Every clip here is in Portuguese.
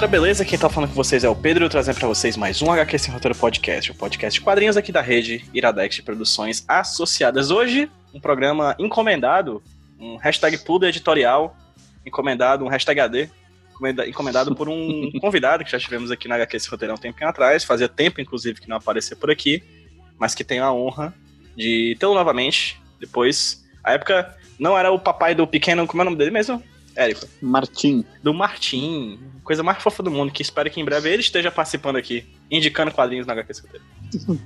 Galera, beleza? Quem tá falando com vocês é o Pedro, trazendo para vocês mais um HQ Sem Roteiro Podcast, o um podcast de quadrinhos aqui da rede Iradex de Produções Associadas. Hoje, um programa encomendado, um hashtag Pludo editorial, encomendado, um hashtag AD, encomendado por um convidado que já tivemos aqui na HQ Sem Roteiro há um tempinho atrás, fazia tempo, inclusive, que não aparecia por aqui, mas que tenho a honra de tê-lo novamente, depois. A época não era o papai do pequeno, como é o nome dele mesmo? Érico. Martim. Do Martim. Coisa mais fofa do mundo, que espero que em breve ele esteja participando aqui, indicando quadrinhos na HQ.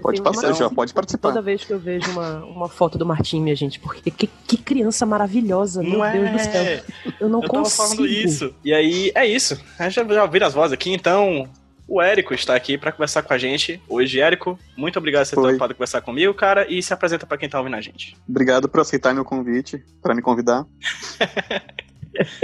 Pode passar, já pode participar. Toda vez que eu vejo uma, uma foto do Martim, minha gente, porque que, que criança maravilhosa, não meu é? Deus do céu. Eu não eu consigo. Tava falando isso. E aí, é isso. A gente já, já ouviram as vozes aqui, então o Érico está aqui para conversar com a gente hoje. Érico, muito obrigado por ter topado conversar comigo, cara, e se apresenta para quem tá ouvindo a gente. Obrigado por aceitar meu convite, para me convidar.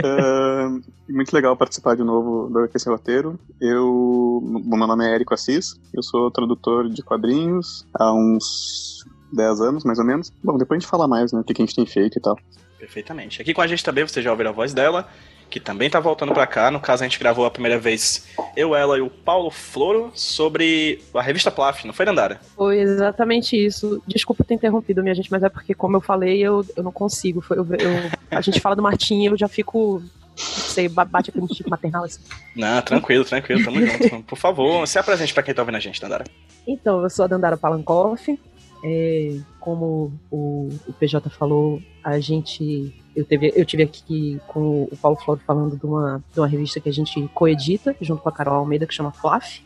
uh, muito legal participar de novo do Aquece Roteiro. Eu, meu nome é Érico Assis, eu sou tradutor de quadrinhos há uns 10 anos, mais ou menos. Bom, depois a gente fala mais, né, o que a gente tem feito e tal. Perfeitamente. Aqui com a gente também, você já ouviu a voz dela, que também tá voltando para cá. No caso, a gente gravou a primeira vez, eu, ela e o Paulo Floro, sobre a revista Plaf, não foi, Dandara? Foi exatamente isso. Desculpa ter interrompido, minha gente, mas é porque, como eu falei, eu, eu não consigo. Eu, eu, a gente fala do Martim eu já fico sei, bate aquele tipo maternal assim. Não, tranquilo, tranquilo, tamo junto. Por favor, se apresente pra quem tá ouvindo a gente, Dandara. Então, eu sou a Dandara Palankoff. É, como o, o, PJ falou, a gente. Eu, teve, eu tive aqui com o Paulo Floro falando de uma, de uma revista que a gente coedita, junto com a Carol Almeida, que chama Flaf.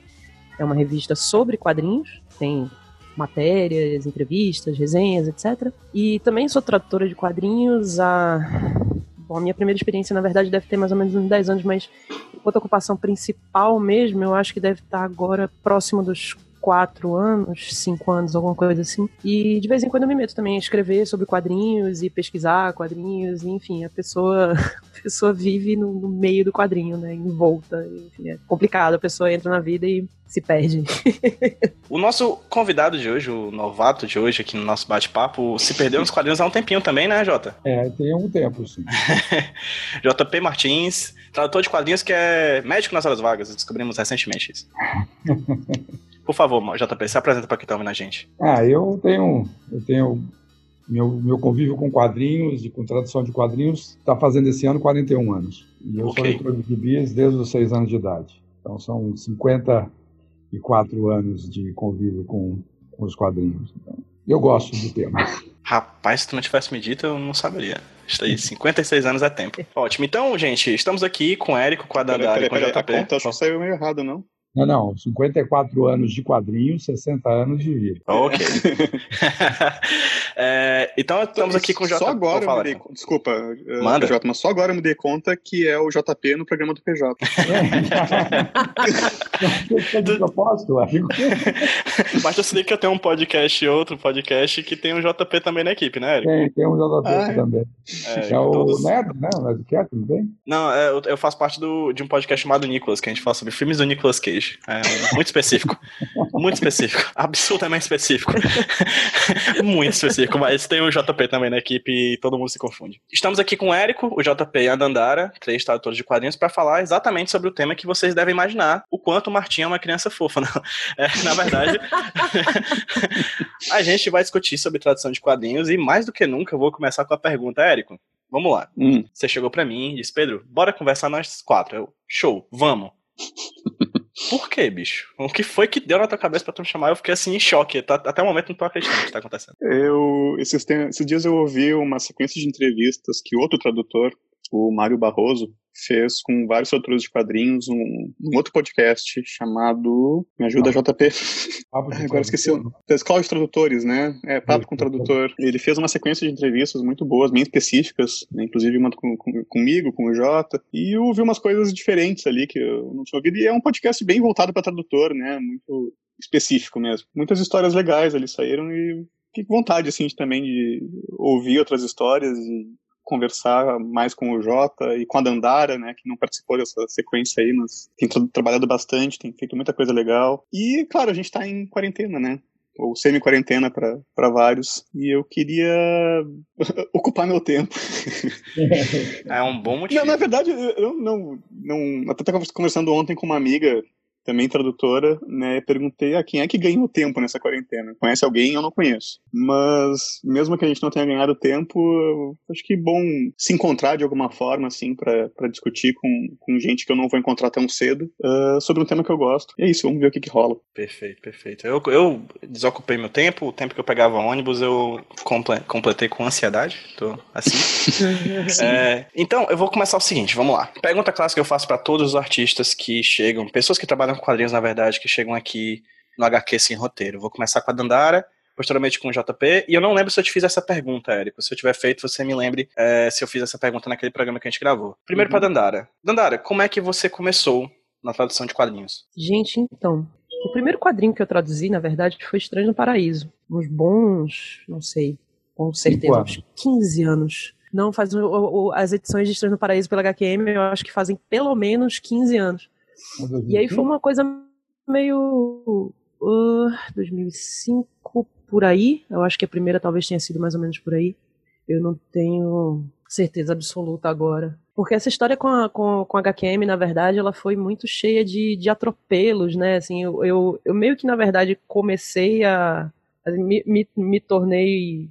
É uma revista sobre quadrinhos, tem matérias, entrevistas, resenhas, etc. E também sou tradutora de quadrinhos. Bom, a minha primeira experiência, na verdade, deve ter mais ou menos uns 10 anos, mas enquanto ocupação principal mesmo, eu acho que deve estar agora próximo dos quatro anos, cinco anos, alguma coisa assim. E de vez em quando eu me meto também a escrever sobre quadrinhos e pesquisar quadrinhos, e, enfim, a pessoa, a pessoa vive no, no meio do quadrinho, né? Envolta. Enfim, é complicado, a pessoa entra na vida e se perde. o nosso convidado de hoje, o novato de hoje aqui no nosso bate-papo, se perdeu nos quadrinhos há um tempinho também, né, Jota? É, tem um tempo, sim. JP Martins, tradutor de quadrinhos que é médico nas horas vagas, descobrimos recentemente isso. Por favor, JP, se apresenta para quem está ouvindo a gente. Ah, eu tenho, eu tenho meu, meu convívio com quadrinhos e com tradução de quadrinhos está fazendo esse ano 41 anos. E eu okay. sou leitor de gibis desde os 6 anos de idade. Então são 54 anos de convívio com, com os quadrinhos. Então, eu gosto do tema. Rapaz, se tu não tivesse me dito, eu não saberia. Está aí, 56 anos é tempo. Ótimo. Então, gente, estamos aqui com o Érico, com a Dandara e com o JP. A conta acho que saiu meio errado, não? Não, não, 54 anos de quadrinho, 60 anos de vida. Ok. é, então estamos aqui com o JP. Só agora eu me dei, desculpa, eh, Manda. PJ, mas só agora eu me dei conta que é o JP no programa do PJ. É. de propósito, amigo. Mas eu sei que eu tenho um podcast e outro podcast que tem um JP também na equipe, né, Eric? Tem, tem um JP ah, é? também. É, é o todos... Neto, né? O Nerdcast, não tem? Não, é, eu, eu faço parte do, de um podcast chamado Nicolas, que a gente fala sobre filmes do Nicolas Cage. É muito específico. muito específico. Absolutamente específico. muito específico. Mas tem o JP também na equipe e todo mundo se confunde. Estamos aqui com o Érico, o JP e a Dandara, três tradutores de quadrinhos, para falar exatamente sobre o tema que vocês devem imaginar: o quanto o Martim é uma criança fofa. É, na verdade, a gente vai discutir sobre tradução de quadrinhos e mais do que nunca eu vou começar com a pergunta, Érico. Vamos lá. Hum. Você chegou para mim e disse, Pedro, bora conversar nós quatro. Eu, show, vamos. Por que, bicho? O que foi que deu na tua cabeça pra tu me chamar? Eu fiquei assim em choque. Tá, até o momento não tô acreditando no que tá acontecendo. Eu. Esses, esses dias eu ouvi uma sequência de entrevistas que outro tradutor, o Mário Barroso, fez com vários autores de quadrinhos um, um, outro podcast chamado Me Ajuda. JP. Agora esqueci. Escola de Tradutores, né? É, Papo com Tradutor. Ele fez uma sequência de entrevistas muito boas, bem específicas, né? inclusive uma com, com, comigo, com o Jota, e eu ouvi umas coisas diferentes ali que eu não tinha ouvido, e é um podcast bem voltado para tradutor, né? Muito específico mesmo. Muitas histórias legais ali saíram e com vontade, assim, de, também de ouvir outras histórias e conversar mais com o Jota e com a Dandara, né, que não participou dessa sequência aí, mas tem trabalhado bastante, tem feito muita coisa legal. E, claro, a gente tá em quarentena, né? ou semi-quarentena para vários, e eu queria ocupar meu tempo. É um bom motivo. Não, na verdade, eu não, não. Até estava conversando ontem com uma amiga também tradutora, né, perguntei a ah, quem é que ganhou tempo nessa quarentena. Conhece alguém? Eu não conheço. Mas mesmo que a gente não tenha ganhado tempo, acho que é bom se encontrar de alguma forma, assim, para discutir com, com gente que eu não vou encontrar tão cedo uh, sobre um tema que eu gosto. E é isso, vamos ver o que, que rola. Perfeito, perfeito. Eu, eu desocupei meu tempo, o tempo que eu pegava ônibus eu completei com ansiedade. Tô assim. é, então, eu vou começar o seguinte, vamos lá. Pergunta clássica que eu faço para todos os artistas que chegam, pessoas que trabalham com quadrinhos, na verdade, que chegam aqui no HQ sem roteiro. Vou começar com a Dandara, posteriormente com o JP, e eu não lembro se eu te fiz essa pergunta, Érico. Se eu tiver feito, você me lembre é, se eu fiz essa pergunta naquele programa que a gente gravou. Primeiro uhum. para Dandara. Dandara, como é que você começou na tradução de quadrinhos? Gente, então, o primeiro quadrinho que eu traduzi, na verdade, foi Estranho no Paraíso. Uns bons, não sei, com certeza, uns 15 anos. Não, faz o, o, as edições de Estranho no Paraíso pela HQM, eu acho que fazem pelo menos 15 anos. E aí foi uma coisa meio. Uh, 2005 por aí. Eu acho que a primeira talvez tenha sido mais ou menos por aí. Eu não tenho certeza absoluta agora. Porque essa história com a, com, com a HQM, na verdade, ela foi muito cheia de, de atropelos, né? Assim, eu, eu, eu meio que, na verdade, comecei a. a me, me, me tornei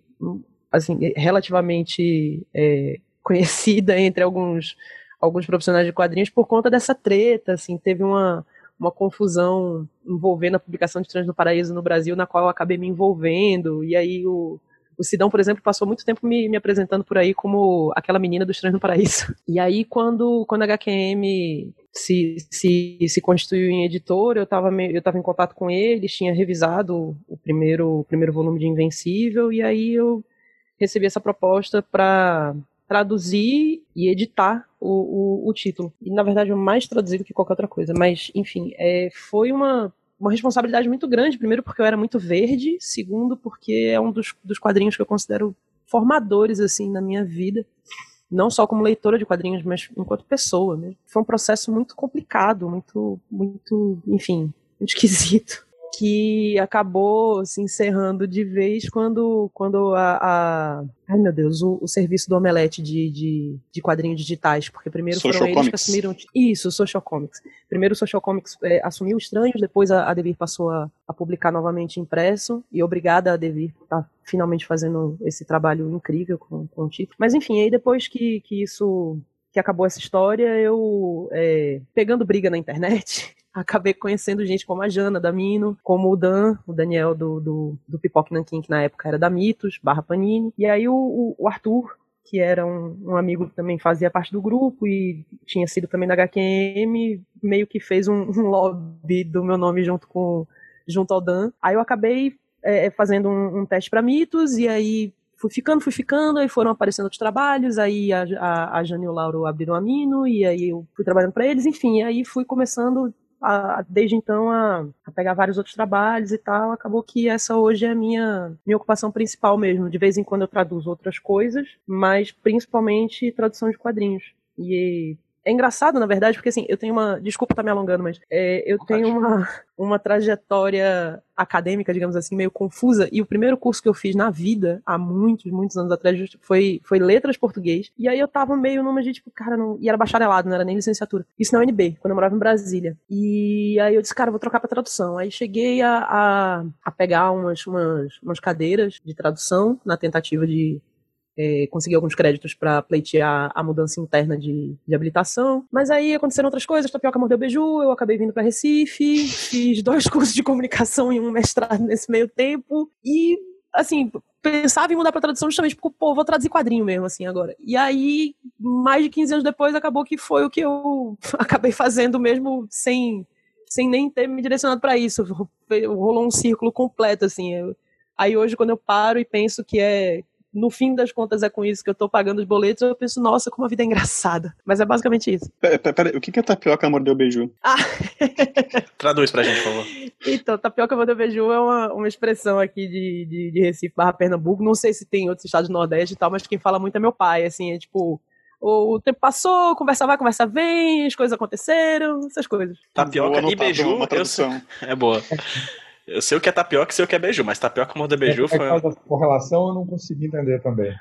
assim, relativamente é, conhecida entre alguns alguns profissionais de quadrinhos por conta dessa treta, assim, teve uma, uma confusão envolvendo a publicação de Trans no Paraíso no Brasil, na qual eu acabei me envolvendo, e aí o, o Sidão, por exemplo, passou muito tempo me, me apresentando por aí como aquela menina dos Trans no Paraíso. E aí, quando, quando a HQM se, se, se constituiu em editor, eu estava eu tava em contato com eles, tinha revisado o primeiro, o primeiro volume de Invencível, e aí eu recebi essa proposta para traduzir e editar o, o, o, título. E, na verdade, mais traduzido que qualquer outra coisa. Mas, enfim, é, foi uma, uma responsabilidade muito grande. Primeiro, porque eu era muito verde. Segundo, porque é um dos, dos quadrinhos que eu considero formadores, assim, na minha vida. Não só como leitora de quadrinhos, mas enquanto pessoa. Né? Foi um processo muito complicado, muito, muito, enfim, muito esquisito que acabou se encerrando de vez quando, quando a, a ai meu Deus, o, o, serviço do Omelete de, de, de quadrinhos digitais, porque primeiro Social foram Comics. eles que assumiram isso, Social Comics. Primeiro o Social Comics é, assumiu Estranhos, depois a, a Devir passou a, a, publicar novamente impresso, e obrigada a Devir por estar tá finalmente fazendo esse trabalho incrível com, com o título. Mas enfim, aí depois que, que isso que acabou essa história, eu é, pegando briga na internet, acabei conhecendo gente como a Jana da Mino, como o Dan, o Daniel do, do, do Pipoque Nankin, que na época era da Mitos, barra Panini, e aí o, o Arthur, que era um, um, amigo que também fazia parte do grupo e tinha sido também da HQM, meio que fez um, um lobby do meu nome junto com junto ao Dan. Aí eu acabei é, fazendo um, um teste para Mitos e aí fui ficando, fui ficando, aí foram aparecendo outros trabalhos, aí a, a, a Jane e o Lauro abriram a Mino, e aí eu fui trabalhando para eles, enfim, aí fui começando a, desde então a, a, pegar vários outros trabalhos e tal, acabou que essa hoje é a minha, minha ocupação principal mesmo. De vez em quando eu traduzo outras coisas, mas principalmente tradução de quadrinhos. E é engraçado, na verdade, porque assim, eu tenho uma. Desculpa estar tá me alongando, mas é, eu tenho uma, uma trajetória acadêmica, digamos assim, meio confusa. E o primeiro curso que eu fiz na vida, há muitos, muitos anos atrás, foi, foi letras português. E aí eu tava meio numa de tipo, cara, não. E era bacharelado, não era nem licenciatura. Isso na UNB, quando eu morava em Brasília. E aí eu disse, cara, vou trocar pra tradução. Aí cheguei a, a, a pegar umas, umas, umas cadeiras de tradução na tentativa de é, consegui alguns créditos para pleitear a mudança interna de, de, habilitação. Mas aí aconteceram outras coisas, Tapioca mordeu beiju, eu acabei vindo para Recife, fiz dois cursos de comunicação e um mestrado nesse meio tempo. E, assim, pensava em mudar para tradução justamente porque, pô, vou traduzir quadrinho mesmo, assim, agora. E aí, mais de 15 anos depois, acabou que foi o que eu acabei fazendo mesmo sem, sem nem ter me direcionado para isso. Rolou um círculo completo, assim. Aí hoje, quando eu paro e penso que é no fim das contas é com isso que eu tô pagando os boletos, eu penso, nossa, como a vida é engraçada. Mas é basicamente isso. Pera, pera, o que é tapioca mordeu beiju? Ah. Traduz pra gente, por favor. Então, tapioca mordeu beiju é uma, uma expressão aqui de, de, de Recife barra Pernambuco. Não sei se tem em outros estados do Nordeste e tal, mas quem fala muito é meu pai, assim, é tipo o tempo passou, conversa vai, conversa vem, as coisas aconteceram, essas coisas. Tapioca e beiju, eu sou... é boa. Eu sei o que é tapioca e sei o que é beiju, mas tapioca morder beiju é, foi. É essa correlação eu não consegui entender também.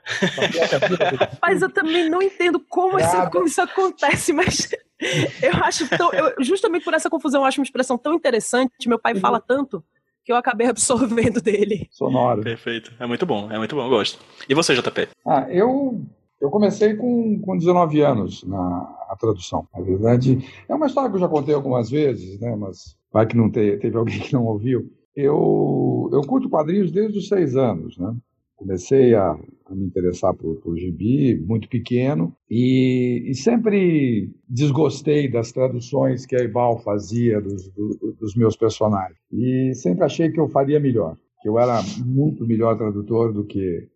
mas eu também não entendo como, isso, como isso acontece, mas eu acho tão. Eu, justamente por essa confusão, eu acho uma expressão tão interessante. Meu pai fala uhum. tanto que eu acabei absorvendo dele. Sonoro. Perfeito. É muito bom, é muito bom, eu gosto. E você, JP? Ah, eu eu comecei com, com 19 anos na tradução. Na verdade, é uma história que eu já contei algumas vezes, né? mas vai que não te, teve alguém que não ouviu. Eu, eu curto quadrinhos desde os seis anos. Né? Comecei a, a me interessar por, por gibi muito pequeno e, e, sempre desgostei das traduções que a Ibal fazia dos, do, dos meus personagens. E sempre achei que eu faria melhor, que eu era muito melhor tradutor do que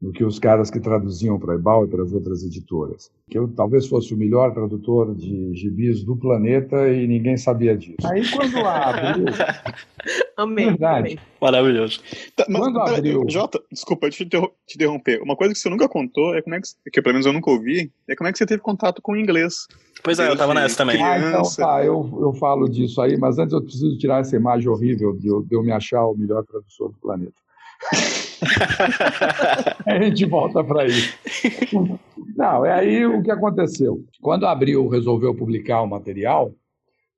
do que os caras que traduziam para a Ebal e para as outras editoras. Que eu talvez fosse o melhor tradutor de gibis do planeta e ninguém sabia disso. Aí quando abriu... amei, verdade. Amei. Maravilhoso. Tá, mas, quando pera, abriu... Jota, desculpa, deixa eu te interromper. Uma coisa que você nunca contou é como é que, que pelo menos eu nunca ouvi, é como é que você teve contato com o inglês. Pois é, eu tava nessa também. Ah, então tá, eu, eu falo disso aí, mas antes eu preciso tirar essa imagem horrível de eu, de eu me achar o melhor tradutor do planeta. A gente volta para aí. Não, é aí o que aconteceu. Quando a Abril resolveu publicar o material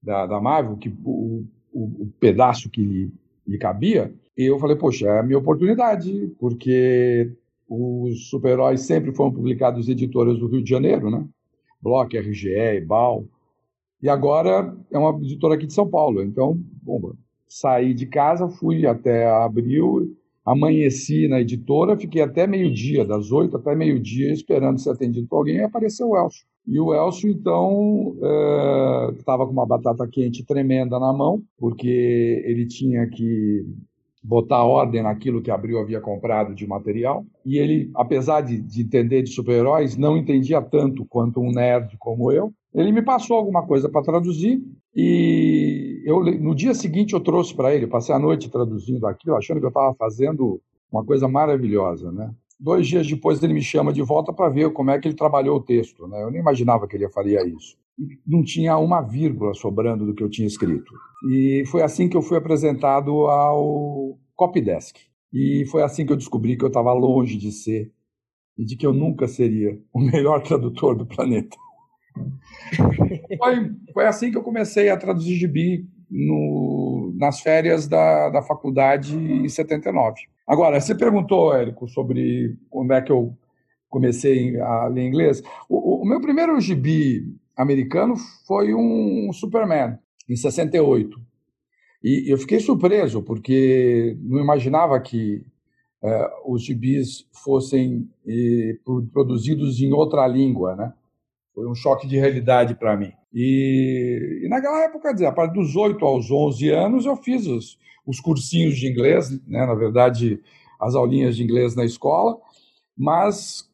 da, da Marvel, que, o, o, o pedaço que lhe, lhe cabia, eu falei, poxa, é a minha oportunidade, porque os super-heróis sempre foram publicados em editoras do Rio de Janeiro, né? Block, RGE, Ebal. E agora é uma editora aqui de São Paulo. Então, bom, saí de casa, fui até abril Amanheci na editora, fiquei até meio-dia, das oito até meio-dia, esperando ser atendido por alguém, e apareceu o Elcio. E o Elcio, então, estava é, com uma batata quente tremenda na mão, porque ele tinha que botar ordem naquilo que Abril havia comprado de material. E ele, apesar de, de entender de super-heróis, não entendia tanto quanto um nerd como eu. Ele me passou alguma coisa para traduzir e eu, no dia seguinte eu trouxe para ele, passei a noite traduzindo aquilo, achando que eu estava fazendo uma coisa maravilhosa, né? Dois dias depois ele me chama de volta para ver como é que ele trabalhou o texto, né? Eu nem imaginava que ele faria isso. Não tinha uma vírgula sobrando do que eu tinha escrito. E foi assim que eu fui apresentado ao Copydesk. E foi assim que eu descobri que eu estava longe de ser e de que eu nunca seria o melhor tradutor do planeta. Foi, foi assim que eu comecei a traduzir gibi no, nas férias da, da faculdade em 79. Agora, você perguntou, Érico, sobre como é que eu comecei a ler inglês. O, o meu primeiro gibi americano foi um Superman, em 68. E eu fiquei surpreso, porque não imaginava que é, os gibis fossem e, produzidos em outra língua, né? Foi um choque de realidade para mim. E, e, naquela época, dizer, a partir dos 8 aos 11 anos, eu fiz os, os cursinhos de inglês, né? na verdade, as aulinhas de inglês na escola, mas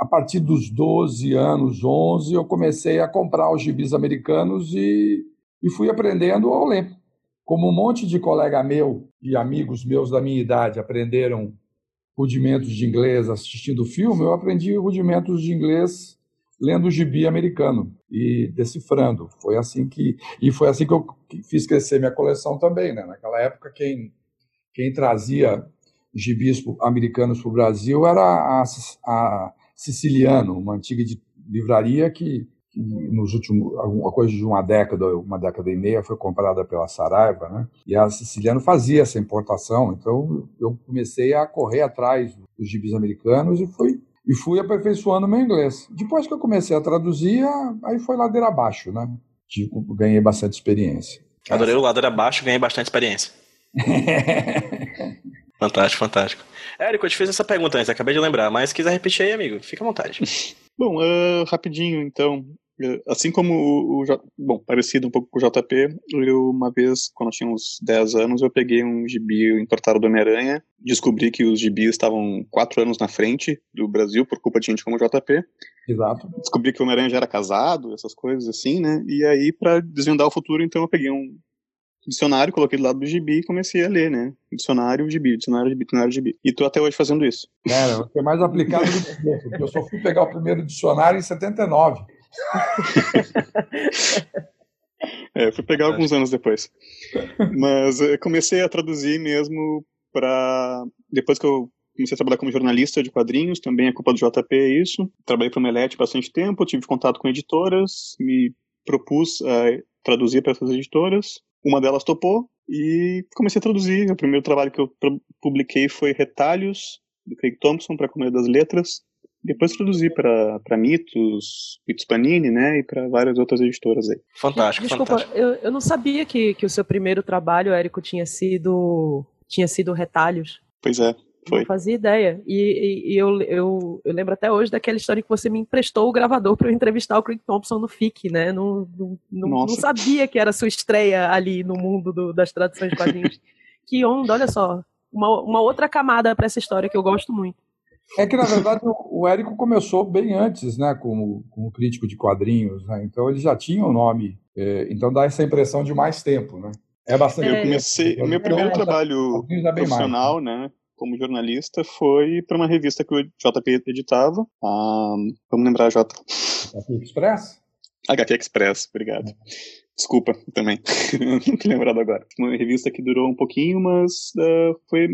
a partir dos 12 anos, 11, eu comecei a comprar os gibis americanos e, e fui aprendendo a ler. Como um monte de colega meu e amigos meus da minha idade aprenderam rudimentos de inglês assistindo filme, eu aprendi rudimentos de inglês lendo o gibi americano e decifrando. Foi assim que e foi assim que eu fiz crescer minha coleção também, né? Naquela época quem quem trazia gibis americanos para o Brasil era a, a Siciliano, uma antiga livraria que, que, nos últimos alguma coisa de uma década, uma década e meia foi comprada pela Saraiva, né? E a Siciliano fazia essa importação, então eu comecei a correr atrás dos gibis americanos e fui e fui aperfeiçoando meu inglês. Depois que eu comecei a traduzir, aí foi ladeira abaixo, né? Tipo, ganhei bastante experiência. Adorei o ladeira abaixo, ganhei bastante experiência. fantástico, fantástico. Érico, eu te fiz essa pergunta antes, acabei de lembrar, mas se quiser repetir aí, amigo, fica à vontade. Bom, uh, rapidinho então. Assim como o, o, Bom, parecido um pouco com o JP, eu uma vez, quando eu tinha uns 10 anos, eu peguei um gibi importado do Homem-Aranha, descobri que os gibis estavam 4 anos na frente do Brasil, por culpa de gente como o JP. Exato. Descobri que o Homem-Aranha já era casado, essas coisas assim, né? E aí, para desvendar o futuro, então eu peguei um dicionário, coloquei do lado do gibi e comecei a ler, né? Dicionário, gibi, dicionário, gibi, dicionário, gibi. E tô até hoje fazendo isso. Cara, você é mais aplicado do que eu, eu só fui pegar o primeiro dicionário em 79. É, fui pegar alguns anos depois. Mas eu comecei a traduzir mesmo para depois que eu comecei a trabalhar como jornalista de quadrinhos, também é culpa do JP é isso. Trabalhei para o Melete bastante tempo, tive contato com editoras, me propus a traduzir para essas editoras. Uma delas topou e comecei a traduzir. O primeiro trabalho que eu publiquei foi Retalhos, do Craig Thompson, para a Comunidade das Letras. Depois traduzi para Mitos, Mitos Panini, né, e para várias outras editoras aí. Fantástico, Desculpa, fantástico. Eu, eu não sabia que, que o seu primeiro trabalho, Érico, tinha sido tinha sido Retalhos. Pois é. Foi. Não fazia ideia. E, e, e eu, eu, eu, lembro até hoje daquela história que você me emprestou o gravador para eu entrevistar o Craig Thompson no FIC, né? Não, não, não, não, sabia que era sua estreia ali no mundo do, das traduções de quadrinhos. que onda, olha só. Uma, uma outra camada para essa história que eu gosto muito. É que, na verdade, o, o Érico começou bem antes, né, como, como crítico de quadrinhos, né? Então ele já tinha o um nome. É, então dá essa impressão de mais tempo, né? É bastante. Eu comecei. O meu primeiro é, trabalho profissional, né? né? como jornalista foi para uma revista que o JP editava. Ah, vamos lembrar, J. HQ Express? HQ Express, obrigado. Desculpa também, não tinha lembrado agora. Uma revista que durou um pouquinho, mas uh, foi.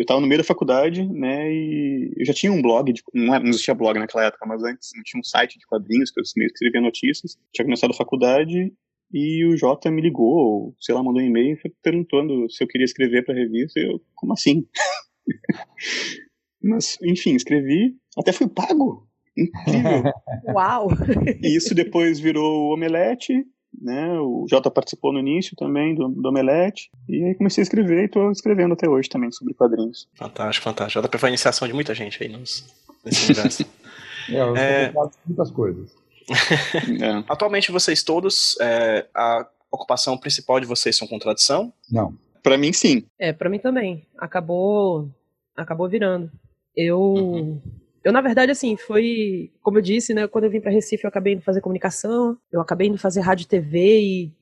Eu estava no meio da faculdade, né, e eu já tinha um blog, de, não, existia blog naquela época, mas antes não tinha um site de quadrinhos que eu escrevia notícias. Tinha começado a faculdade e o Jota me ligou, sei lá, mandou um e-mail perguntando se eu queria escrever para a revista. E eu, como assim? Mas, enfim, escrevi, até fui pago. Incrível. Uau! E isso depois virou o Omelete, né? O Jota participou no início também do, do Omelete. E aí comecei a escrever e estou escrevendo até hoje também sobre quadrinhos. Fantástico, fantástico. JP foi a iniciação de muita gente aí nos, nesse universo. é, eu é... muitas coisas. é. Atualmente vocês todos, é, a ocupação principal de vocês são contradição? Não. Para mim, sim. É, para mim também. Acabou, acabou virando. Eu, uhum. Eu na verdade, assim, foi, como eu disse, né? Quando eu vim para Recife, eu acabei indo fazer comunicação, eu acabei indo fazer rádio e TV e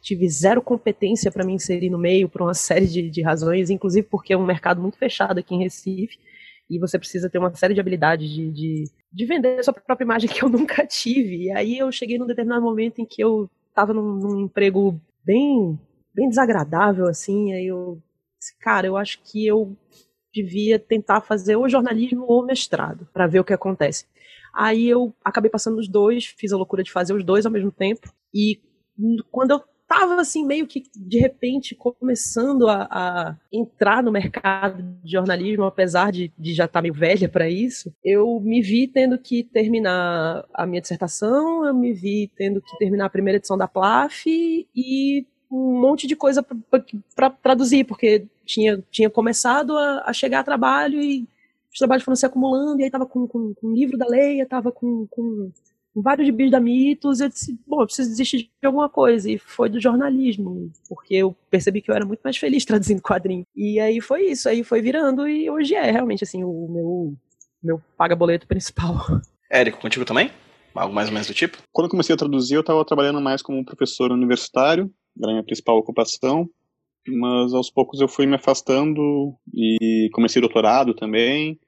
tive zero competência para me inserir no meio por uma série de, de razões, inclusive porque é um mercado muito fechado aqui em Recife e você precisa ter uma série de habilidades de, de, de vender a sua própria imagem que eu nunca tive. E aí eu cheguei num determinado momento em que eu estava num, num emprego bem bem desagradável, assim. Aí eu, cara, eu acho que eu devia tentar fazer ou jornalismo ou mestrado, para ver o que acontece. Aí eu acabei passando os dois, fiz a loucura de fazer os dois ao mesmo tempo. E quando eu tava assim, meio que de repente começando a, a entrar no mercado de jornalismo, apesar de, de já estar tá meio velha para isso, eu me vi tendo que terminar a minha dissertação, eu me vi tendo que terminar a primeira edição da PLAF e um monte de coisa para traduzir, porque tinha, tinha começado a, a, chegar a trabalho e os trabalhos foram se acumulando, e aí tava com, com, com o livro da Leia, tava com, com, vários gibis da Mitos, e eu disse, bom, eu preciso desistir de alguma coisa, e foi do jornalismo, porque eu percebi que eu era muito mais feliz traduzindo quadrinho. E aí foi isso, aí foi virando, e hoje é realmente, assim, o meu, meu paga-boleto principal. Érico, contigo também? Algo mais ou menos do tipo? Quando eu comecei a traduzir, eu estava trabalhando mais como professor universitário, era a minha principal ocupação, mas aos poucos eu fui me afastando e comecei doutorado também,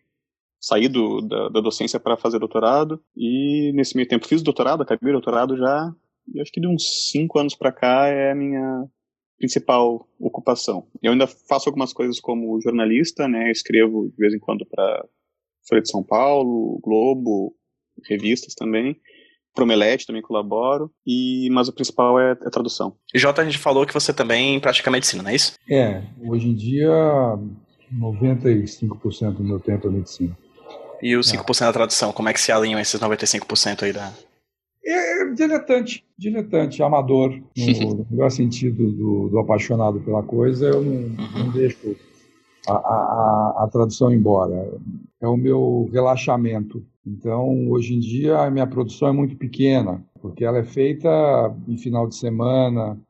saí do, da, da docência para fazer doutorado, e nesse meio tempo fiz doutorado, acabei doutorado já, e acho que de uns cinco anos para cá é a minha principal ocupação. Eu ainda faço algumas coisas como jornalista, né, escrevo de vez em quando para Folha de São Paulo, Globo, revistas também, Promelete também colaboro, e, mas o principal é, é tradução. E Jota, a gente falou que você também pratica medicina, não é isso? É, hoje em dia 95% do meu tempo é medicina. E os 5% é. da tradução, como é que se alinham esses 95% aí da... É, é diletante, diletante, amador, no melhor sentido do, do, apaixonado pela coisa, eu não, uhum. não deixo a, a, a, tradução embora. É o meu relaxamento. Então, hoje em dia, a minha produção é muito pequena, porque ela é feita em final de semana,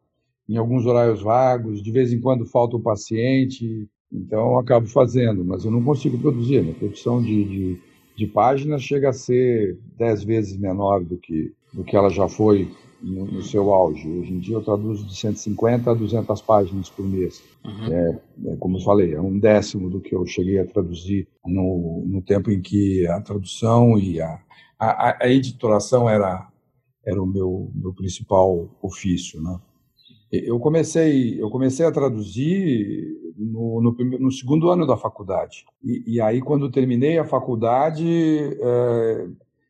em alguns horários vagos, de vez em quando falta um paciente, então eu acabo fazendo, mas eu não consigo produzir. Minha produção de, de, de páginas chega a ser dez vezes menor do que, do que ela já foi no, no, seu auge. Hoje em dia eu traduzo de 150 a 200 páginas por mês. Uhum. É, é, como eu falei, é um décimo do que eu cheguei a traduzir no, no tempo em que a tradução e a, a, a editoração era, era o meu, meu principal ofício, né? Eu comecei, eu comecei a traduzir no, no, no segundo ano da faculdade. E, e, aí, quando terminei a faculdade, é,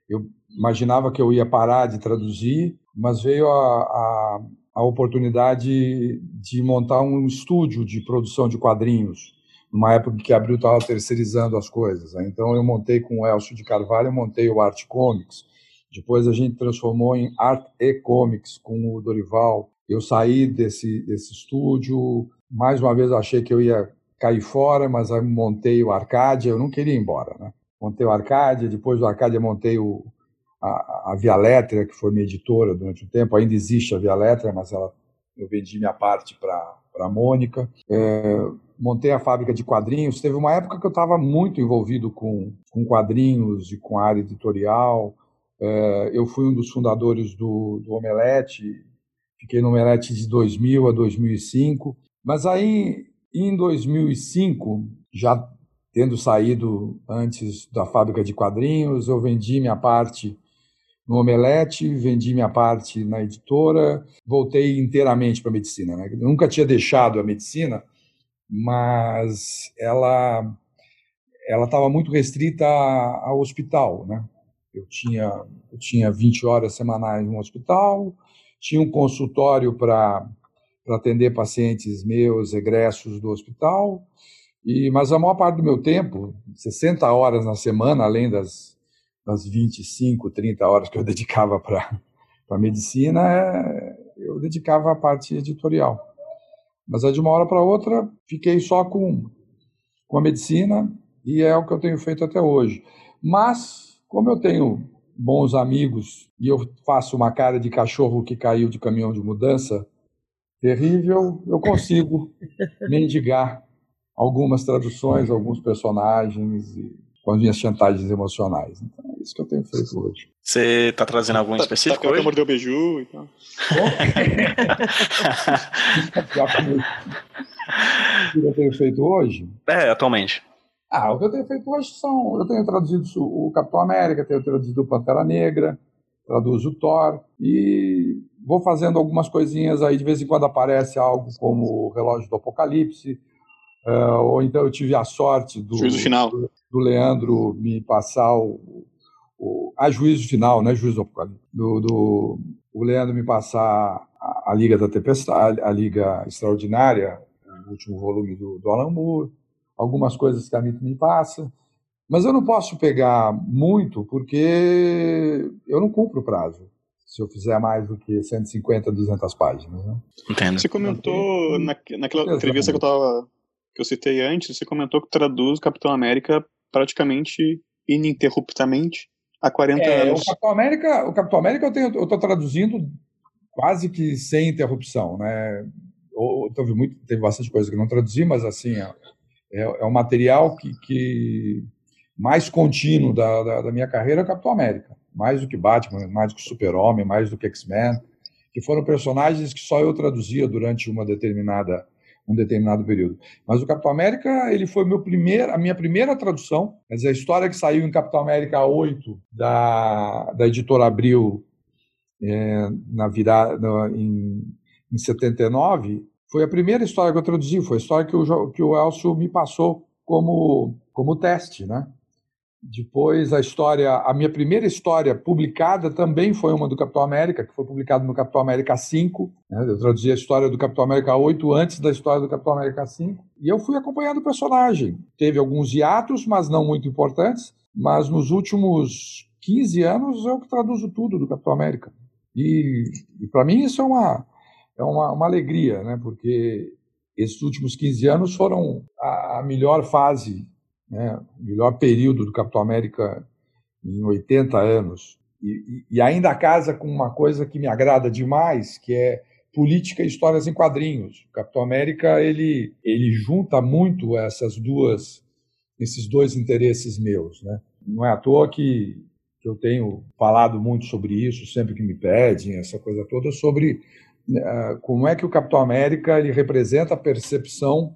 eu imaginava que eu ia parar de traduzir, mas veio a, a, a oportunidade de montar um estúdio de produção de quadrinhos, numa época que a Abril estava terceirizando as coisas. Né? Então, eu montei com o Elcio de Carvalho, eu montei o Art Comics. Depois a gente transformou em Art e Comics com o Dorival. Eu saí desse, desse estúdio, mais uma vez achei que eu ia cair fora, mas aí montei o Arcádia, eu não queria ir embora, né? Montei o Arcádia, depois do Arcádia montei o, a, a Via Letra, que foi minha editora durante um tempo, ainda existe a Via Letra, mas ela, eu vendi minha parte para a Mônica. É, montei a fábrica de quadrinhos. Teve uma época que eu estava muito envolvido com, com quadrinhos e com a área editorial. É, eu fui um dos fundadores do, do Omelete, Fiquei no Omelete de 2000 a 2005. Mas aí, em 2005, já tendo saído antes da fábrica de quadrinhos, eu vendi minha parte no Omelete, vendi minha parte na editora, voltei inteiramente para a medicina. Né? nunca tinha deixado a medicina, mas ela ela estava muito restrita ao hospital, né? Eu tinha eu tinha 20 horas semanais no hospital, tinha um consultório para atender pacientes meus egressos do hospital, e mas a maior parte do meu tempo, 60 horas na semana, além das, das 25, 30 horas que eu dedicava para a medicina, é, eu dedicava a parte editorial. Mas aí, de uma hora para outra, fiquei só com, com a medicina, e é o que eu tenho feito até hoje. Mas, como eu tenho bons amigos e eu faço uma cara de cachorro que caiu de caminhão de mudança terrível, eu consigo mendigar algumas traduções, alguns personagens e com as minhas chantagens emocionais. Então é isso que eu tenho feito hoje. Você está trazendo algum tá, específico tá, hoje? mordeu o beiju e tal. o que eu tenho feito hoje? É, atualmente. Ah, o que eu tenho feito hoje são. Eu tenho traduzido o Capitão América, tenho traduzido o Pantera Negra, traduzo o Thor e vou fazendo algumas coisinhas aí. De vez em quando aparece algo como o Relógio do Apocalipse, uh, ou então eu tive a sorte do, juízo final. do, do Leandro me passar o, o. A juízo final, não é juízo do Apocalipse. Do, o Leandro me passar a, a Liga da Tempestade, a Liga Extraordinária, o último volume do, do Alan Moore algumas coisas que a Mito me passa, mas eu não posso pegar muito porque eu não cumpro o prazo se eu fizer mais do que 150, 200 páginas. Né? Entendo. Você comentou na, naquela entrevista que eu, tava, que eu citei antes, você comentou que traduz Capitão América praticamente ininterruptamente há 40 é, anos. O Capitão América, o Capitão América eu tenho, eu estou traduzindo quase que sem interrupção, né? Ou, teve muito, teve bastante coisa que não traduzi, mas assim, é, é o material que, que mais contínuo da, da, da, minha carreira é Capitão América. Mais do que Batman, mais do que Super-Homem, mais do que X-Men, que foram personagens que só eu traduzia durante uma determinada um determinado período. Mas o Capitão América, ele foi meu primeiro, a minha primeira tradução, quer dizer, a história que saiu em Capitão América 8 da, da editora Abril é, na virada em, em 79, foi a primeira história que eu traduzi, foi a história que o, que o Elcio me passou como, como teste, né? Depois a história, a minha primeira história publicada também foi uma do Capitão América, que foi publicada no Capitão América 5. Né? Eu traduzi a história do Capitão América 8 antes da história do Capitão América 5. E eu fui acompanhando o personagem. Teve alguns hiatos, mas não muito importantes. Mas nos últimos 15 anos eu que traduzo tudo do Capitão América. E, e para mim isso é uma, é uma, uma alegria, né? porque esses últimos 15 anos foram a, a melhor fase, né? melhor período do Capitão América em 80 anos. E, e, ainda casa com uma coisa que me agrada demais, que é política e histórias em quadrinhos. O Capitão América ele, ele junta muito essas duas, esses dois interesses meus. Né? Não é à toa que, eu tenho falado muito sobre isso, sempre que me pedem, essa coisa toda, sobre né, como é que o Capitão América ele representa a percepção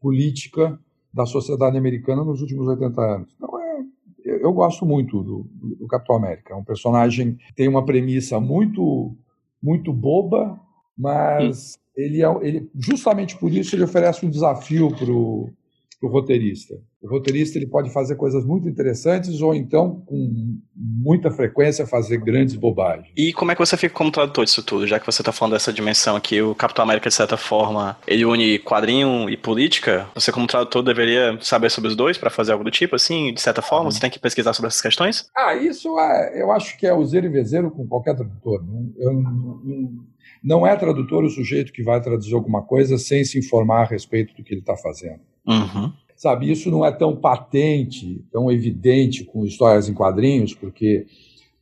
política da sociedade americana nos últimos 80 anos. Então, é, eu gosto muito do, do, Capitão América. É um personagem que tem uma premissa muito, muito boba, mas ele, é, ele justamente por isso ele oferece um desafio para o roteirista. O roteirista ele pode fazer coisas muito interessantes ou então, com muita frequência, fazer grandes bobagens. E como é que você fica como tradutor disso tudo, já que você está falando dessa dimensão aqui, o Capitão América, de certa forma, ele une quadrinho e política? Você, como tradutor, deveria saber sobre os dois para fazer algo do tipo, assim, de certa forma? Uhum. Você tem que pesquisar sobre essas questões? Ah, isso é, eu acho que é o zero e vezeiro com qualquer tradutor. Eu, eu, não é tradutor o sujeito que vai traduzir alguma coisa sem se informar a respeito do que ele está fazendo. Uhum. Sabe, isso não é tão patente, tão evidente com histórias em quadrinhos, porque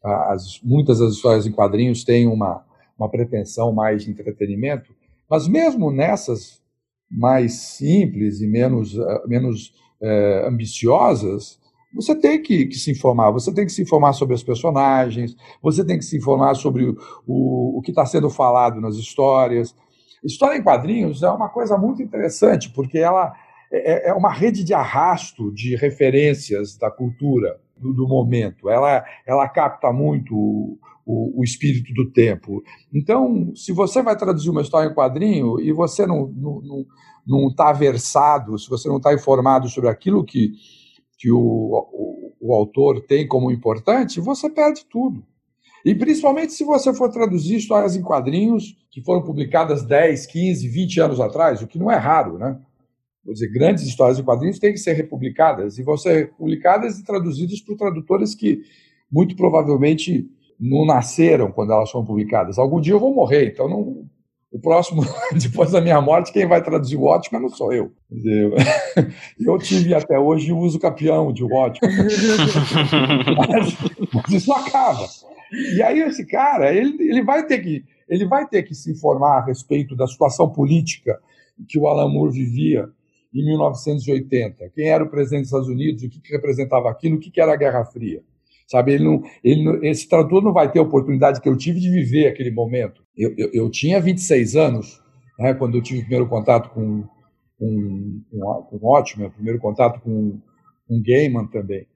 as, muitas das histórias em quadrinhos têm uma, uma pretensão mais de entretenimento, mas mesmo nessas mais simples e menos, eh, menos é, ambiciosas, você tem que, que, se informar, você tem que se informar sobre os personagens, você tem que se informar sobre o, o, o que está sendo falado nas histórias. História em quadrinhos é uma coisa muito interessante, porque ela, é, é, é uma rede de arrasto de referências da cultura do, do momento. Ela, ela capta muito o, o, o, espírito do tempo. Então, se você vai traduzir uma história em quadrinho e você não está não, não, não versado, se você não está informado sobre aquilo que, que o, o, o autor tem como importante, você perde tudo. E principalmente se você for traduzir histórias em quadrinhos que foram publicadas 10, 15, 20 anos atrás, o que não é raro, né? Vou dizer, grandes histórias em quadrinhos têm que ser republicadas, e vão ser republicadas e traduzidas por tradutores que muito provavelmente não nasceram quando elas foram publicadas. Algum dia eu vou morrer, então não, o próximo, depois da minha morte, quem vai traduzir o Watchmen não sou eu. Eu tive até hoje o uso campeão de Watchmen. mas, mas isso acaba. E aí esse cara, ele, ele, vai ter que, ele vai ter que se informar a respeito da situação política que o Alan Moore vivia em 1980. Quem era o presidente dos Estados Unidos, o que, que representava aquilo, o que, que era a Guerra Fria. Sabe, ele não, ele não, esse tradutor não vai ter a oportunidade que eu tive de viver aquele momento. Eu, eu, eu tinha 26 anos, né, quando eu tive o primeiro contato com, com, com, com Ótimo, o primeiro contato com, com Gaiman também.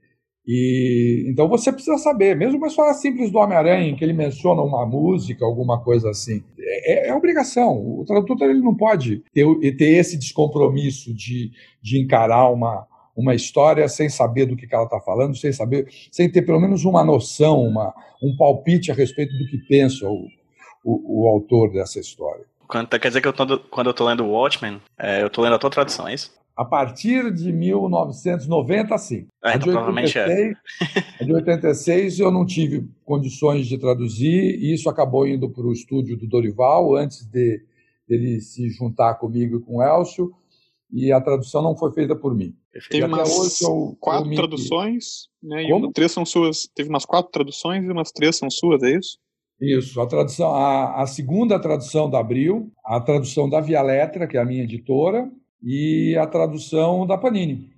E então você precisa saber, mesmo uma história simples do Homem-Aranha, em que ele menciona uma música, alguma coisa assim, é, é obrigação. O tradutor ele não pode ter, ter esse descompromisso de, de encarar uma, uma história sem saber do que ela está falando, sem saber, sem ter pelo menos uma noção, uma, um palpite a respeito do que pensa o, o, o autor dessa história. Quer dizer que eu tô, quando eu estou lendo Watchmen, é, eu estou lendo a tua tradução, é isso? A partir de 1990, sim. É, então, a, de 86, é. a de 86 eu não tive condições de traduzir, e isso acabou indo para o estúdio do Dorival, antes de ele se juntar comigo e com o Elcio, e a tradução não foi feita por mim. Teve umas eu, quatro eu me... traduções, né? E uma, três são suas. Teve umas quatro traduções e umas três são suas, é isso? Isso, a tradução, a, a segunda tradução da Abril, a tradução da Via Letra, que é a minha editora, e a tradução da Panini.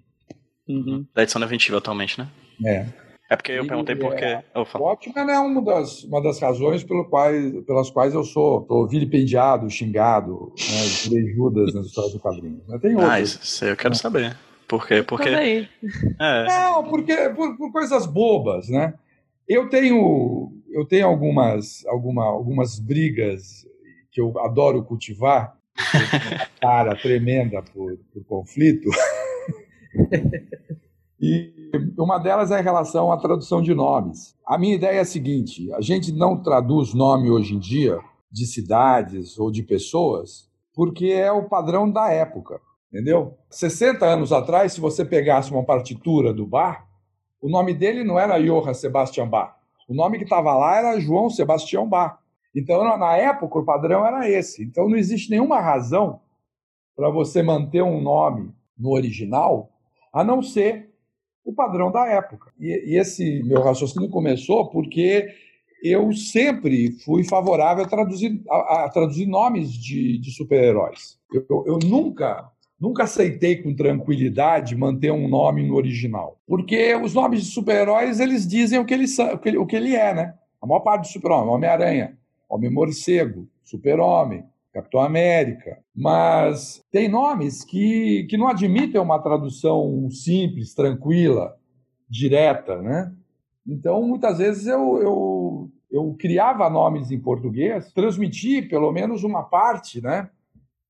Uhum. Da edição definitiva atualmente, né? É. É porque eu perguntei por quê. É, o Watchmen é uma das, uma das razões pelo quais, pelas quais eu sou tô vilipendiado, xingado, né, de Judas nas histórias do quadrinho. Tem outras. Ah, isso eu quero saber. Por quê? Porque... É. Não, porque por, por, coisas bobas, né? Eu tenho, eu tenho algumas, alguma, algumas brigas que eu adoro cultivar cara tremenda por, por conflito. e uma delas é em relação à tradução de nomes. A minha ideia é a seguinte: a gente não traduz nome hoje em dia de cidades ou de pessoas porque é o padrão da época, entendeu? 60 anos atrás, se você pegasse uma partitura do Bar, o nome dele não era Johann Sebastian Bach. O nome que estava lá era João Sebastião Bach. Então, na época, o padrão era esse. Então, não existe nenhuma razão para você manter um nome no original, a não ser o padrão da época. E, e, esse meu raciocínio começou porque eu sempre fui favorável a traduzir, a, a traduzir nomes de, de super-heróis. Eu, eu, nunca, nunca aceitei com tranquilidade manter um nome no original. Porque os nomes de super-heróis, eles dizem o que ele, o que, ele é, né? A maior parte do super-homem, Homem-Aranha, Homem-Morcego, Super-Homem, Capitão América. Mas tem nomes que, que não admitem uma tradução simples, tranquila direta, né? Então, muitas vezes eu, eu, eu criava nomes em português, transmiti pelo menos uma parte, né?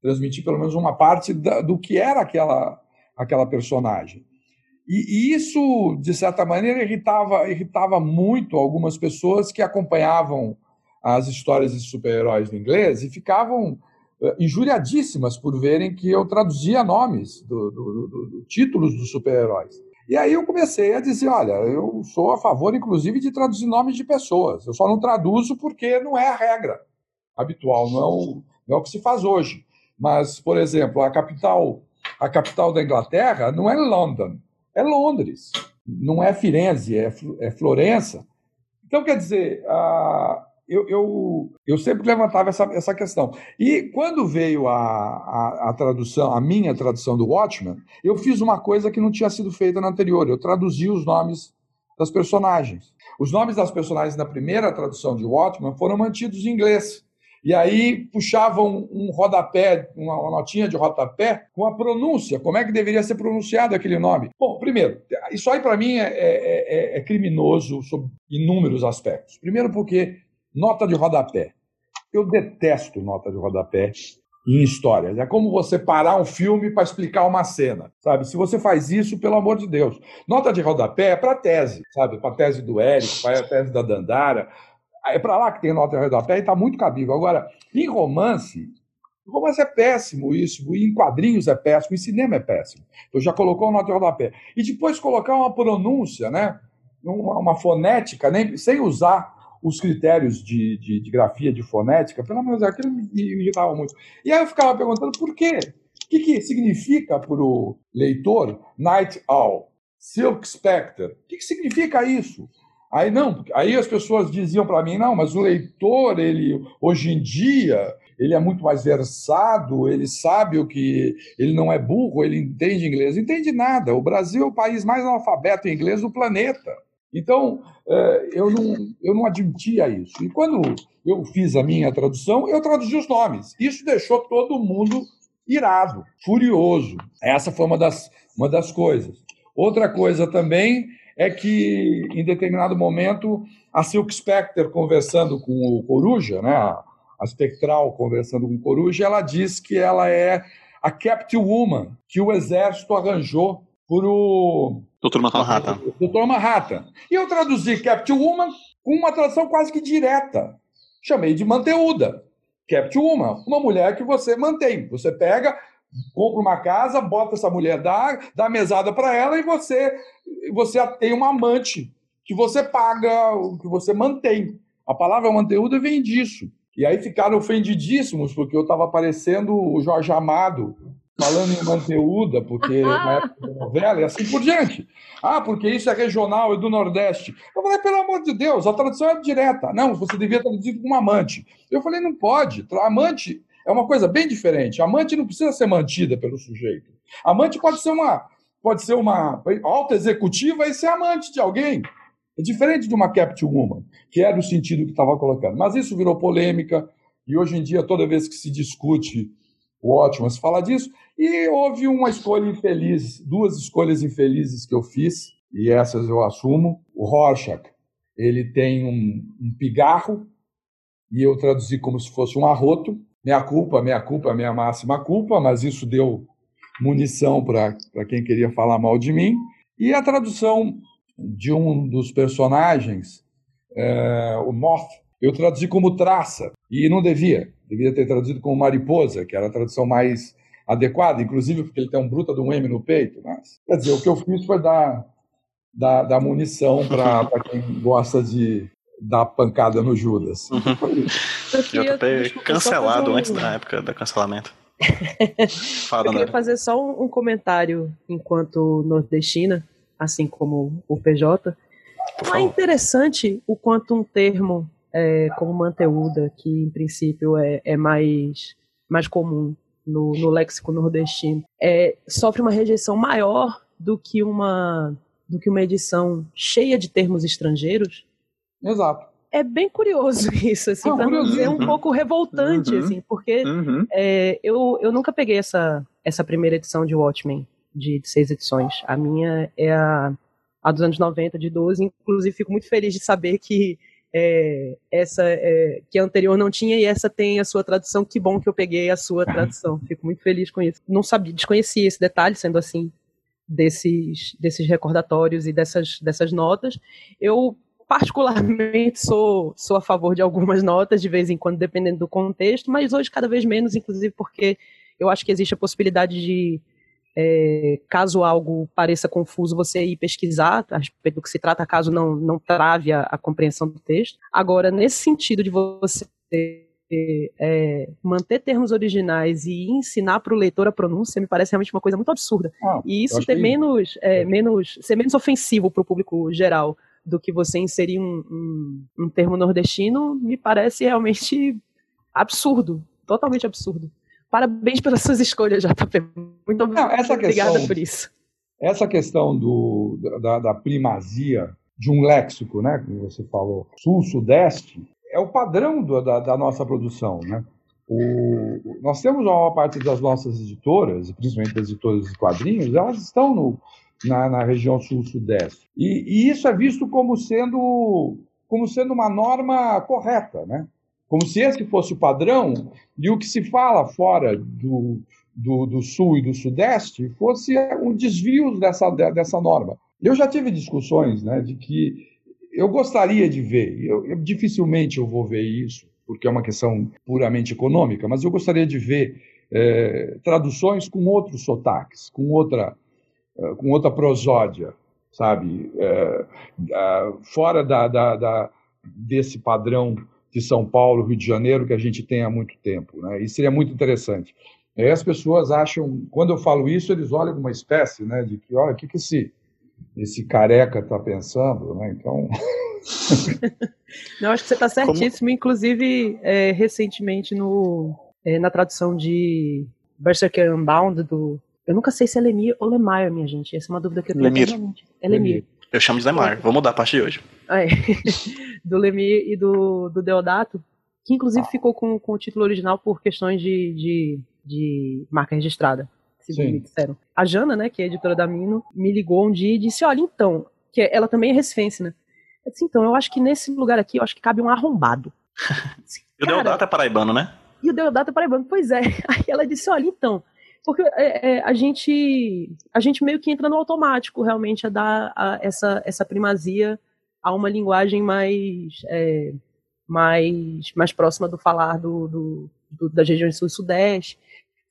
Transmiti pelo menos uma parte da, do que era aquela, aquela personagem. E, e, isso, de certa maneira, irritava, irritava muito algumas pessoas que acompanhavam as histórias de super-heróis no inglês e ficavam uh, injuriadíssimas por verem que eu traduzia nomes do, do, do, do títulos dos super-heróis. E aí eu comecei a dizer, olha, eu sou a favor, inclusive, de traduzir nomes de pessoas. Eu só não traduzo porque não é a regra habitual, não é o, não é o que se faz hoje. Mas, por exemplo, a capital, a capital da Inglaterra não é London, é Londres. Não é Firenze, é, é Florença. Então, quer dizer, a, eu, eu, eu sempre levantava essa, essa questão. E quando veio a, a, a, tradução, a minha tradução do Watchmen, eu fiz uma coisa que não tinha sido feita na anterior. Eu traduzi os nomes das personagens. Os nomes das personagens na primeira tradução de Watchmen foram mantidos em inglês. E aí puxavam um rodapé, uma, uma notinha de rodapé com a pronúncia, como é que deveria ser pronunciado aquele nome. Bom, primeiro, isso aí para mim é, é, é, é criminoso sob inúmeros aspectos. Primeiro porque Nota de rodapé. Eu detesto nota de rodapé em histórias. É como você parar um filme para explicar uma cena, sabe? Se você faz isso, pelo amor de Deus. Nota de rodapé é para tese, sabe? Para tese do Érico, para a tese da Dandara. É para lá que tem nota de rodapé e está muito cabível. Agora, em romance, romance é péssimo isso, em quadrinhos é péssimo, em cinema é péssimo. Então já colocou nota de rodapé. E depois colocar uma pronúncia, né? Uma, uma fonética, nem, sem usar os critérios de, de, de, grafia, de fonética, pelo menos aquilo me, irritava muito. E aí eu ficava perguntando por quê? O que, que significa para o leitor Night Owl? Silk Spectre? O que, que significa isso? Aí não, aí as pessoas diziam para mim, não, mas o leitor, ele hoje em dia, ele é muito mais versado, ele sabe o que. Ele não é burro, ele entende inglês. Entende nada. O Brasil é o país mais analfabeto em inglês do planeta. Então, é, eu não, eu não admitia isso. E quando eu fiz a minha tradução, eu traduzi os nomes. Isso deixou todo mundo irado, furioso. Essa foi uma das, uma das coisas. Outra coisa também é que, em determinado momento, a Silk Spectre conversando com o Coruja, né, a Spectral conversando com o Coruja, ela diz que ela é a Captain Woman que o exército arranjou por o Doutor Manhattan. Doutor Manhattan. E eu traduzi Captain Woman com uma tradução quase que direta. Chamei de Manteuda. Captain Woman, uma mulher que você mantém. Você pega, compra uma casa, bota essa mulher, dá, dá mesada para ela e você, você tem uma amante que você paga, que você mantém. A palavra Manteuda vem disso. E aí ficaram ofendidíssimos, porque eu estava parecendo o Jorge Amado falando em Manteuda, porque na época da novela, e assim por diante. Ah, porque isso é regional, é do Nordeste. Eu falei, pelo amor de Deus, a tradução é direta. Não, você devia traduzir como amante. Eu falei, não pode. Amante é uma coisa bem diferente. Amante não precisa ser mantida pelo sujeito. Amante pode ser uma pode ser uma alta executiva e ser amante de alguém. É diferente de uma captive woman, que era o sentido que estava colocando. Mas isso virou polêmica e hoje em dia toda vez que se discute ótimo se fala disso. E houve uma escolha infeliz, duas escolhas infelizes que eu fiz, e essas eu assumo. O Rorschach, ele tem um, um pigarro, e eu traduzi como se fosse um arroto. Minha culpa, minha culpa, minha máxima culpa, mas isso deu munição para quem queria falar mal de mim. E a tradução de um dos personagens, é, o Moth, eu traduzi como traça, e não devia. Devia ter traduzido como mariposa, que era a tradução mais adequada, inclusive porque ele tem um bruta de um M no peito. Mas, quer dizer, o que eu fiz foi dar, dar, dar munição para quem gosta de dar pancada no Judas. Uhum. JP cancelado antes da época do cancelamento. Fala, eu queria fazer só um, um, comentário enquanto nordestina, assim como o PJ. é interessante o quanto um termo é, como manteuda, que em princípio é, é mais, mais comum no, no léxico nordestino, é, sofre uma rejeição maior do que uma do que uma edição cheia de termos estrangeiros. Exato. É bem curioso isso, assim, para não dizer um pouco revoltante, uhum. assim, porque uhum. é, eu, eu nunca peguei essa, essa primeira edição de Watchmen, de, de, seis edições. A minha é a, a dos anos 90, de 12. Inclusive, fico muito feliz de saber que é, essa é, que a anterior não tinha e essa tem a sua tradução. Que bom que eu peguei a sua tradução. Fico muito feliz com isso. Não sabia, desconhecia esse detalhe, sendo assim, desses, desses recordatórios e dessas, dessas notas. Eu particularmente sou, sou a favor de algumas notas, de vez em quando, dependendo do contexto, mas hoje cada vez menos, inclusive porque eu acho que existe a possibilidade de é, caso algo pareça confuso, você ir pesquisar a respeito do que se trata, caso não, não trave a, a compreensão do texto. Agora, nesse sentido de você é, manter termos originais e ensinar para o leitor a pronúncia me parece realmente uma coisa muito absurda. Ah, e isso ter que... menos, é, menos, ser menos ofensivo para o público geral do que você inserir um, um, um termo nordestino me parece realmente absurdo, totalmente absurdo. Parabéns pelas suas escolhas, JP. Muito Não, essa obrigada questão, por isso. Essa questão do, da, da, primazia de um léxico, né, como você falou, sul-sudeste, é o padrão do, da, da, nossa produção. Né? O, nós temos uma parte das nossas editoras, principalmente das editoras de quadrinhos, elas estão no, na, na região sul-sudeste. E, e, isso é visto como sendo, como sendo uma norma correta, né? Como se esse fosse o padrão, e o que se fala fora do, do, do sul e do sudeste fosse um desvio dessa, dessa norma. Eu já tive discussões né, de que eu gostaria de ver, eu, eu, dificilmente eu vou ver isso, porque é uma questão puramente econômica, mas eu gostaria de ver é, traduções com outros sotaques, com outra, é, com outra prosódia, sabe? É, fora da, da, da, desse padrão de São Paulo, Rio de Janeiro, que a gente tem há muito tempo. Né? Isso seria muito interessante. Aí as pessoas acham, quando eu falo isso, eles olham uma espécie né, de que, olha, o que, que esse, esse careca está pensando? Né? Então. Não, acho que você está certíssimo. Como... Inclusive, é, recentemente, no, é, na tradução de Berserker Unbound, do. Eu nunca sei se é Lemir ou Lemire, minha gente. Essa é uma dúvida que eu tenho. Lemir. É Lemir. Eu chamo de Lemar. Vou mudar a partir de hoje. É. do Lemir e do, do Deodato, que inclusive ah. ficou com, com o título original por questões de, de, de marca registrada, segundo me disseram. A Jana, né, que é editora da Mino, me ligou um dia e disse, olha, então, que ela também é recifense, né? Eu disse, então, eu acho que nesse lugar aqui, eu acho que cabe um arrombado. Disse, e o Deodato é paraibano, né? E o Deodato é paraibano, pois é. Aí ela disse, olha, então, porque é, é, a gente a gente meio que entra no automático realmente a dar a, essa, essa primazia a uma linguagem mais é, mais mais próxima do falar do, do, do das regiões sul e sudeste.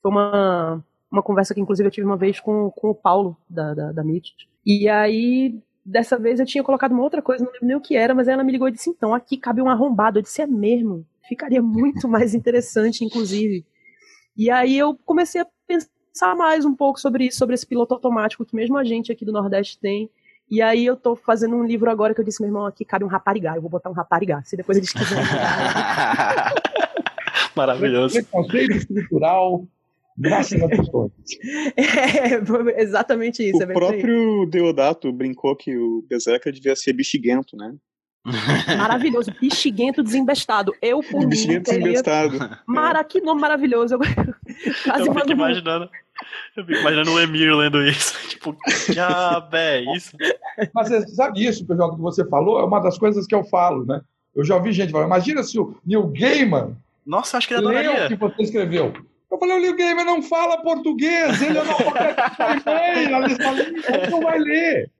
Foi uma uma conversa que inclusive eu tive uma vez com, com o Paulo da, da, da MIT e aí dessa vez eu tinha colocado uma outra coisa não lembro nem o que era mas ela me ligou e disse então aqui cabe um arrombado. Eu disse é mesmo? Ficaria muito mais interessante inclusive. E aí eu comecei a pensar mais um pouco sobre isso, sobre esse piloto automático que mesmo a gente aqui do Nordeste tem. E aí eu tô fazendo um livro agora que eu disse, meu irmão, aqui cabe um raparigá, eu vou botar um raparigá, se depois eles quiserem. Maravilhoso. Conceito estrutural, graças a pessoas. É, exatamente isso. O é próprio Deodato brincou que o Bezeca devia ser bexiguento, né? Maravilhoso, bexiguento desembestado. Eu por Bexiguento desembestado. Mara, que nome maravilhoso. Eu quase eu fico imaginando. Eu fico imaginando o Emir lendo isso. Tipo, já, é isso. Mas você sabe isso, PJ, que você falou? É uma das coisas que eu falo, né? Eu já ouvi gente falar, imagina se o Neil Gaiman. Nossa, acho que ele adoraria. o que você escreveu. Eu falei, o Neil Gaiman não fala português, ele é não ele não vai ler.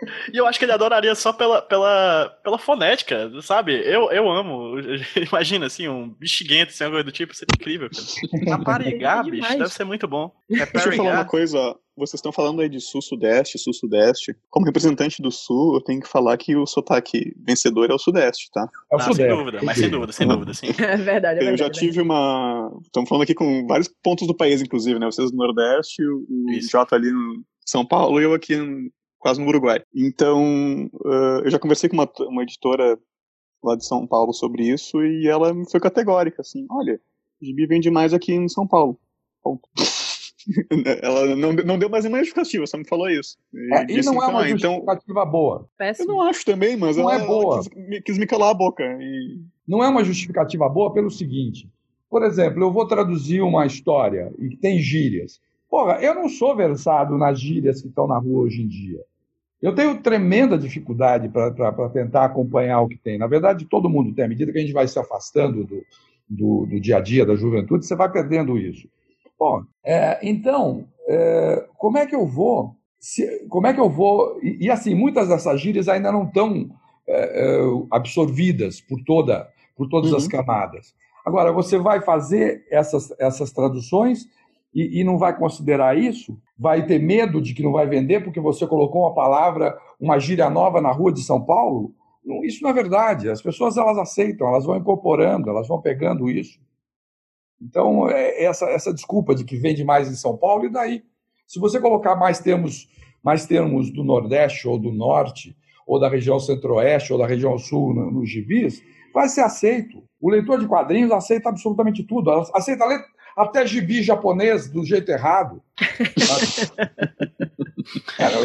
E eu acho que ele adoraria só pela, pela, pela fonética, sabe? Eu, eu amo. Imagina, assim, um bexiguento, assim, algo do tipo, seria incrível, cara. Raparigar, é bicho, deve ser muito bom. É Deixa eu falar uma coisa, ó. Vocês estão falando aí de sul-sudeste, sul-sudeste. Como representante do sul, eu tenho que falar que o sotaque vencedor é o sudeste, tá? É o ah, sudeste. Sem dúvida, mas sem dúvida, sem dúvida, sim. É verdade, é verdade. Eu já tive uma. Estamos falando aqui com vários pontos do país, inclusive, né? Vocês no Nordeste, o Isso. Jota ali no São Paulo e eu aqui quase no Uruguai. Então, uh, eu já conversei com uma, uma editora lá de São Paulo sobre isso e ela foi categórica, assim, olha, o gibi vende mais aqui em São Paulo. Ponto. ela não, não deu mais nenhuma justificativa, só me falou isso. E, é, e não é uma então, justificativa boa. Péssimo. Eu não acho também, mas não ela, é boa. Ela quis, quis, me calar a boca. E... Não é uma justificativa boa pelo seguinte. Por exemplo, eu vou traduzir uma história e tem gírias. Porra, eu não sou versado nas gírias que estão na rua hoje em dia. Eu tenho tremenda dificuldade para tentar acompanhar o que tem. Na verdade, todo mundo tem. À medida que a gente vai se afastando do, do, do dia a dia, da juventude, você vai perdendo isso. Bom, é, então, é, como é que eu vou? Se, como é que eu vou? E, e, assim, muitas dessas gírias ainda não estão é, é, absorvidas por, toda, por todas uhum. as camadas. Agora, você vai fazer essas, essas traduções e, e, não vai considerar isso? Vai ter medo de que não vai vender porque você colocou uma palavra, uma gíria nova na rua de São Paulo? Não, isso não é verdade. As pessoas elas aceitam, elas vão incorporando, elas vão pegando isso. Então, é essa, essa desculpa de que vende mais em São Paulo, e daí? Se você colocar mais termos, mais termos do Nordeste ou do Norte, ou da região Centro-Oeste ou da região Sul nos no gibis, vai ser aceito. O leitor de quadrinhos aceita absolutamente tudo. Aceita até gibi japonês do jeito errado. Cara,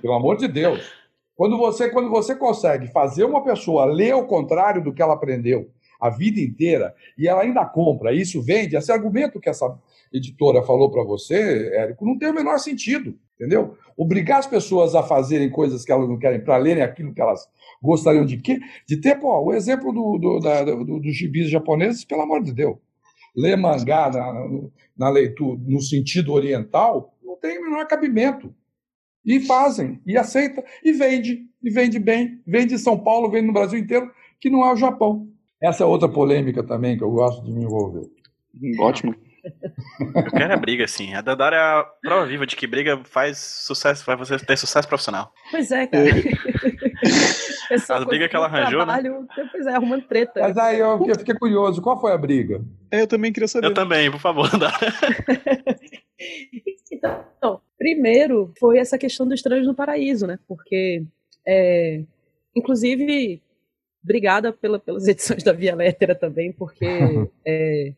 pelo amor de Deus. Quando você, quando você consegue fazer uma pessoa ler o contrário do que ela aprendeu a vida inteira e ela ainda compra, isso vende, esse argumento que essa editora falou para você, Érico, não tem o menor sentido, entendeu? Obrigar as pessoas a fazerem coisas que elas não querem, para lerem aquilo que elas gostariam de, que, de ter, pô, o exemplo do, do, da, do, dos gibis japoneses, pelo amor de Deus ler mangá na, na leitura no sentido oriental não tem o menor cabimento. E fazem, e aceita, e vende, e vende bem. Vende em São Paulo, vende no Brasil inteiro, que não é o Japão. Essa é outra polêmica também que eu gosto de me envolver. Ótimo. Eu quero a briga, sim. A Dandara é a prova viva de que briga faz sucesso, faz você ter sucesso profissional. Pois é, cara. As brigas que ela arranjou, né? trabalho, né? Pois é, arrumando treta. Mas aí eu, eu, fiquei curioso, qual foi a briga? É, eu também queria saber. Eu também, por favor, Dandara. então, primeiro foi essa questão do Estranhos no Paraíso, né? Porque, é, inclusive, obrigada pela, pelas edições da Via Létera também, porque é,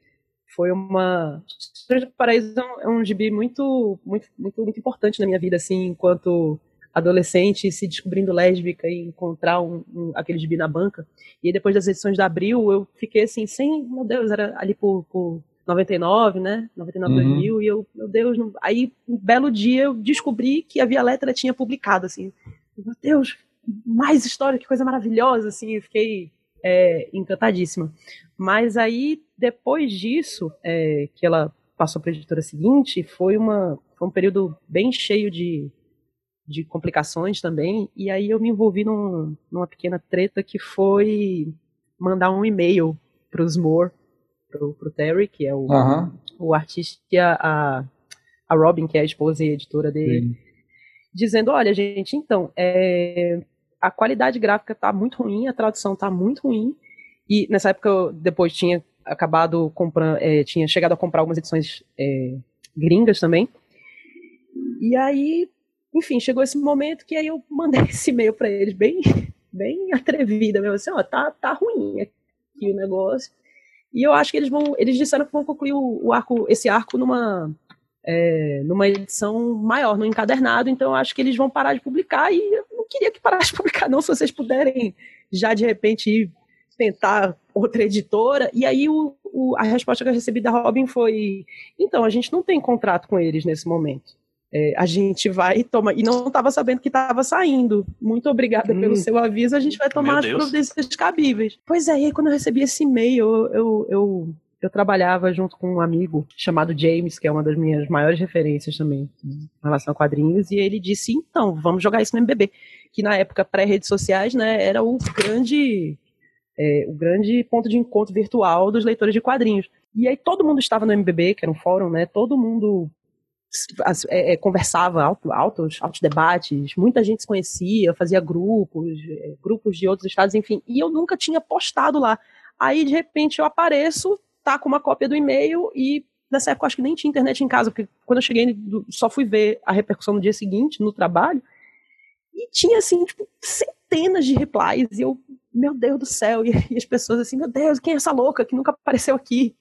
foi uma. Estranhos no Paraíso é um, é um gibi muito, muito, muito, muito importante na minha vida, assim, enquanto adolescente se descobrindo lésbica e encontrar um, um, aquele gibi na banca. E depois das edições da Abril, eu fiquei assim, sem, meu Deus, era ali por, por 99, né? 99, uhum. 2000, e eu, meu Deus, não... aí um belo dia eu descobri que a Via Letra tinha publicado, assim, meu Deus, mais história, que coisa maravilhosa, assim, eu fiquei é, encantadíssima. Mas aí, depois disso, é, que ela passou para a editora seguinte, foi, uma, foi um período bem cheio de de complicações também, e aí eu me envolvi num, numa pequena treta que foi mandar um e-mail para os Moore, pro, pro Terry, que é o, uhum. o artista, e a, a Robin, que é a esposa e editora dele, Sim. dizendo, olha, gente, então, é, a qualidade gráfica tá muito ruim, a tradução tá muito ruim, e nessa época eu depois tinha acabado comprando, é, tinha chegado a comprar algumas edições é, gringas também, e aí enfim, chegou esse momento que aí eu mandei esse e-mail para eles, bem, bem atrevida mesmo, assim, ó, tá, tá ruim aqui o negócio. E eu acho que eles vão, eles disseram que vão concluir o, o arco, esse arco numa, é, numa edição maior, no encadernado, então eu acho que eles vão parar de publicar e eu não queria que parasse de publicar não, se vocês puderem já de repente tentar outra editora. E aí o, o, a resposta que eu recebi da Robin foi: então, a gente não tem contrato com eles nesse momento. É, a gente vai tomar. E não estava sabendo que estava saindo. Muito obrigada hum. pelo seu aviso. A gente vai tomar as providências cabíveis. Pois é, aí quando eu recebi esse e-mail, eu, eu, eu, eu, trabalhava junto com um amigo chamado James, que é uma das minhas maiores referências também em relação a quadrinhos, e ele disse: então, vamos jogar isso no MBB. Que na época pré-redes sociais, né, era o grande. É, o grande ponto de encontro virtual dos leitores de quadrinhos. E aí todo mundo estava no MBB, que era um fórum, né? Todo mundo é, é, conversava, alto, altos, altos debates, muita gente se conhecia, fazia grupos, é, grupos de outros estados, enfim, e eu nunca tinha postado lá. Aí, de repente, eu apareço, tá com uma cópia do e-mail e nessa época eu acho que nem tinha internet em casa, porque quando eu cheguei, só fui ver a repercussão no dia seguinte, no trabalho, e tinha, assim, tipo, centenas de replies, e eu, meu Deus do céu, e, e as pessoas assim, meu Deus, quem é essa louca que nunca apareceu aqui?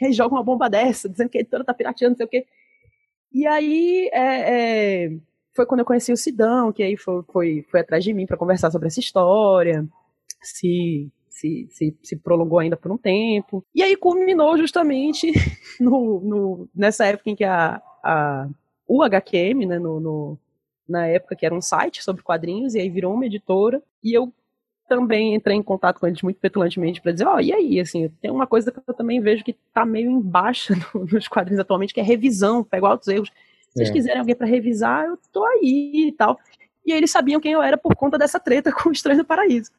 E aí joga uma bomba dessa, dizendo que a editora tá pirateando, não sei o quê. E aí é, é, foi quando eu conheci o Sidão, que aí foi, foi, foi atrás de mim para conversar sobre essa história, se, se, se, se, prolongou ainda por um tempo. E aí culminou justamente no, no, nessa época em que a, a, o HQM, né, no, no, na época, que era um site sobre quadrinhos, e aí virou uma editora, e eu também entrei em contato com eles muito petulantemente para dizer, ó, oh, e aí, assim, tem uma coisa que eu também vejo que tá meio embaixo nos quadrinhos atualmente, que é revisão, pego altos erros. Se vocês é. quiserem alguém para revisar, eu tô aí e tal. E eles sabiam quem eu era por conta dessa treta com o Estranho do Paraíso.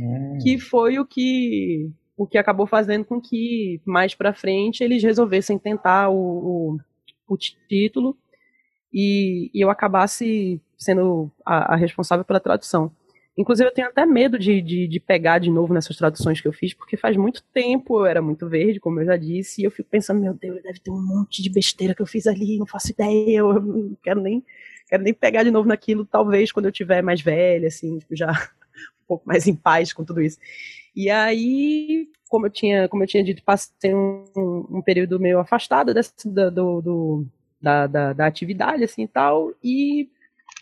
É. Que foi o que o que acabou fazendo com que mais para frente eles resolvessem tentar o, o, o título e, e, eu acabasse sendo a, a responsável pela tradução. Inclusive, eu tenho até medo de, de, de, pegar de novo nessas traduções que eu fiz, porque faz muito tempo eu era muito verde, como eu já disse, e eu fico pensando, meu Deus, deve ter um monte de besteira que eu fiz ali, não faço ideia, eu não quero nem, quero nem pegar de novo naquilo, talvez quando eu tiver mais velha, assim, tipo, já um pouco mais em paz com tudo isso. E aí, como eu tinha, como eu tinha dito, passei um, um período meio afastado desse, do, do da, da, da atividade, assim, e tal, e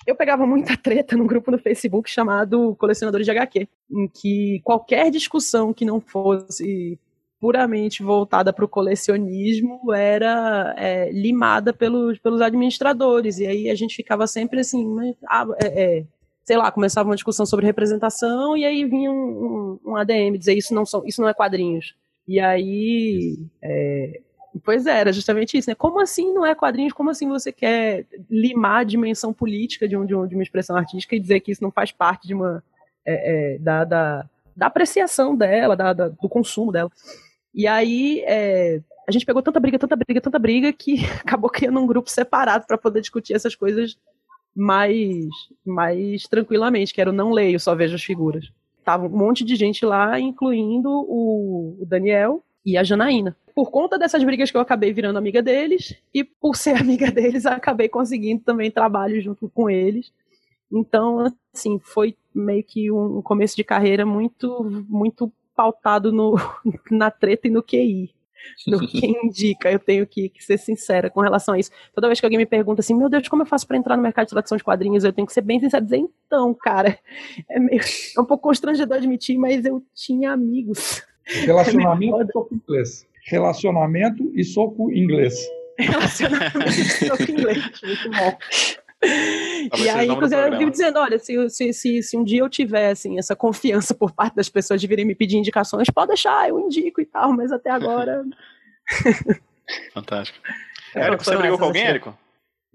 eu pegava muita treta num grupo no Facebook chamado Colecionadores de HQ, em que qualquer discussão que não fosse puramente voltada para o colecionismo era é, limada pelos, pelos administradores. E aí a gente ficava sempre assim, mas, ah, é, é, sei lá, começava uma discussão sobre representação e aí vinha um, um, um ADM dizer isso não, são, isso não é quadrinhos. E aí é, Pois é, era justamente isso, né? Como assim não é quadrinhos? Como assim você quer limar a dimensão política de, um, de, um, de uma expressão artística e dizer que isso não faz parte de uma. É, é, da, da, da, apreciação dela, da, da, do consumo dela. E aí é, a gente pegou tanta briga, tanta briga, tanta briga que acabou criando um grupo separado para poder discutir essas coisas mais, mais tranquilamente, que era o não leio, só vejo as figuras. Tava um monte de gente lá, incluindo o, o Daniel e a Janaína por conta dessas brigas que eu acabei virando amiga deles, e por ser amiga deles, acabei conseguindo também trabalho junto com eles. Então, assim, foi meio que um começo de carreira muito, muito pautado no, na treta e no QI. No que indica, eu tenho que, que, ser sincera com relação a isso. Toda vez que alguém me pergunta assim, meu Deus, como eu faço para entrar no mercado de tradução de quadrinhos? Eu tenho que ser bem sincera e dizer, então, cara, é, meio, é um pouco constrangedor admitir, mas eu tinha amigos. Relacionamento é inglês relacionamento e soco inglês. Relacionamento e soco inglês, muito bom. E aí, inclusive, eu vivo dizendo, olha, se, se, se, se, um dia eu tiver, assim, essa confiança por parte das pessoas de virem me pedir indicações, pode deixar, eu indico e tal, mas até agora... Fantástico. Érico, você brigou com alguém, Érico?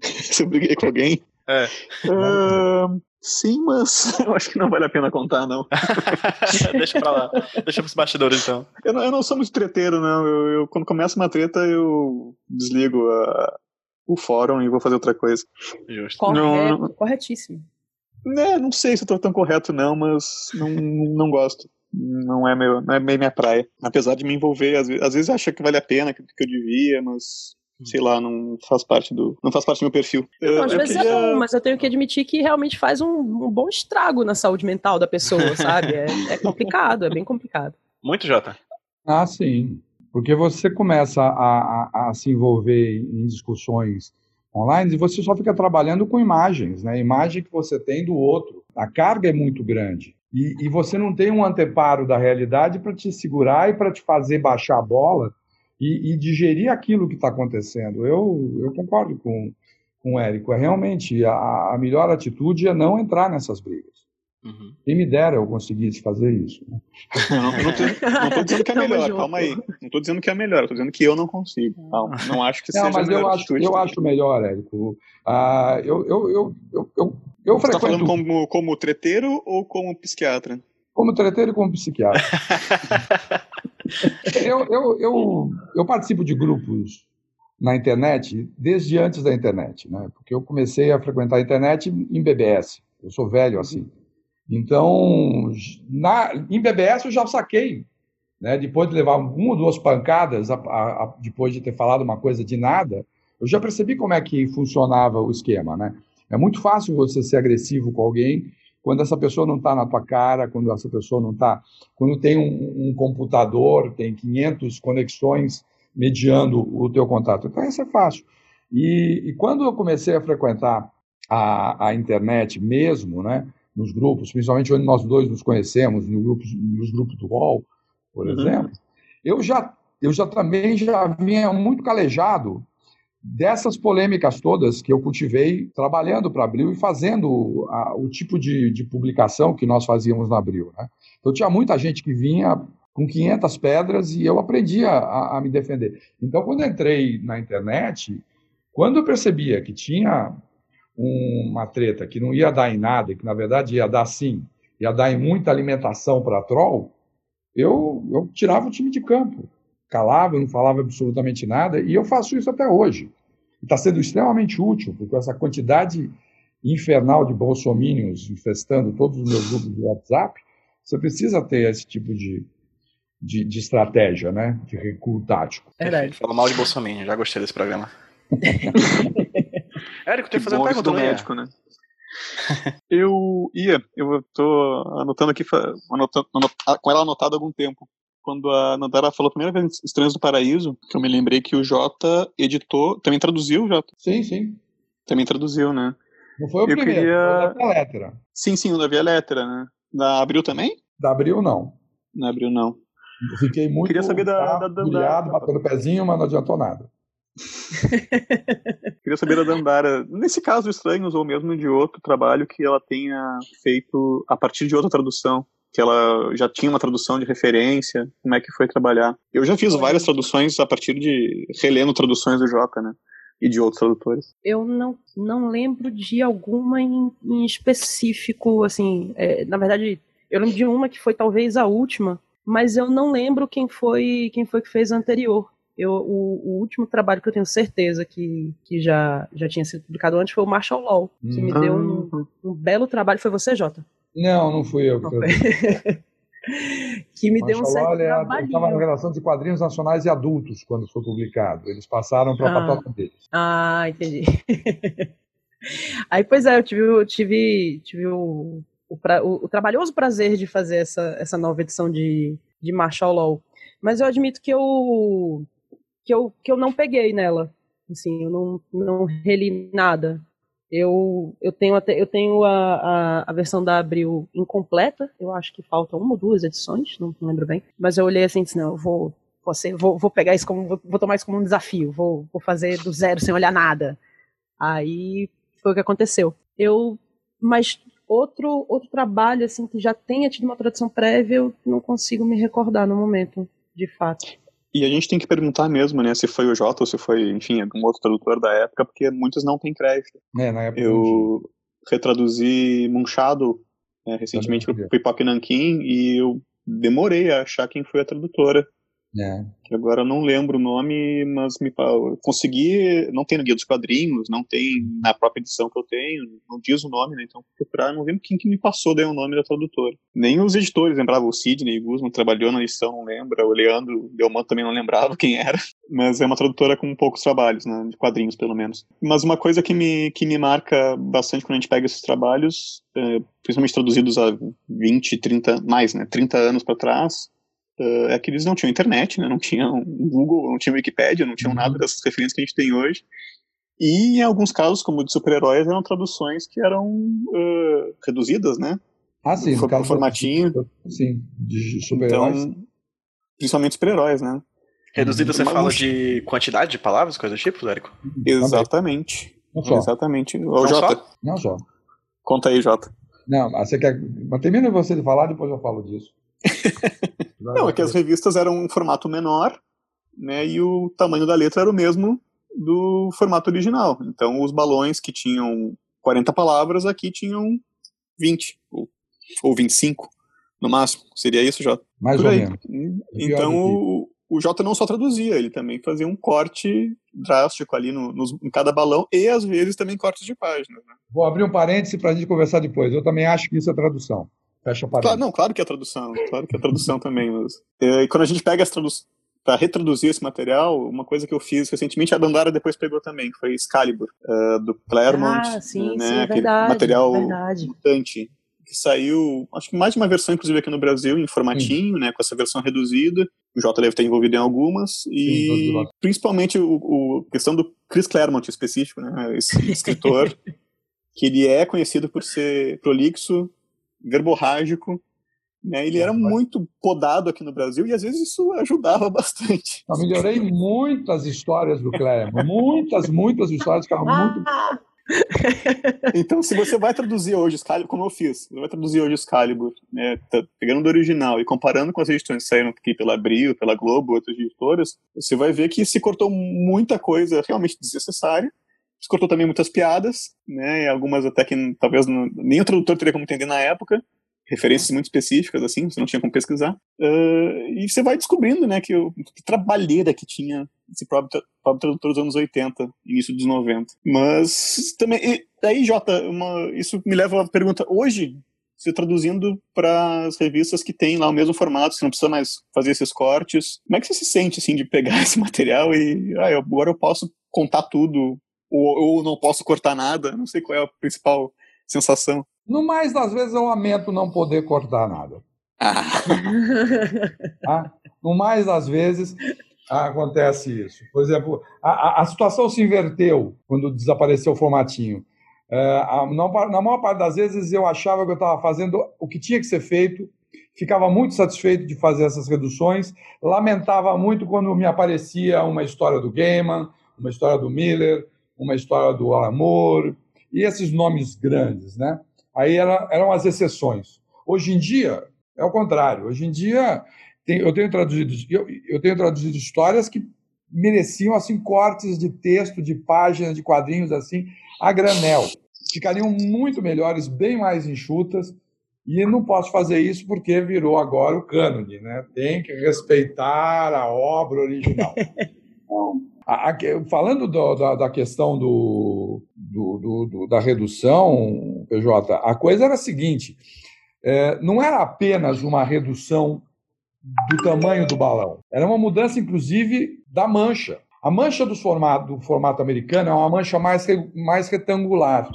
você briguei com alguém? É. Uh, sim, mas eu acho que não vale a pena contar, não. Deixa pra lá. Deixa pros bastidores, então. Eu não, eu não sou muito treteiro, não. Eu, eu, quando começa uma treta, eu desligo a, o fórum e vou fazer outra coisa. Justo. Correto, não, corretíssimo. Né, não sei se eu tô tão correto, não, mas não, não gosto. Não é, meu, não é bem minha praia. Apesar de me envolver, às vezes, às vezes acho que vale a pena, que, que eu devia, mas sei lá, não faz parte do, não faz parte do meu perfil. Eu, às vezes é queria... é bom, mas eu tenho que admitir que realmente faz um, um bom estrago na saúde mental da pessoa, sabe? É, é, complicado, é bem complicado. Muito, Jota. Ah, sim. Porque você começa a, a, a se envolver em discussões online e você só fica trabalhando com imagens, né? Imagem que você tem do outro. A carga é muito grande. E, e você não tem um anteparo da realidade para te segurar e para te fazer baixar a bola e, e digerir aquilo que está acontecendo. Eu, eu concordo com, com o Érico. É realmente a, a melhor atitude é não entrar nessas brigas. Uhum. Quem me dera eu conseguisse fazer isso. Né? Não, estou dizendo que é melhor, calma aí. Não estou dizendo que é melhor, estou dizendo que eu não consigo. Calma. Não acho que não, seja mas a melhor eu acho, eu acho melhor, Érico. Ah, eu, eu, eu, eu, eu, eu Você está falando como, como treteiro ou como psiquiatra? Como treteiro e como psiquiatra. eu, eu, eu, eu participo de grupos na internet desde antes da internet, né? Porque eu comecei a frequentar a internet em BBS. Eu sou velho assim. Então, na, em BBS eu já saquei, né? Depois de levar uma ou duas pancadas, a, a, a, depois de ter falado uma coisa de nada, eu já percebi como é que funcionava o esquema, né? É muito fácil você ser agressivo com alguém quando essa pessoa não está na tua cara, quando essa pessoa não está, quando tem um, um, computador, tem 500 conexões mediando o teu contato. Então, isso é fácil. E, e quando eu comecei a frequentar a, a, internet mesmo, né, nos grupos, principalmente onde nós dois nos conhecemos, no grupos, nos grupos do UOL, por uhum. exemplo, eu já, eu já também já vinha muito calejado dessas polêmicas todas que eu cultivei trabalhando para Abril e fazendo a, o tipo de, de, publicação que nós fazíamos na Abril. Né? Então tinha muita gente que vinha com 500 pedras e eu aprendia a, a me defender. Então, quando entrei na internet, quando eu percebia que tinha uma treta que não ia dar em nada, que na verdade ia dar sim, ia dar em muita alimentação para troll, eu, eu tirava o time de campo. Calava, não falava absolutamente nada, e eu faço isso até hoje. Está sendo extremamente útil, porque essa quantidade infernal de bolsominions infestando todos os meus grupos de WhatsApp, você precisa ter esse tipo de, de, de estratégia, né? De recuo tático. É verdade. Fala mal de Bolsonaro, já gostei desse programa. Érico, tem que fazer uma pergunta do médico, né? eu ia, eu tô anotando aqui, anotando, anotando, com ela anotado há algum tempo. Quando a Nandara falou a primeira vez Estranhos do Paraíso, que eu me lembrei que o Jota editou, também traduziu, Jota? Sim, sim. Também traduziu, né? Não foi o eu primeiro, queria... foi da Letra. Sim, sim, o da Via Letra, né? Da Abril também? Da Abril, não. Da Abril, não. Eu fiquei muito queria saber da, da, da, da... batendo o pezinho, mas não adiantou nada. Queria saber da Dandara, nesse caso Estranhos ou mesmo de outro trabalho que ela tenha feito a partir de outra tradução, que ela já tinha uma tradução de referência, como é que foi trabalhar. Eu já fiz várias traduções a partir de relendo traduções do Joca, né? E de outros tradutores. Eu não, não lembro de alguma em, em específico, assim, é, na verdade, eu lembro de uma que foi talvez a última, mas eu não lembro quem foi quem foi que fez a anterior. Eu, o, o, último trabalho que eu tenho certeza que, que já, já tinha sido publicado antes foi o Marshall Law, que me deu um, ah. um, belo trabalho. Foi você, Jota? Não, não fui eu. Não foi. que me deu um certo trabalho. Estava na relação de quadrinhos nacionais e adultos quando foi publicado. Eles passaram para a ah. patota deles. Ah, entendi. Aí, pois é, eu tive, eu tive, tive o, o, o, o, trabalhoso prazer de fazer essa, essa nova edição de, de Marshall Law. Mas eu admito que eu que eu, que eu não peguei nela. Assim, eu não, não reli nada. Eu, eu tenho, até, eu tenho a, a, a, versão da Abril incompleta, eu acho que faltam uma ou duas edições, não, não lembro bem. Mas eu olhei assim e disse, não, eu vou, você, vou, vou pegar isso como, vou, vou tomar isso como um desafio, vou, vou fazer do zero sem olhar nada. Aí foi o que aconteceu. Eu, mas outro, outro trabalho assim que já tenha tido uma tradução prévia, eu não consigo me recordar no momento, de fato. E a gente tem que perguntar mesmo, né, se foi o Jota ou se foi, enfim, algum outro tradutor da época, porque muitos não têm crédito. É, na época eu retraduzi Munchado né, recentemente para o Pipoque Nankin e eu demorei a achar quem foi a tradutora. É. Agora eu não lembro o nome, mas me consegui. Não tem no Guia dos Quadrinhos, não tem na própria edição que eu tenho, não diz o nome, né? Então procurar, não lembro quem que me passou daí o nome da tradutora. Nem os editores lembravam, o Sidney Guzman trabalhou na edição, não lembra, o Leandro Delmanto também não lembrava quem era, mas é uma tradutora com poucos trabalhos, né? De quadrinhos, pelo menos. Mas uma coisa que me, que me marca bastante quando a gente pega esses trabalhos, é, principalmente traduzidos há 20, 30, mais, né? 30 anos para trás, uh, é que eles não tinham internet, né? não tinham Google, não tinham Wikipedia, não tinham uhum. nada dessas referências que a gente tem hoje. E em alguns casos, como de super-heróis, eram traduções que eram uh, reduzidas, né? Ah, sim, no caso formatinho. sim, de super-heróis. Então, principalmente super-heróis, né? Reduzida você fala de quantidade de palavras, coisa do tipo, Érico? Exatamente. Não Exatamente. Ô, Jota. Não só. Conta aí, Jota. Não, você quer. Mas termina você de falar, depois eu falo disso. Não, é que as revistas eram um formato menor, né, e o tamanho da letra era o mesmo do formato original. Então, os balões que tinham 40 palavras aqui tinham 20, ou, ou 25 no máximo. Seria isso, Jota? Mais Por ou aí. menos. Então, o, o Jota não só traduzia, ele também fazia um corte drástico ali no, no, em cada balão e, às vezes, também cortes de páginas. Né? Vou abrir um parêntese para a gente conversar depois. Eu também acho que isso é tradução. Fecha parênteses. Claro, não, claro que é tradução, claro que é tradução também. Mas, é, e quando a gente pega as traduções para retraduzir esse material, uma coisa que eu fiz recentemente, a Dandara depois pegou também, foi Excalibur, uh, do Claremont. Ah, sim, né, sim, é verdade, material verdade. mutante, que saiu, acho que mais de uma versão, inclusive, aqui no Brasil, em formatinho, né, com essa versão reduzida. O Jota deve ter envolvido em algumas, e sim, principalmente o, o, questão do Chris Claremont específico, né, esse escritor, que ele é conhecido por ser prolixo, verborrágico Né? Ele era muito podado aqui no Brasil e às vezes isso ajudava bastante. Eu melhorei muitas histórias do Claremont, muitas, muitas histórias que eram muito então, se você vai traduzir hoje Excalibur, como eu fiz, você vai traduzir hoje Excalibur, né, tá pegando do original e comparando com as edições que saíram aqui pela Abril, pela Globo, outras editoras, você vai ver que se cortou muita coisa realmente desnecessária, cortou também muitas piadas, né, algumas até que talvez não, nem o tradutor teria como entender na época, referências muito específicas, assim, você não tinha como pesquisar. Uh, e você vai descobrindo, né, que, o, que trabalheira que tinha esse próprio, próprio tradutor dos anos 80, início dos 90. Mas também, aí, Jota, uma, isso me leva à pergunta, hoje, você traduzindo para as revistas que tem lá o mesmo formato, você não precisa mais fazer esses cortes, como é que você se sente, assim, de pegar esse material e, ah, agora eu posso contar tudo, ou, ou não posso cortar nada, não sei qual é a principal sensação. No mais das vezes eu lamento não poder cortar nada. Ah. ah, no mais das vezes acontece isso. Por exemplo, a, a situação se inverteu quando desapareceu o formatinho. É, a, na, na maior parte das vezes eu achava que eu estava fazendo o que tinha que ser feito, ficava muito satisfeito de fazer essas reduções, lamentava muito quando me aparecia uma história do Gaiman, uma história do Miller, uma história do Amor, e esses nomes grandes, né? Aí era, eram as exceções. Hoje em dia, é o contrário. Hoje em dia, tem, eu, tenho traduzido, eu, eu tenho traduzido histórias que mereciam assim cortes de texto, de páginas, de quadrinhos assim, a granel. Ficariam muito melhores, bem mais enxutas, e não posso fazer isso porque virou agora o cânone, né? Tem que respeitar a obra original. Então, a, a, falando do, da, da, questão do, do, do, da redução, PJ, a coisa era a seguinte: é, não era apenas uma redução do tamanho do balão, era uma mudança, inclusive, da mancha. A mancha do formato, do formato americano é uma mancha mais, mais retangular.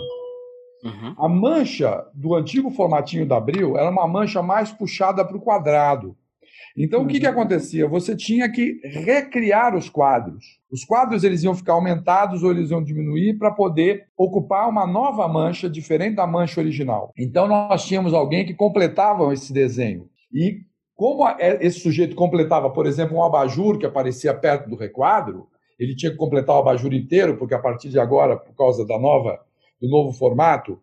Uhum. A mancha do antigo formatinho da Abril era uma mancha mais puxada para o quadrado. Então, o que, que uhum. acontecia? Você tinha que recriar os quadros. Os quadros eles iam ficar aumentados ou eles iam diminuir para poder ocupar uma nova mancha diferente da mancha original. Então, nós tínhamos alguém que completava esse desenho. E como é, esse sujeito completava, por exemplo, um abajur que aparecia perto do requadro, ele tinha que completar o abajur inteiro, porque a partir de agora, por causa da nova, do novo formato,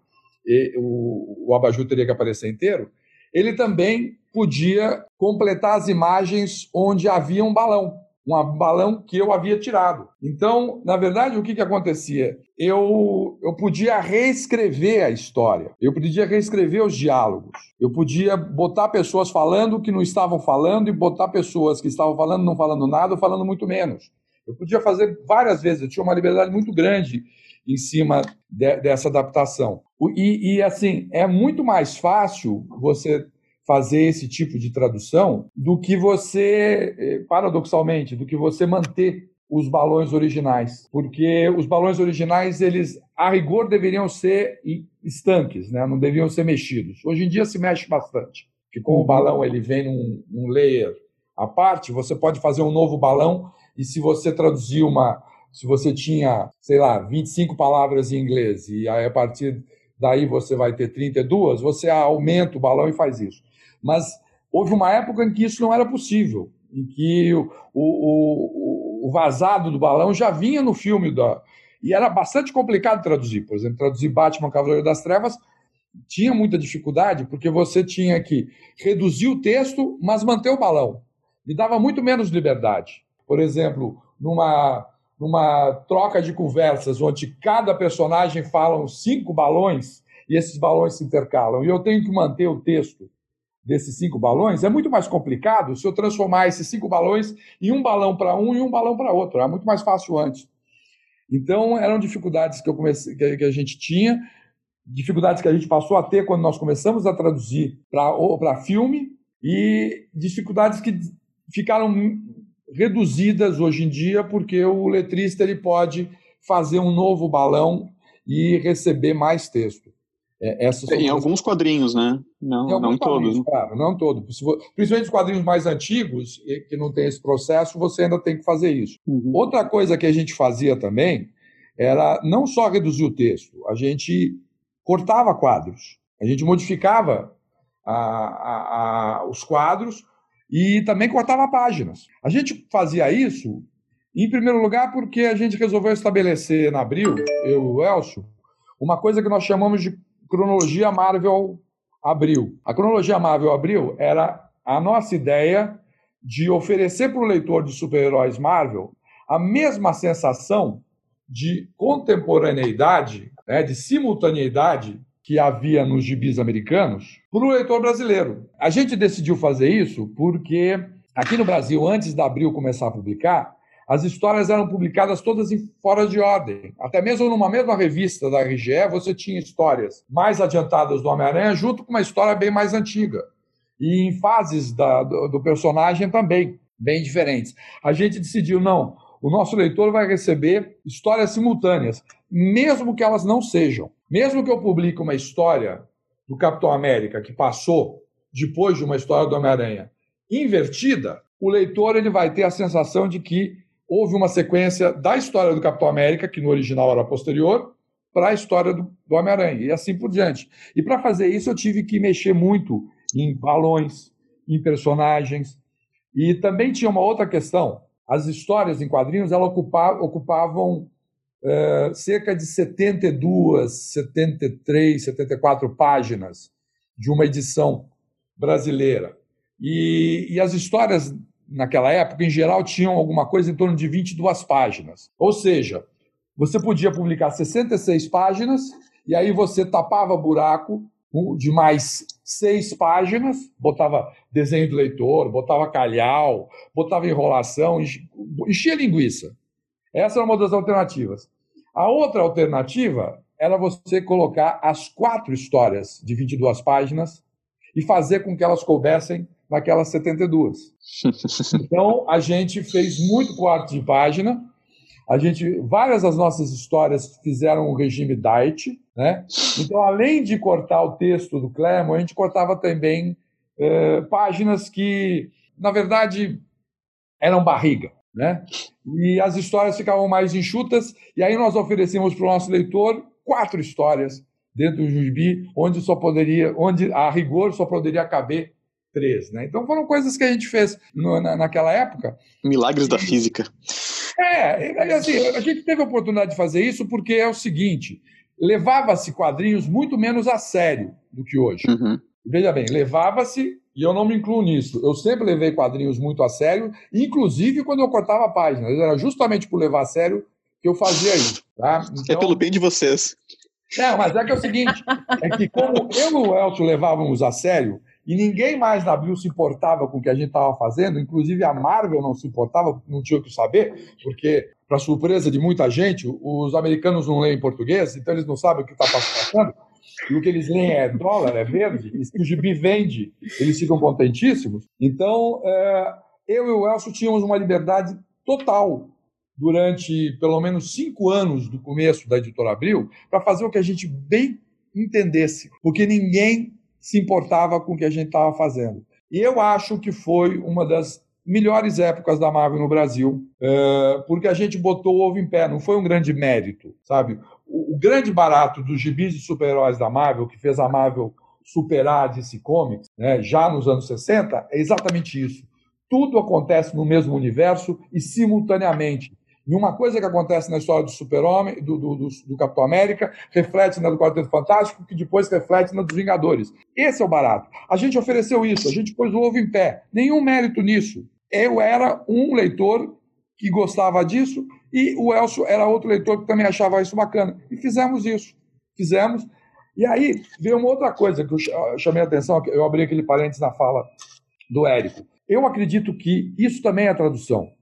o, o abajur teria que aparecer inteiro. Ele também podia completar as imagens onde havia um balão, um balão que eu havia tirado. Então, na verdade, o que, que acontecia? Eu, eu podia reescrever a história, eu podia reescrever os diálogos, eu podia botar pessoas falando que não estavam falando e botar pessoas que estavam falando não falando nada ou falando muito menos. Eu podia fazer várias vezes, eu tinha uma liberdade muito grande em cima de, dessa adaptação. E, e, assim, é muito mais fácil você fazer esse tipo de tradução do que você, eh, paradoxalmente, do que você manter os balões originais, porque os balões originais eles a rigor deveriam ser estanques, né? Não deveriam ser mexidos. Hoje em dia se mexe bastante, porque como o balão ele vem num, num layer à parte, você pode fazer um novo balão e se você traduzir uma, se você tinha, sei lá, 25 palavras em inglês e aí a partir daí você vai ter 32, você aumenta o balão e faz isso. Mas houve uma época em que isso não era possível, em que o, o, o vazado do balão já vinha no filme da. E era bastante complicado traduzir. Por exemplo, traduzir Batman Cavaleiro das Trevas tinha muita dificuldade, porque você tinha que reduzir o texto, mas manter o balão. E dava muito menos liberdade. Por exemplo, numa, numa troca de conversas onde cada personagem fala cinco balões e esses balões se intercalam, e eu tenho que manter o texto desses cinco balões, é muito mais complicado se eu transformar esses cinco balões em um balão para um e um balão para outro. É muito mais fácil antes. Então, eram dificuldades que, eu comecei, que a gente tinha, dificuldades que a gente passou a ter quando nós começamos a traduzir para filme e dificuldades que ficaram reduzidas hoje em dia porque o letrista ele pode fazer um novo balão e receber mais texto. É, em alguns quadrinhos, né? Não, não em todos. Claro, não todos. Principalmente os quadrinhos mais antigos, que não tem esse processo, você ainda tem que fazer isso. Uhum. Outra coisa que a gente fazia também era não só reduzir o texto, a gente cortava quadros, a gente modificava a, a, a, os quadros e também cortava páginas. A gente fazia isso, em primeiro lugar, porque a gente resolveu estabelecer na Abril, eu e o Elcio, uma coisa que nós chamamos de cronologia Marvel Abril. A cronologia Marvel Abril era a nossa ideia de oferecer para o leitor de super-heróis Marvel a mesma sensação de contemporaneidade, né, de simultaneidade que havia nos gibis americanos para o leitor brasileiro. A gente decidiu fazer isso porque aqui no Brasil, antes da Abril começar a publicar, as histórias eram publicadas todas em fora de ordem. Até mesmo numa mesma revista da RGE, você tinha histórias mais adiantadas do Homem-Aranha junto com uma história bem mais antiga. E em fases da, do, do personagem também, bem diferentes. A gente decidiu, não, o nosso leitor vai receber histórias simultâneas, mesmo que elas não sejam. Mesmo que eu publique uma história do Capitão América que passou depois de uma história do Homem-Aranha invertida, o leitor ele vai ter a sensação de que houve uma sequência da história do Capitão América, que no original era posterior, para a história do, do Homem-Aranha, e assim por diante. E para fazer isso, eu tive que mexer muito em balões, em personagens. E também tinha uma outra questão: as histórias em quadrinhos elas ocupavam, ocupavam é, cerca de 72, 73, 74 páginas de uma edição brasileira. E, e as histórias naquela época, em geral, tinham alguma coisa em torno de 22 páginas. Ou seja, você podia publicar 66 páginas e aí você tapava buraco de mais seis páginas, botava desenho do leitor, botava calhau, botava enrolação, enchia linguiça. Essa era uma das alternativas. A outra alternativa era você colocar as quatro histórias de 22 páginas e fazer com que elas coubessem naquelas 72. Então, a gente fez muito quarto de página. A gente, várias das nossas histórias fizeram o regime Diet, né? Então, além de cortar o texto do Claremont, a gente cortava também eh, páginas que, na verdade, eram barriga, né? E as histórias ficavam mais enxutas, e aí nós oferecemos para o nosso leitor quatro histórias dentro do gibi, onde só poderia, onde a rigor só poderia caber três, né? Então foram coisas que a gente fez no, na, naquela época. Milagres da física. É, assim, a gente teve a oportunidade de fazer isso porque é o seguinte: levava-se quadrinhos muito menos a sério do que hoje. Uhum. Veja bem, levava-se, e eu não me incluo nisso, eu sempre levei quadrinhos muito a sério, inclusive quando eu cortava páginas. Era justamente por levar a sério que eu fazia isso. Tá? Então, é pelo bem de vocês. Não, mas é que é o seguinte: é que como eu e o Elcio levávamos a sério, e ninguém mais na Abril se importava com o que a gente estava fazendo, inclusive a Marvel não se importava, não tinha o que saber, porque, para surpresa de muita gente, os americanos não leem português, então eles não sabem o que está passando. E o que eles leem é dólar, é verde, e o gibi vende, eles ficam contentíssimos. Então, é, eu e o Elcio tínhamos uma liberdade total durante pelo menos cinco anos do começo da editora Abril para fazer o que a gente bem entendesse, porque ninguém se importava com o que a gente estava fazendo. E eu acho que foi uma das melhores épocas da Marvel no Brasil, é, porque a gente botou o ovo em pé, não foi um grande mérito, sabe? O grande barato dos gibis de super-heróis da Marvel, que fez a Marvel superar a DC Comics, né, já nos anos 60, é exatamente isso. Tudo acontece no mesmo universo e simultaneamente. E uma coisa que acontece na história do Super-Homem, do, do, do, do, Capitão América, reflete na do Quarteto Fantástico, que depois reflete na dos Vingadores. Esse é o barato. A gente ofereceu isso, a gente pôs o ovo em pé. Nenhum mérito nisso. Eu era um leitor que gostava disso e o Elcio era outro leitor que também achava isso bacana. E fizemos isso. Fizemos. E aí veio uma outra coisa que eu chamei a atenção, eu abri aquele parênteses na fala do Érico. Eu acredito que isso também é tradução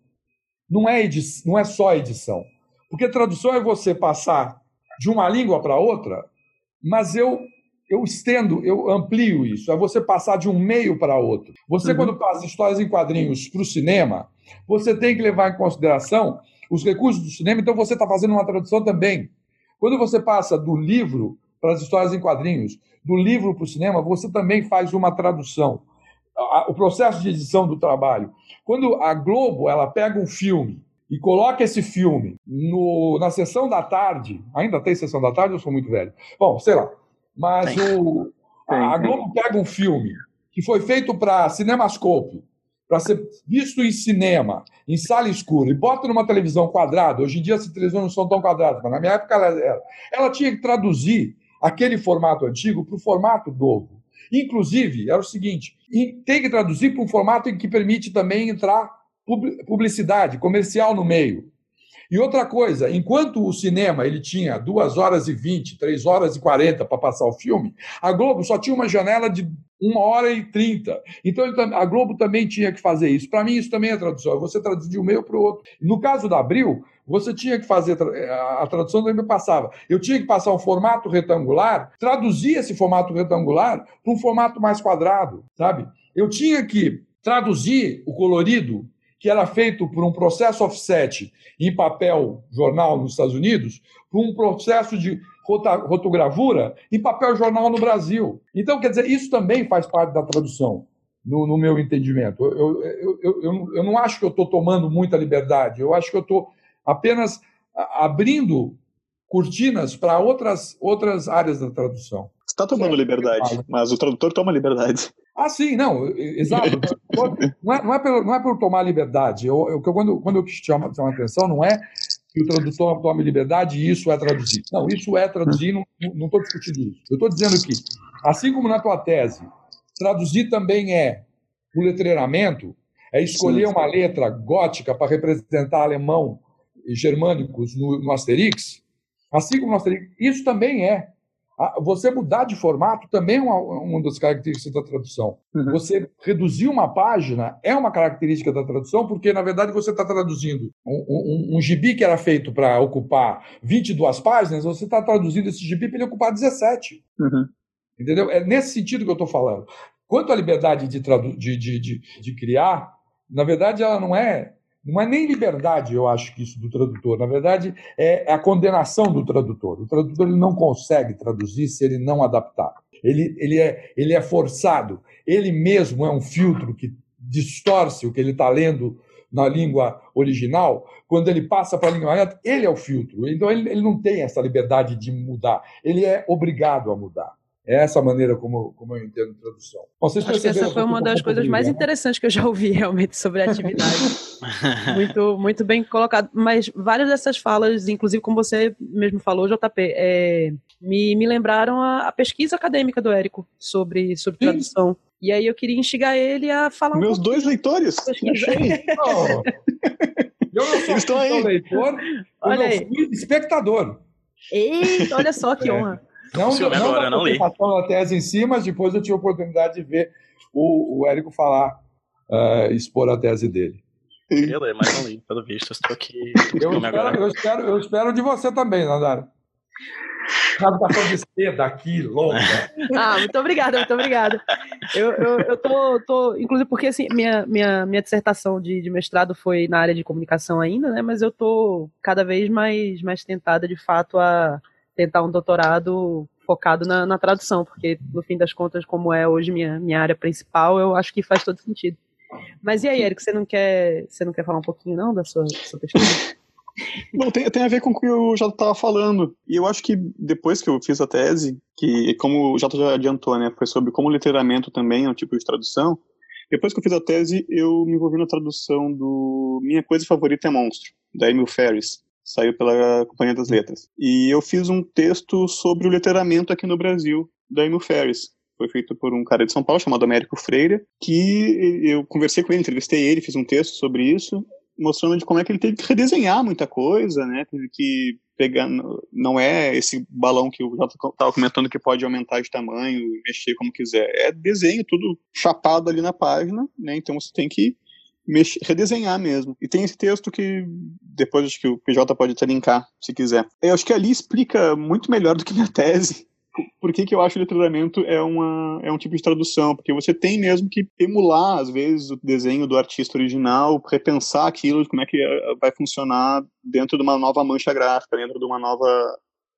não é, não é só edição. Porque tradução é você passar de uma língua para outra, mas eu eu estendo, eu amplio isso. É você passar de um meio para outro. Você, uhum. quando passa histórias em quadrinhos para o cinema, você tem que levar em consideração os recursos do cinema, então você está fazendo uma tradução também. Quando você passa do livro para as histórias em quadrinhos, do livro para o cinema, você também faz uma tradução. O processo de edição do trabalho. Quando a Globo ela pega um filme e coloca esse filme no, na sessão da tarde, ainda tem sessão da tarde, eu sou muito velho. Bom, sei lá. Mas o, A Globo pega um filme que foi feito para Cinemascope, para ser visto em cinema, em sala escura, e bota numa televisão quadrada. Hoje em dia as televisões não são tão quadradas, mas na minha época ela era. Ela tinha que traduzir aquele formato antigo para o formato novo. Inclusive, era o seguinte: tem que traduzir para um formato que permite também entrar publicidade, comercial no meio. E outra coisa, enquanto o cinema ele tinha 2 horas e 20, 3 horas e 40 para passar o filme, a Globo só tinha uma janela de 1 hora e 30. Então a Globo também tinha que fazer isso. Para mim, isso também é tradução. Você traduzir de um meio para o outro. No caso da Abril, você tinha que fazer a tradução também passava. Eu tinha que passar um formato retangular, traduzir esse formato retangular para um formato mais quadrado, sabe? Eu tinha que traduzir o colorido que era feito por um processo offset em papel jornal nos Estados Unidos, para um processo de rotogravura em papel jornal no Brasil. Então, quer dizer, isso também faz parte da tradução, no, no meu entendimento. Eu, eu, eu, eu não acho que eu estou tomando muita liberdade, eu acho que eu estou apenas abrindo cortinas para outras, outras áreas da tradução. Você está tomando liberdade, mas o tradutor toma liberdade. Ah, sim, não, exato. não, é, não, é por, não é por tomar liberdade. Eu, eu, quando, quando eu chamo, chamo a atenção, não é que o tradutor tome liberdade e isso é traduzir. Não, isso é traduzir, não estou discutindo isso. Eu estou dizendo que, assim como na tua tese, traduzir também é o letreiramento, é escolher uma letra gótica para representar alemão germânicos no, no Asterix, assim como no Asterix, isso também é você mudar de formato também é uma, uma das características da tradução. Uhum. Você reduzir uma página é uma característica da tradução, porque, na verdade, você está traduzindo um, um, um, gibi que era feito para ocupar 22 páginas, você está traduzindo esse gibi para ele ocupar 17. Uhum. Entendeu? É nesse sentido que eu estou falando. Quanto à liberdade de, de, de, de, de criar, na verdade, ela não é não é nem liberdade, eu acho que isso do tradutor. Na verdade, é a condenação do tradutor. O tradutor ele não consegue traduzir se ele não adaptar. Ele, ele, é, ele é forçado. Ele mesmo é um filtro que distorce o que ele está lendo na língua original. Quando ele passa para a língua reta, ele é o filtro. Então, ele, ele não tem essa liberdade de mudar. Ele é obrigado a mudar. É essa maneira como, como eu entendo tradução. Vocês Acho que essa foi uma das coisas mais interessantes que eu já ouvi realmente sobre a atividade. muito, muito bem colocado. Mas várias dessas falas, inclusive como você mesmo falou, JP, é, me, me lembraram a, a, pesquisa acadêmica do Érico sobre, sobre tradução. E aí eu queria instigar ele a falar Meus um dois leitores? Achei. oh. Eu não sou Estão aí. leitor, olha eu aí. fui espectador. Eita, olha só que é. Honra. Não, não, agora, não li. a tese em si, mas depois eu tive a oportunidade de ver o, o Érico falar, uh, expor a tese dele. Eu ler, mas não li, pelo visto. Estou aqui. Eu espero, eu, espero, eu espero de você também, Nandara. Captação de seda aqui, longa. ah, muito obrigada, muito obrigada. Eu, eu, eu tô, tô, inclusive porque assim, minha, minha, minha dissertação de, de mestrado foi na área de comunicação ainda, né? Mas eu tô cada vez mais, mais tentada, de fato, a tentar um doutorado focado na, na, tradução, porque no fim das contas, como é hoje minha, minha área principal, eu acho que faz todo sentido. Mas e aí, Eric, você não quer, você não quer falar um pouquinho não da sua, da sua pesquisa? Não, tem, tem a ver com o que o Jota estava falando. E eu acho que depois que eu fiz a tese, que como o Jota já adiantou, né, foi sobre como letreiramento também é um tipo de tradução. Depois que eu fiz a tese, eu me envolvi na tradução do Minha Coisa Favorita é Monstro, da Emil Ferris saiu pela Companhia das Letras. E eu fiz um texto sobre o letramento aqui no Brasil, da Emil Ferris. Foi feito por um cara de São Paulo chamado Américo Freire, que eu conversei com ele, entrevistei ele, fiz um texto sobre isso, mostrando de como é que ele teve que redesenhar muita coisa, né? Teve que pegar, não é esse balão que o Jota estava comentando que pode aumentar de tamanho, mexer como quiser. É desenho, tudo chapado ali na página, né? Então você tem que mexer, redesenhar mesmo. E tem esse texto que depois acho que o PJ pode até linkar, se quiser. Eu acho que ali explica muito melhor do que minha tese por que, que eu acho que o letramento é, uma, é um tipo de tradução, porque você tem mesmo que emular, às vezes, o desenho do artista original, repensar aquilo, como é que eh, vai funcionar dentro de uma nova mancha gráfica, dentro de uma nova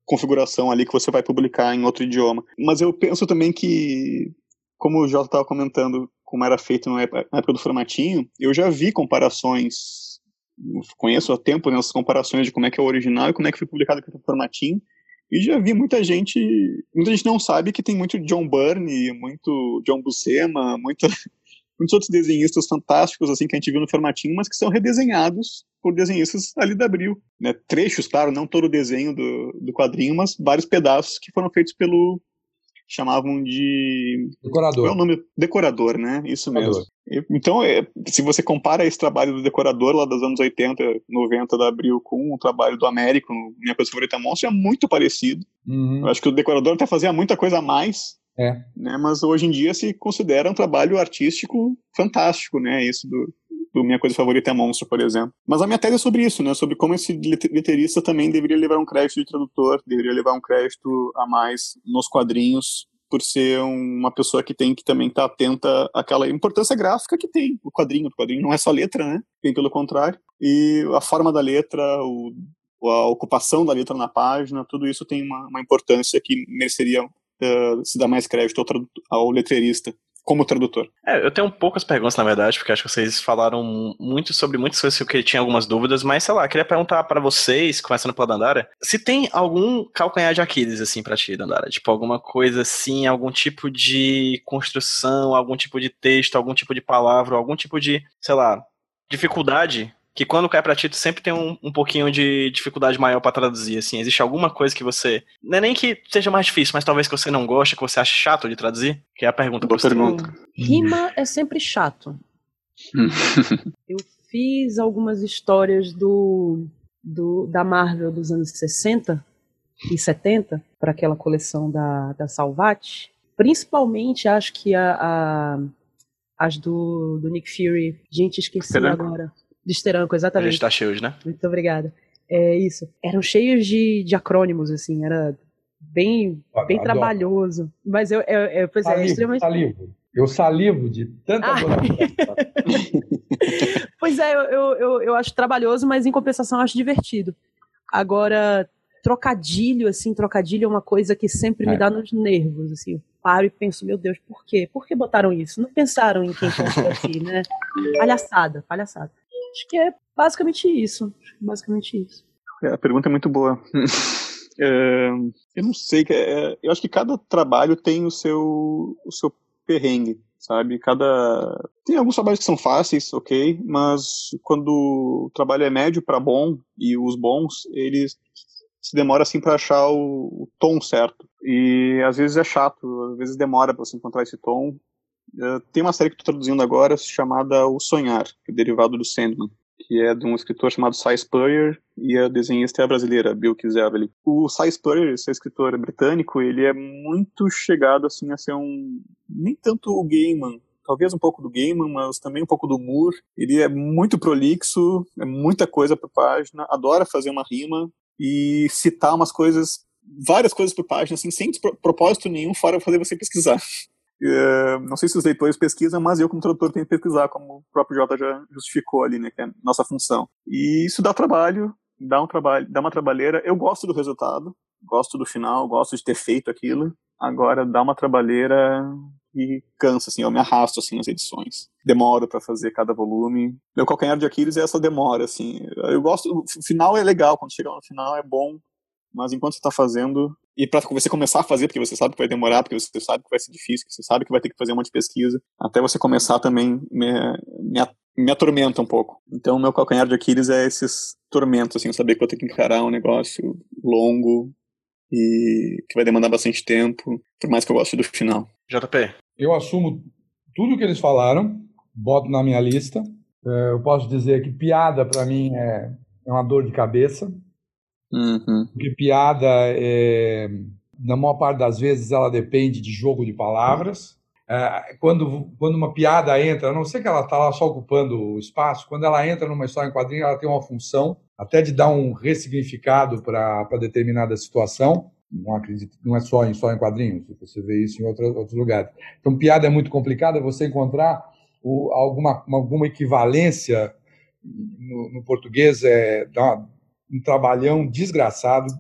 configuração ali que você vai publicar em outro idioma. Mas eu penso também que, como o Jota estava comentando, como era feito na época do formatinho, eu já vi comparações, conheço há tempo né, as comparações de como é que é o original e como é que foi publicado aqui no formatinho, E já vi muita gente. Muita gente não sabe que tem muito John Byrne, muito John Buscema, muito, muitos outros desenhistas fantásticos assim que a gente viu no formatinho, mas que são redesenhados por desenhistas ali da Abril. Né? Trechos, claro, não todo o desenho do, do quadrinho, mas vários pedaços que foram feitos pelo. Chamavam de. Decorador. Qual é o nome? Decorador, né? Isso Decorador. mesmo. Então, é, se você compara esse trabalho do decorador lá dos anos 80, 90 da Abril com o trabalho do Américo, Minha Coisa Favorita Monstro, é muito parecido. Uhum. Eu acho que o decorador até fazia muita coisa a mais, é. Né, mas hoje em dia se considera um trabalho artístico fantástico, né? Isso do, do Minha Coisa Favorita é Monstro, por exemplo. Mas a minha tese é sobre isso, né? Sobre como esse leterista também deveria levar um crédito de tradutor, deveria levar um crédito a mais nos quadrinhos, por ser uma pessoa que tem que também estar tá atenta àquela importância gráfica que tem o quadrinho. O quadrinho não é só letra, né? Bem pelo contrário. E a forma da letra, o, a ocupação da letra na página, tudo isso tem uma, uma importância que mereceria uh, se dar mais crédito ao, ao como tradutor. É, eu tenho poucas perguntas, na verdade, porque acho que vocês falaram muito sobre muitas coisas que eu tinha algumas dúvidas, mas sei lá, queria perguntar para vocês, começando pela Dandara, se tem algum calcanhar de Aquiles, assim, pra ti, Dandara? Tipo, alguma coisa assim, algum tipo de construção, algum tipo de texto, algum tipo de palavra, algum tipo de, sei lá, dificuldade que quando cai pra ti, tu sempre tem um, um pouquinho de dificuldade maior para traduzir, assim. Existe alguma coisa que você. Não é nem que seja mais difícil, mas talvez que você não goste, que você acha chato de traduzir? Que é a pergunta. Boa pergunta. Rima é sempre chato. Eu fiz algumas histórias do, do da Marvel dos anos 60 e 70 para aquela coleção da, da Salvat. Principalmente, acho que a, a as do, do Nick Fury. Gente, esqueci agora de Steranko, exatamente. A gente tá cheio, né? Muito obrigada. É isso. Eram cheios de, de acrônimos, assim, era bem, bem trabalhoso. Mas eu, eu, eu pois salivo, é, extremamente. Salivo. Eu salivo de tanta ah. Pois é, eu, eu, eu acho trabalhoso, mas em compensação eu acho divertido. Agora, trocadilho, assim, trocadilho é uma coisa que sempre é. me dá nos nervos, assim. Eu paro e penso, meu Deus, por quê? Por que botaram isso? Não pensaram em quem pensou aqui, né? Palhaçada, palhaçada. Acho que é basicamente isso. Basicamente isso. É, a pergunta é muito boa. é, eu não sei, é, eu acho que cada trabalho tem o seu, o seu perrengue, sabe? Cada tem alguns trabalhos que são fáceis, ok, mas quando o trabalho é médio para bom e os bons, eles se demora assim para achar o, o, tom certo e às vezes é chato, às vezes demora para você encontrar esse tom Uh, tem uma série que estou traduzindo agora chamada O Sonhar, que é derivado do Sandman, que é de um escritor chamado Cy Spurrier e a desenhista é a brasileira, Bill Kizaveli. O Cy Spurrier, esse escritor britânico, ele é muito chegado assim a ser um nem tanto o Gaiman, talvez um pouco do Gaiman, mas também um pouco do Moore. Ele é muito prolixo, é muita coisa por página, adora fazer uma rima e citar umas coisas, várias coisas por página, assim, sem propósito nenhum, fora fazer você pesquisar. Uh, não sei se os leitores pesquisam, mas eu, como tradutor, tenho que pesquisar, como o próprio Jota já justificou ali, né, que é nossa função. E isso dá trabalho, dá um trabalho, dá uma trabalheira. Eu gosto do resultado, gosto do final, gosto de ter feito aquilo. Agora dá uma trabalheira e cansa, assim, eu me arrasto, assim, nas edições. Demoro para fazer cada volume. Meu calcanhar de Aquiles é essa demora, assim. Eu gosto, o final é legal, quando chega no final é bom, mas enquanto você está fazendo, e para você começar a fazer, porque você sabe que vai demorar, porque você sabe que vai ser difícil, que você sabe que vai ter que fazer um monte de pesquisa, até você começar também me, me, me atormenta um pouco. Então, meu calcanhar de Aquiles é esses tormentos, assim, saber que vou ter que encarar um negócio longo e que vai demandar bastante tempo, por mais que eu goste do final. JP. Eu assumo tudo que eles falaram, boto na minha lista. É, eu posso dizer que piada, para mim, é, é uma dor de cabeça Uhum. Porque piada, é, na maior parte das vezes, ela depende de jogo de palavras. É, quando, quando uma piada entra, a não sei que ela está lá só ocupando o espaço, quando ela entra numa história em quadrinho, ela tem uma função até de dar um ressignificado para determinada situação. Não acredito, não é só em, só em quadrinhos, você vê isso em outro, outros lugares. Então, piada é muito complicada você encontrar o, alguma, alguma equivalência no, no português, é, dá, um trabalhão desgraçado.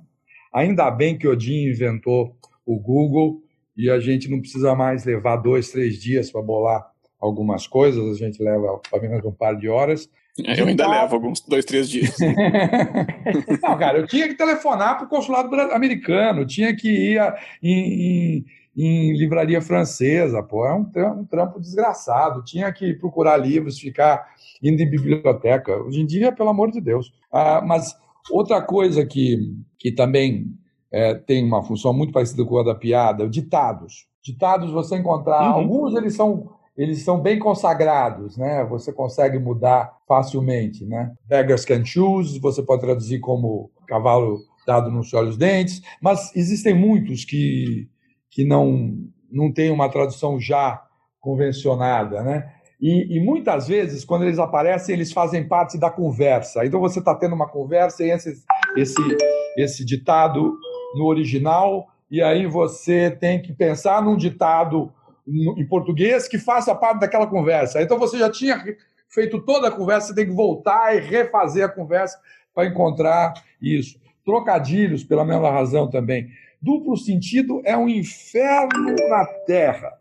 Ainda bem que o Odin inventou o Google e a gente não precisa mais levar dois, três dias para bolar algumas coisas, a gente leva apenas um par de horas. É, eu ainda levo alguns dois, três dias. Não, cara, eu tinha que telefonar para o consulado americano, tinha que ir a, em, em, em, livraria francesa, pô, é um trampo, um trampo, desgraçado. Tinha que procurar livros, ficar indo em biblioteca. Hoje em dia, pelo amor de Deus. Ah, mas outra coisa que, que também é, tem uma função muito parecida com a da piada, ditados. Ditados você encontrar, uhum. alguns eles são eles são bem consagrados, né? Você consegue mudar facilmente, né? Beggars can choose, você pode traduzir como cavalo dado nos olhos dentes, mas existem muitos que, que não, não têm uma tradução já convencionada, né? E, e, muitas vezes, quando eles aparecem, eles fazem parte da conversa. Então você está tendo uma conversa e esse, esse, esse ditado no original, e aí você tem que pensar num ditado em português que faça parte daquela conversa. Então você já tinha feito toda a conversa, você tem que voltar e refazer a conversa para encontrar isso. Trocadilhos, pela mesma razão também. Duplo sentido é um inferno na Terra.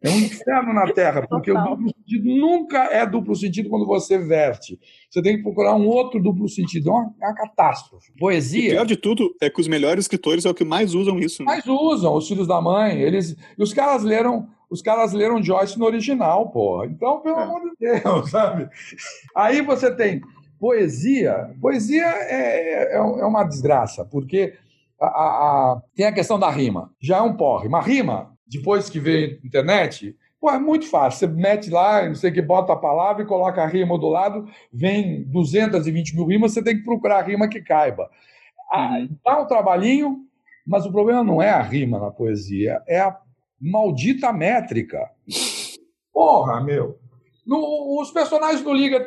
É um inferno na Terra, porque Total. o duplo sentido nunca é duplo sentido quando você verte. Você tem que procurar um outro duplo sentido. É uma, é uma catástrofe. Poesia. O pior de tudo é que os melhores escritores é o que mais usam isso. Né? Mais usam, os filhos da mãe. Eles, e os caras leram os caras leram Joyce no original, porra. Então, pelo é. amor de Deus, sabe? Aí você tem poesia. Poesia é, é, é uma desgraça, porque a, a, a, tem a questão da rima. Já é um porre. Uma rima, depois que veio a internet, pô, é muito fácil. Você mete lá, não sei o que, bota a palavra e coloca a rima do lado, vem 220 mil rimas, você tem que procurar a rima que caiba. Ah, uhum. dá um trabalhinho, mas o problema não é a rima na poesia, é a maldita métrica. Porra, meu. No, os personagens do Liga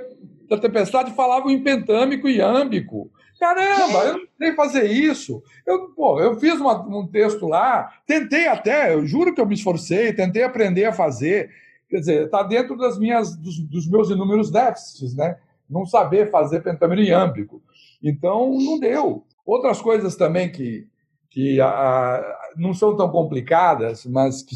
da Tempestade falavam em pentâmico e âmbico. Caramba, eu não sei fazer isso. Eu, pô, eu fiz uma, um texto lá, tentei até, eu juro que eu me esforcei, tentei aprender a fazer. Quer dizer, está dentro das minhas, dos, dos, meus inúmeros déficits, né? Não saber fazer pentâmico e âmbico. Então, não deu. Outras coisas também que, que a, não são tão complicadas, mas que,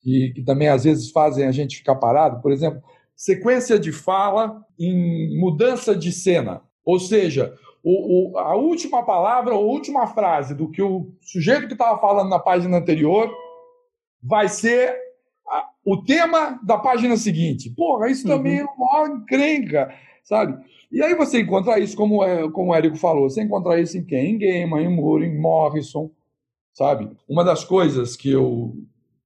que, que, também às vezes fazem a gente ficar parado. Por exemplo, sequência de fala em mudança de cena. Ou seja, o, o, a última palavra, a última frase do que o sujeito que estava falando na página anterior vai ser a, o tema da página seguinte. Porra, isso uhum. também é uma encrenca, sabe? E aí você encontra isso, como, é, como o Érico falou, você encontra isso em quem? Em Gaiman, em Moore, em Morrison, sabe? Uma das coisas que eu,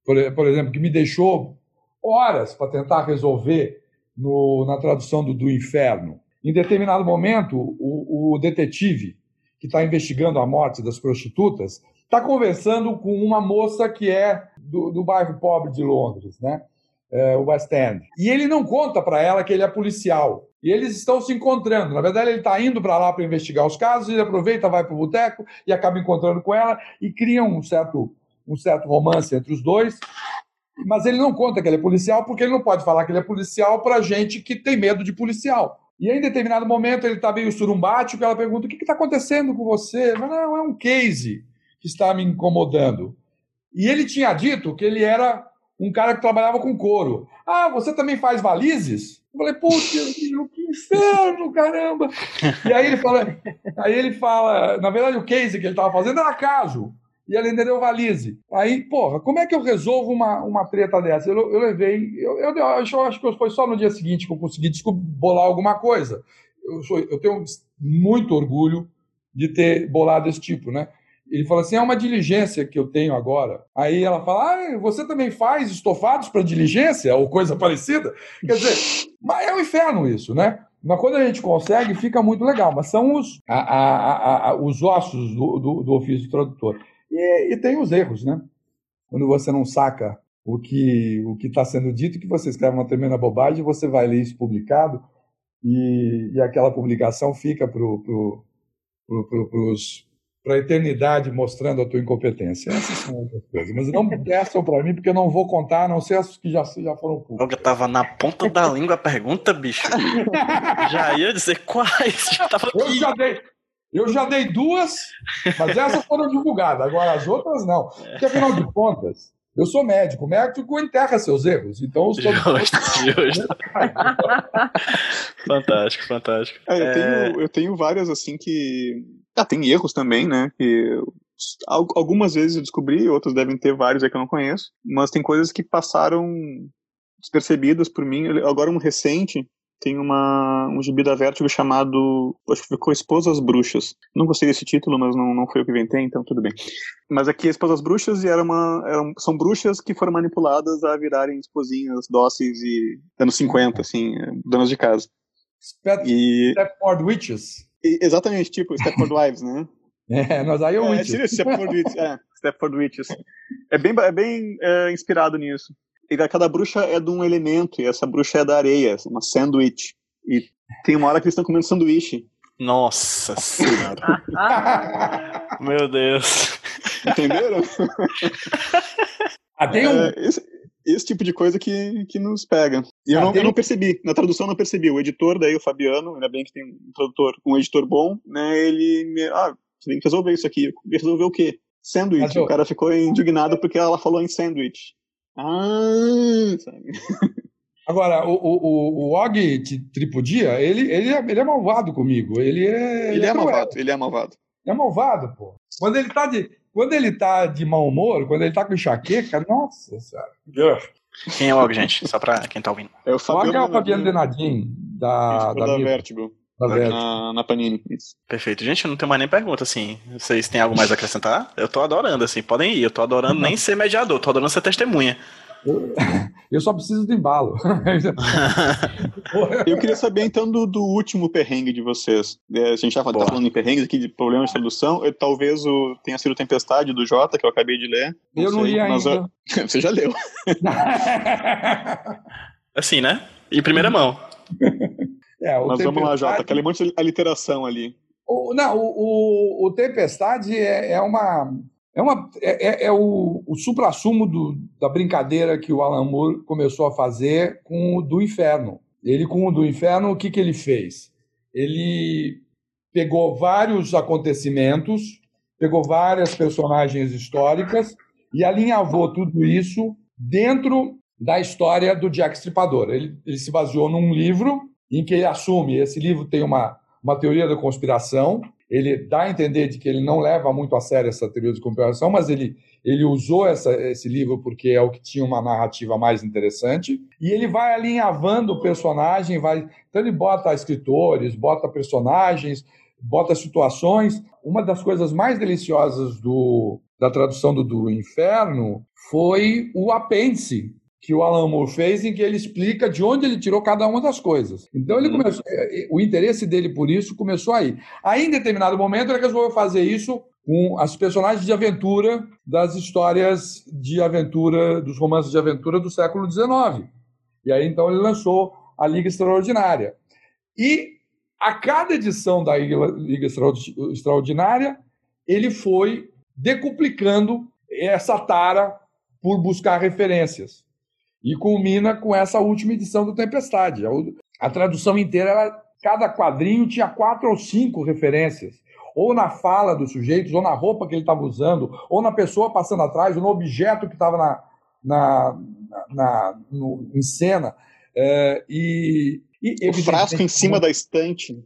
por, por exemplo, que me deixou horas para tentar resolver no, na tradução do, do Inferno. Em determinado momento, o, o detetive que está investigando a morte das prostitutas está conversando com uma moça que é do, do bairro pobre de Londres, né? É, West End. E ele não conta para ela que ele é policial. E eles estão se encontrando. Na verdade, ele está indo para lá para investigar os casos, ele aproveita, vai para o boteco e acaba encontrando com ela e cria um certo, um certo romance entre os dois. Mas ele não conta que ele é policial porque ele não pode falar que ele é policial para gente que tem medo de policial. E aí, em determinado momento, ele está meio surumbático, ela pergunta: o que está acontecendo com você? Mas não, é um case que está me incomodando. E ele tinha dito que ele era um cara que trabalhava com couro. Ah, você também faz valizes? Eu falei, putz, que inferno, caramba! E aí ele fala, aí ele fala, na verdade o case que ele estava fazendo era caso. E ele entendeu valise. Aí, porra, como é que eu resolvo uma, uma treta dessa? Eu, eu levei, eu, eu, eu, acho, acho que foi só no dia seguinte que eu consegui bolar alguma coisa. Eu, sou, eu tenho muito orgulho de ter bolado esse tipo, né? Ele fala assim: é uma diligência que eu tenho agora. Aí ela fala: ah, você também faz estofados para diligência ou coisa parecida? Quer dizer, mas é um inferno isso, né? Mas quando a gente consegue, fica muito legal. Mas são os, a, a, a, os ossos do, do, do ofício tradutor. E, e, tem os erros, né? Quando você não saca o que o está sendo dito, que você escreve uma tremenda bobagem, você vai ler isso publicado e, e aquela publicação fica para pro, pro, pro, para a eternidade mostrando a tua incompetência. Essas são outras coisas. Mas não peçam para mim, porque eu não vou contar, a não ser as que já, já foram públicas. Eu tava na ponta da língua a pergunta, bicho. já ia dizer quais. Já eu, já dei, eu já dei duas, mas essas foram divulgadas. Agora as outras não. Porque, afinal de contas, Eu sou médico, o médico enterra seus erros. Então, os justo, justo. fantástico, fantástico. É, eu, é... Tenho, eu tenho várias assim que. Ah, tem erros também, né? Que algumas vezes eu descobri, outras devem ter vários aí que eu não conheço, mas tem coisas que passaram despercebidas por mim. Agora um recente tem uma, um gibi da Vertigo chamado, acho que ficou Esposas Bruxas. Não gostei desse título, mas não, não foi eu que inventei, então tudo bem. Mas aqui é Esposas Bruxas e era uma, eram, são bruxas que foram manipuladas a virarem esposinhas dóceis e anos 50, assim, donas de casa. e... Stepford Witches. E, exatamente, tipo Stepford Wives, né? É, nós aí é o Witches. É, Stepford Witches, é, Stepford Witches. É bem, é bem é, inspirado nisso. E cada bruxa é de um elemento, e essa bruxa é da areia, uma sandwich. E tem uma hora que eles estão comendo sanduíche. Nossa senhora. Meu Deus. Entenderam? Ah, tem um... É, esse, esse, tipo de coisa que, que nos pega. E eu, ah, não, eu não percebi. Na tradução eu não percebi. O editor, daí o Fabiano, ainda bem que tem um tradutor, um editor bom, né? Ele me. Ah, você tem que resolver isso aqui. Resolver o quê? Sanduíche. O cara ficou indignado porque ela falou em sanduíche. Ah, sabe? Agora, o, o, o Og Tripudia, ele, ele, é, ele é malvado comigo. Ele é. Ele, é, é malvado, ele é malvado. É malvado, pô. Quando ele tá de, quando ele tá de mau humor, quando ele tá com enxaqueca, nossa senhora. Quem é o Og, gente? Só pra quem tá ouvindo. É o Fabiano, o Og é o Fabiano Denadin, da, da, da Vertigo. Na, na Panini. Isso. Perfeito. Gente, eu não tenho mais nem pergunta, assim. Vocês têm algo mais a acrescentar? Eu tô adorando, assim. Podem ir. Eu tô adorando nem ser mediador, tô adorando ser testemunha. Eu só preciso de embalo. eu queria saber, então, do, do último perrengue de vocês. É, a gente já tá falando em perrengues aqui, de problemas de tradução. Eu, talvez o, tenha sido Tempestade, do Jota, que eu acabei de ler. Não eu sei, não li ainda. Eu... Você já leu. assim, né? Em primeira mão. É, Mas vamos lá, Jota, aquele monte de aliteração ali. O, não, o, o, o Tempestade é, é, uma. É, uma, é, é, é o, o supra-sumo da brincadeira que o Alan Moore começou a fazer com o do Inferno. Ele, com o do Inferno, o que, que ele fez? Ele pegou vários acontecimentos, pegou várias personagens históricas e alinhavou tudo isso dentro da história do Jack Stripador. Ele, ele se baseou num livro em que ele assume, esse livro tem uma, uma teoria da conspiração, ele dá a entender de que ele não leva muito a sério essa teoria da conspiração, mas ele, ele usou essa, esse livro porque é o que tinha uma narrativa mais interessante, e ele vai alinhavando o personagem, vai, então ele bota escritores, bota personagens, bota situações. Uma das coisas mais deliciosas do, da tradução do, do Inferno foi o apêndice, que o Alan Moore fez, em que ele explica de onde ele tirou cada uma das coisas. Então ele uhum. começou, é, é, o interesse dele por isso começou aí. Aí, em determinado momento, ele resolveu fazer isso com as personagens de aventura das histórias de aventura, dos romances de aventura do século XIX. E aí, então, ele lançou a Liga Extraordinária. E a cada edição da Liga Extraordinária, ele foi decuplicando essa tara por buscar referências e culmina com essa última edição do Tempestade. A, tradução inteira, ela, cada quadrinho tinha quatro ou cinco referências, ou na fala dos sujeitos, ou na roupa que ele estava usando, ou na pessoa passando atrás, ou no objeto que estava na, na, na, no, em cena. É, e, e, o frasco em cima da estante.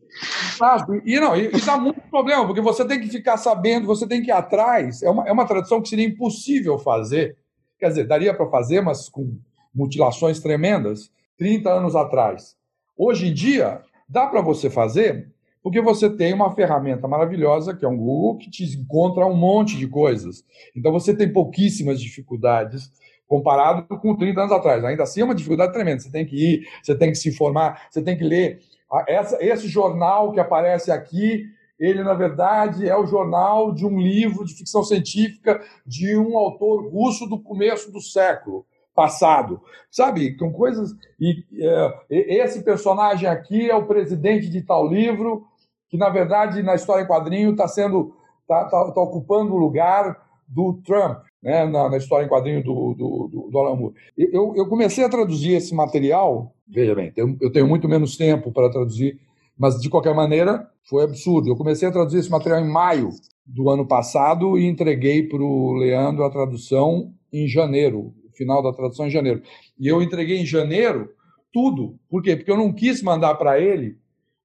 Frasco. E não, e, e dá muito problema, porque você tem que ficar sabendo, você tem que ir atrás. É uma, é uma tradução que seria impossível fazer. Quer dizer, daria para fazer, mas com mutilações tremendas 30 anos atrás. Hoje em dia, dá para você fazer porque você tem uma ferramenta maravilhosa, que é um Google, que te encontra um monte de coisas. Então você tem pouquíssimas dificuldades comparado com 30 anos atrás. Ainda assim é uma dificuldade tremenda. Você tem que ir, você tem que se informar, você tem que ler. Essa, esse jornal que aparece aqui, ele, na verdade, é o jornal de um livro de ficção científica de um autor russo do começo do século passado, sabe? Com coisas. E é, esse personagem aqui é o presidente de tal livro, que na verdade na história em quadrinho está sendo. está tá, tá ocupando o lugar do Trump, né, na, na, história em quadrinho do, do, do, do Alan Moore. Eu, eu comecei a traduzir esse material, veja bem, eu, eu tenho muito menos tempo para traduzir, mas de qualquer maneira foi absurdo. Eu comecei a traduzir esse material em maio do ano passado e entreguei para o Leandro a tradução em janeiro, final da tradução em janeiro. E eu entreguei em janeiro tudo. Por quê? Porque eu não quis mandar para ele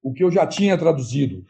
o que eu já tinha traduzido.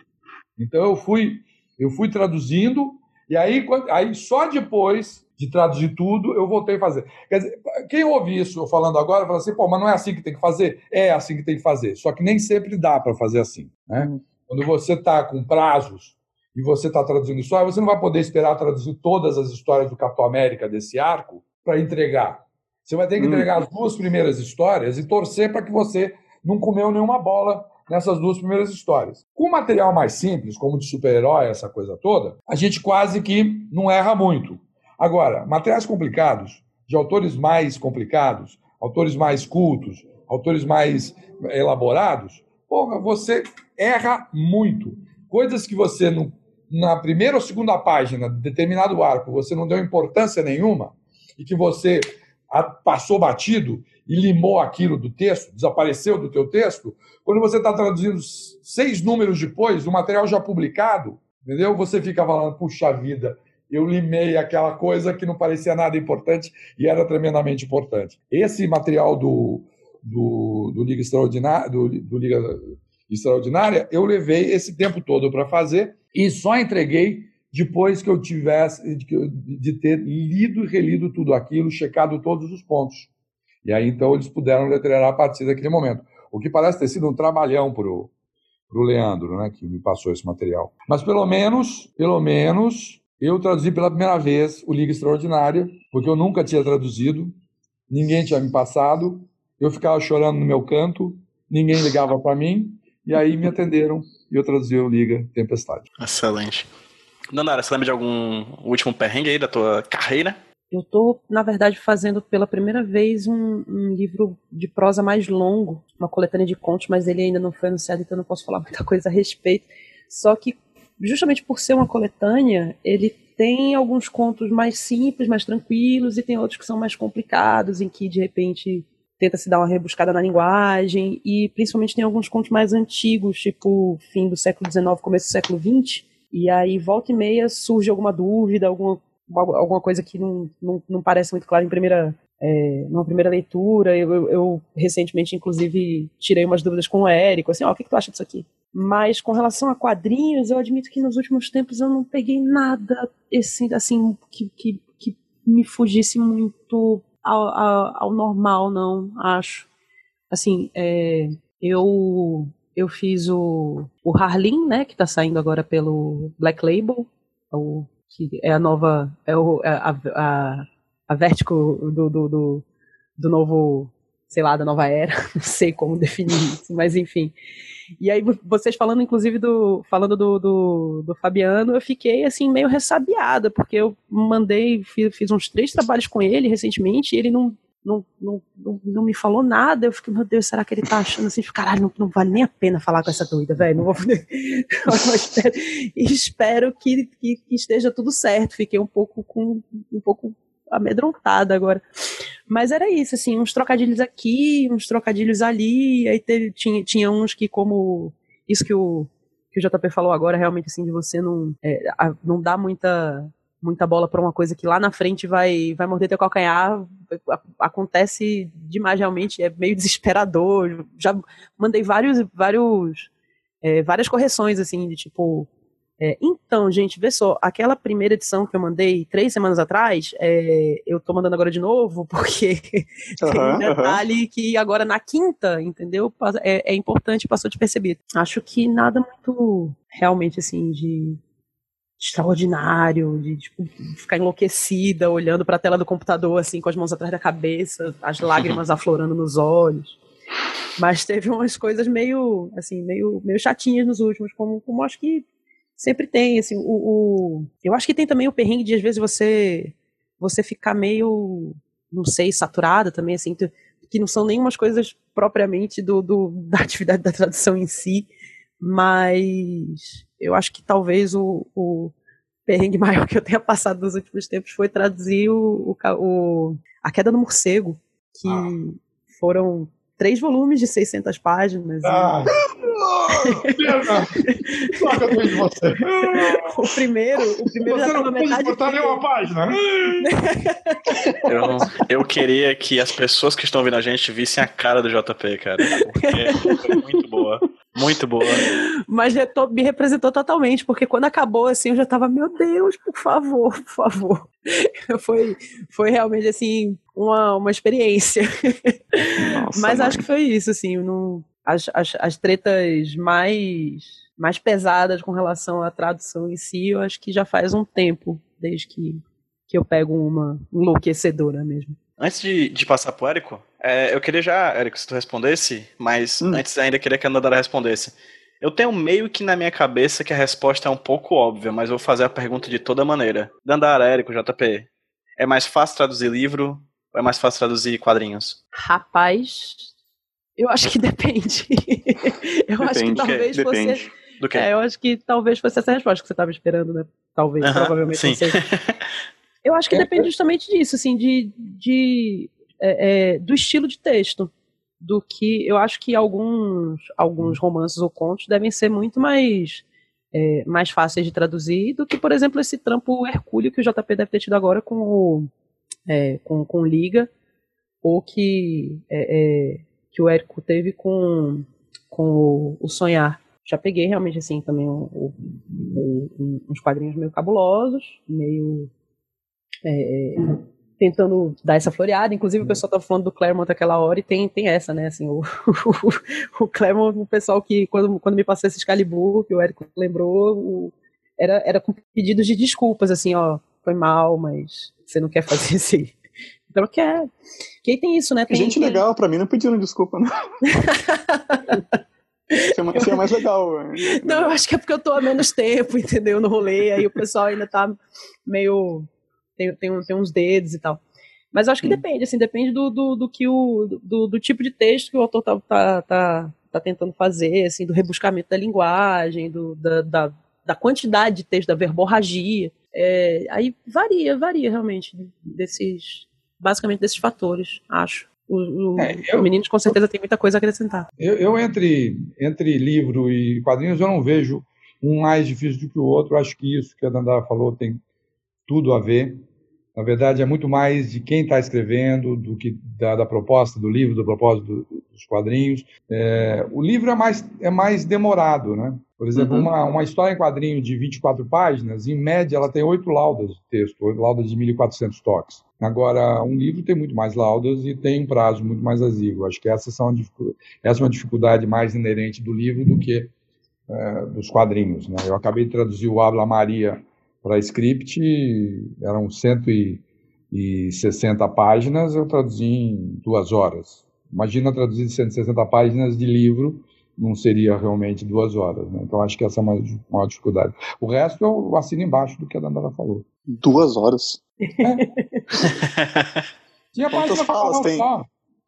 Então eu fui, eu fui traduzindo e aí, aí só depois de traduzir tudo eu voltei a fazer. Quer dizer, quem ouve isso eu falando agora fala assim, pô, mas não é assim que tem que fazer? É assim que tem que fazer. Só que nem sempre dá para fazer assim. Né? Uhum. Quando você está com prazos e você está traduzindo história, você não vai poder esperar traduzir todas as histórias do Capitão América desse arco para entregar. Você vai ter que hum. entregar as duas primeiras histórias e torcer para que você não comeu nenhuma bola nessas duas primeiras histórias. Com material mais simples, como de super-herói, essa coisa toda, a gente quase que não erra muito. Agora, materiais complicados, de autores mais complicados, autores mais cultos, autores mais elaborados, porra, você erra muito. Coisas que você, no, na primeira ou segunda página de determinado arco, você não deu importância nenhuma, e que você passou batido e limou aquilo do texto, desapareceu do teu texto, quando você está traduzindo seis números depois, o material já publicado, entendeu? Você fica falando, puxa vida, eu limei aquela coisa que não parecia nada importante e era tremendamente importante. Esse material do, do, do Liga Extraordinária, do, do Liga Extraordinária, eu levei esse tempo todo para fazer e só entreguei depois que eu tivesse de ter lido e relido tudo aquilo, checado todos os pontos. E aí então eles puderam letrear a partir daquele momento. O que parece ter sido um trabalhão para o Leandro, né, que me passou esse material. Mas pelo menos, pelo menos, eu traduzi pela primeira vez o Liga Extraordinária, porque eu nunca tinha traduzido, ninguém tinha me passado, eu ficava chorando no meu canto, ninguém ligava para mim, e aí me atenderam e eu traduzi o Liga Tempestade. Excelente. Nanara, você lembra de algum último perrengue aí da tua carreira? Eu estou, na verdade, fazendo pela primeira vez um, um, livro de prosa mais longo, uma coletânea de contos, mas ele ainda não foi anunciado, então não posso falar muita coisa a respeito. Só que, justamente por ser uma coletânea, ele tem alguns contos mais simples, mais tranquilos, e tem outros que são mais complicados, em que, de repente, tenta se dar uma rebuscada na linguagem, e principalmente tem alguns contos mais antigos, tipo fim do século XIX, começo do século XX, e aí, volta e meia, surge alguma dúvida, alguma, alguma coisa que não, não, não parece muito clara em primeira, é, numa primeira leitura. Eu, eu, eu, recentemente, inclusive, tirei umas dúvidas com o Érico, assim, ó, oh, o que, que tu acha disso aqui? Mas com relação a quadrinhos, eu admito que nos últimos tempos eu não peguei nada assim, assim que, que, que me fugisse muito ao, ao, ao normal, não, acho. Assim, é, eu eu fiz o, o Harlin, né, que está saindo agora pelo Black Label, o, que é a nova, é o, é a, a, a do, do, do, do novo, sei lá, da nova era, não sei como definir isso, mas enfim. E aí, vocês falando, inclusive, do, falando do, do, do, Fabiano, eu fiquei, assim, meio ressabiada, porque eu mandei, fiz, fiz uns três trabalhos com ele recentemente, e ele não, não, não, não, não, me falou nada. Eu fiquei, meu Deus, será que ele tá achando assim? Caralho, não, não vale nem a pena falar com essa doida, velho. Não vou espero, espero que, que, que, esteja tudo certo. Fiquei um pouco com um pouco amedrontada agora. Mas era isso, assim, uns trocadilhos aqui, uns trocadilhos ali. Aí teve, tinha, tinha uns que, como isso que o, que o JP falou agora, realmente, assim, de você não, é, não dá muita muita bola para uma coisa que lá na frente vai, vai morder teu calcanhar, acontece demais realmente, é meio desesperador. Já mandei vários, vários, é, várias correções assim de tipo, é, então gente, vê só, aquela primeira edição que eu mandei três semanas atrás, é, eu tô mandando agora de novo porque uhum, tem um detalhe uhum. que agora na quinta, entendeu? É, é importante, passou de perceber. Acho que nada muito realmente assim de extraordinário, de tipo, ficar enlouquecida olhando para a tela do computador assim com as mãos atrás da cabeça, as lágrimas aflorando nos olhos. Mas teve umas coisas meio assim, meio meio chatinhas nos últimos, como, como acho que sempre tem assim, o, o, eu acho que tem também o perrengue de às vezes você você ficar meio não sei, saturada também assim, que não são nenhumas coisas propriamente do, do da atividade da tradução em si, mas eu acho que talvez o, o perrengue maior que eu tenha passado nos últimos tempos foi traduzir o, o, o A Queda do Morcego, que ah. foram três volumes de 600 páginas. Ah. Só que eu tenho de você. O primeiro, o primeiro Você já não tava metade botar nenhuma página. Eu, eu queria que as pessoas que estão ouvindo a gente vissem a cara do JP, cara. Porque foi muito boa. Muito boa. Mas me representou totalmente, porque quando acabou, assim, eu já tava, meu Deus, por favor, por favor. Foi, foi realmente, assim, uma, uma experiência. Nossa, Mas mãe. acho que foi isso, assim, não, as, as, as tretas mais, mais pesadas com relação à tradução em si, eu acho que já faz um tempo, desde que, que eu pego uma enlouquecedora mesmo. Antes de, de passar pro Érico, é, eu queria já, Érico, se tu respondesse, mas Hum. antes ainda queria que a Nandara respondesse. Eu tenho meio que na minha cabeça que a resposta é um pouco óbvia, mas eu vou fazer a pergunta de toda maneira. Dandara, Érico, JP, é mais fácil traduzir livro ou é mais fácil traduzir quadrinhos? Rapaz, eu acho que depende. eu acho que Depende, talvez fosse. Depende. Do que? É, eu acho que talvez fosse essa resposta que você estava esperando, né? Talvez, Aham, provavelmente sim. não sei. Eu acho que É, depende justamente disso, assim, de, de é, é, do estilo de texto, do que eu acho que alguns alguns romances ou contos devem ser muito mais é, mais fáceis de traduzir do que, por exemplo, esse trampo hercúleo que o JP deve ter tido agora com o é, com, com Liga ou que é, é, que o Érico teve com com o, o Sonhar. Já peguei realmente assim também um- uns quadrinhos meio cabulosos, meio é, é, tentando dar essa floreada. Inclusive, o pessoal tava falando do Claremont aquela hora e tem, tem essa, né? Assim, o, o Claremont, o pessoal que, quando, quando me passou esse Excalibur, que o Érico lembrou, o- era, era com pedidos de desculpas, assim, ó, foi mal, mas você não quer fazer isso aí. Então, quer. Que aí tem isso, né? Tem, Gente tem- legal, pra mim não pediram desculpa. Isso é mais, isso é mais legal. né? Não, eu acho que é porque eu tô há menos tempo, entendeu? No rolê, aí o pessoal ainda tá meio. Tem, tem, tem uns dedos e tal. Mas eu acho que Hum. depende, assim, depende do, do, do que o. Do, do tipo de texto que o autor tá, tá, tá, tá tentando fazer, assim, do rebuscamento da linguagem, do, da, da, da quantidade de texto, da verborragia. É, aí varia, varia realmente desses. Basicamente desses fatores, acho. O, o, É, eu- o Meninos com certeza tem muita coisa a acrescentar. Eu, eu entre, entre livro e quadrinhos, eu não vejo um mais difícil do que o outro. Eu acho que isso que a Dandara falou tem tudo a ver. Na verdade, é muito mais de quem está escrevendo do que da, da proposta do livro, do propósito do- dos quadrinhos. É, o livro é mais, é mais demorado, né? Por exemplo, Uhum. uma, uma história em quadrinho de 24 páginas, em média, ela tem oito laudas de texto, oito laudas de 1.400 toques. Agora, um livro tem muito mais laudas e tem um prazo muito mais exíguo. Acho que essas são essa é uma dificuldade mais inerente do livro do que é, dos quadrinhos. Né? Eu acabei de traduzir o Habla Maria para script, e eram 160 páginas, eu traduzi em duas horas. Imagina traduzir 160 páginas de livro, não seria realmente duas horas. Né? Então, acho que essa é uma, uma dificuldade. O resto eu assino embaixo do que a Dandara falou. Duas horas. Tinha Quantas página com falas tem?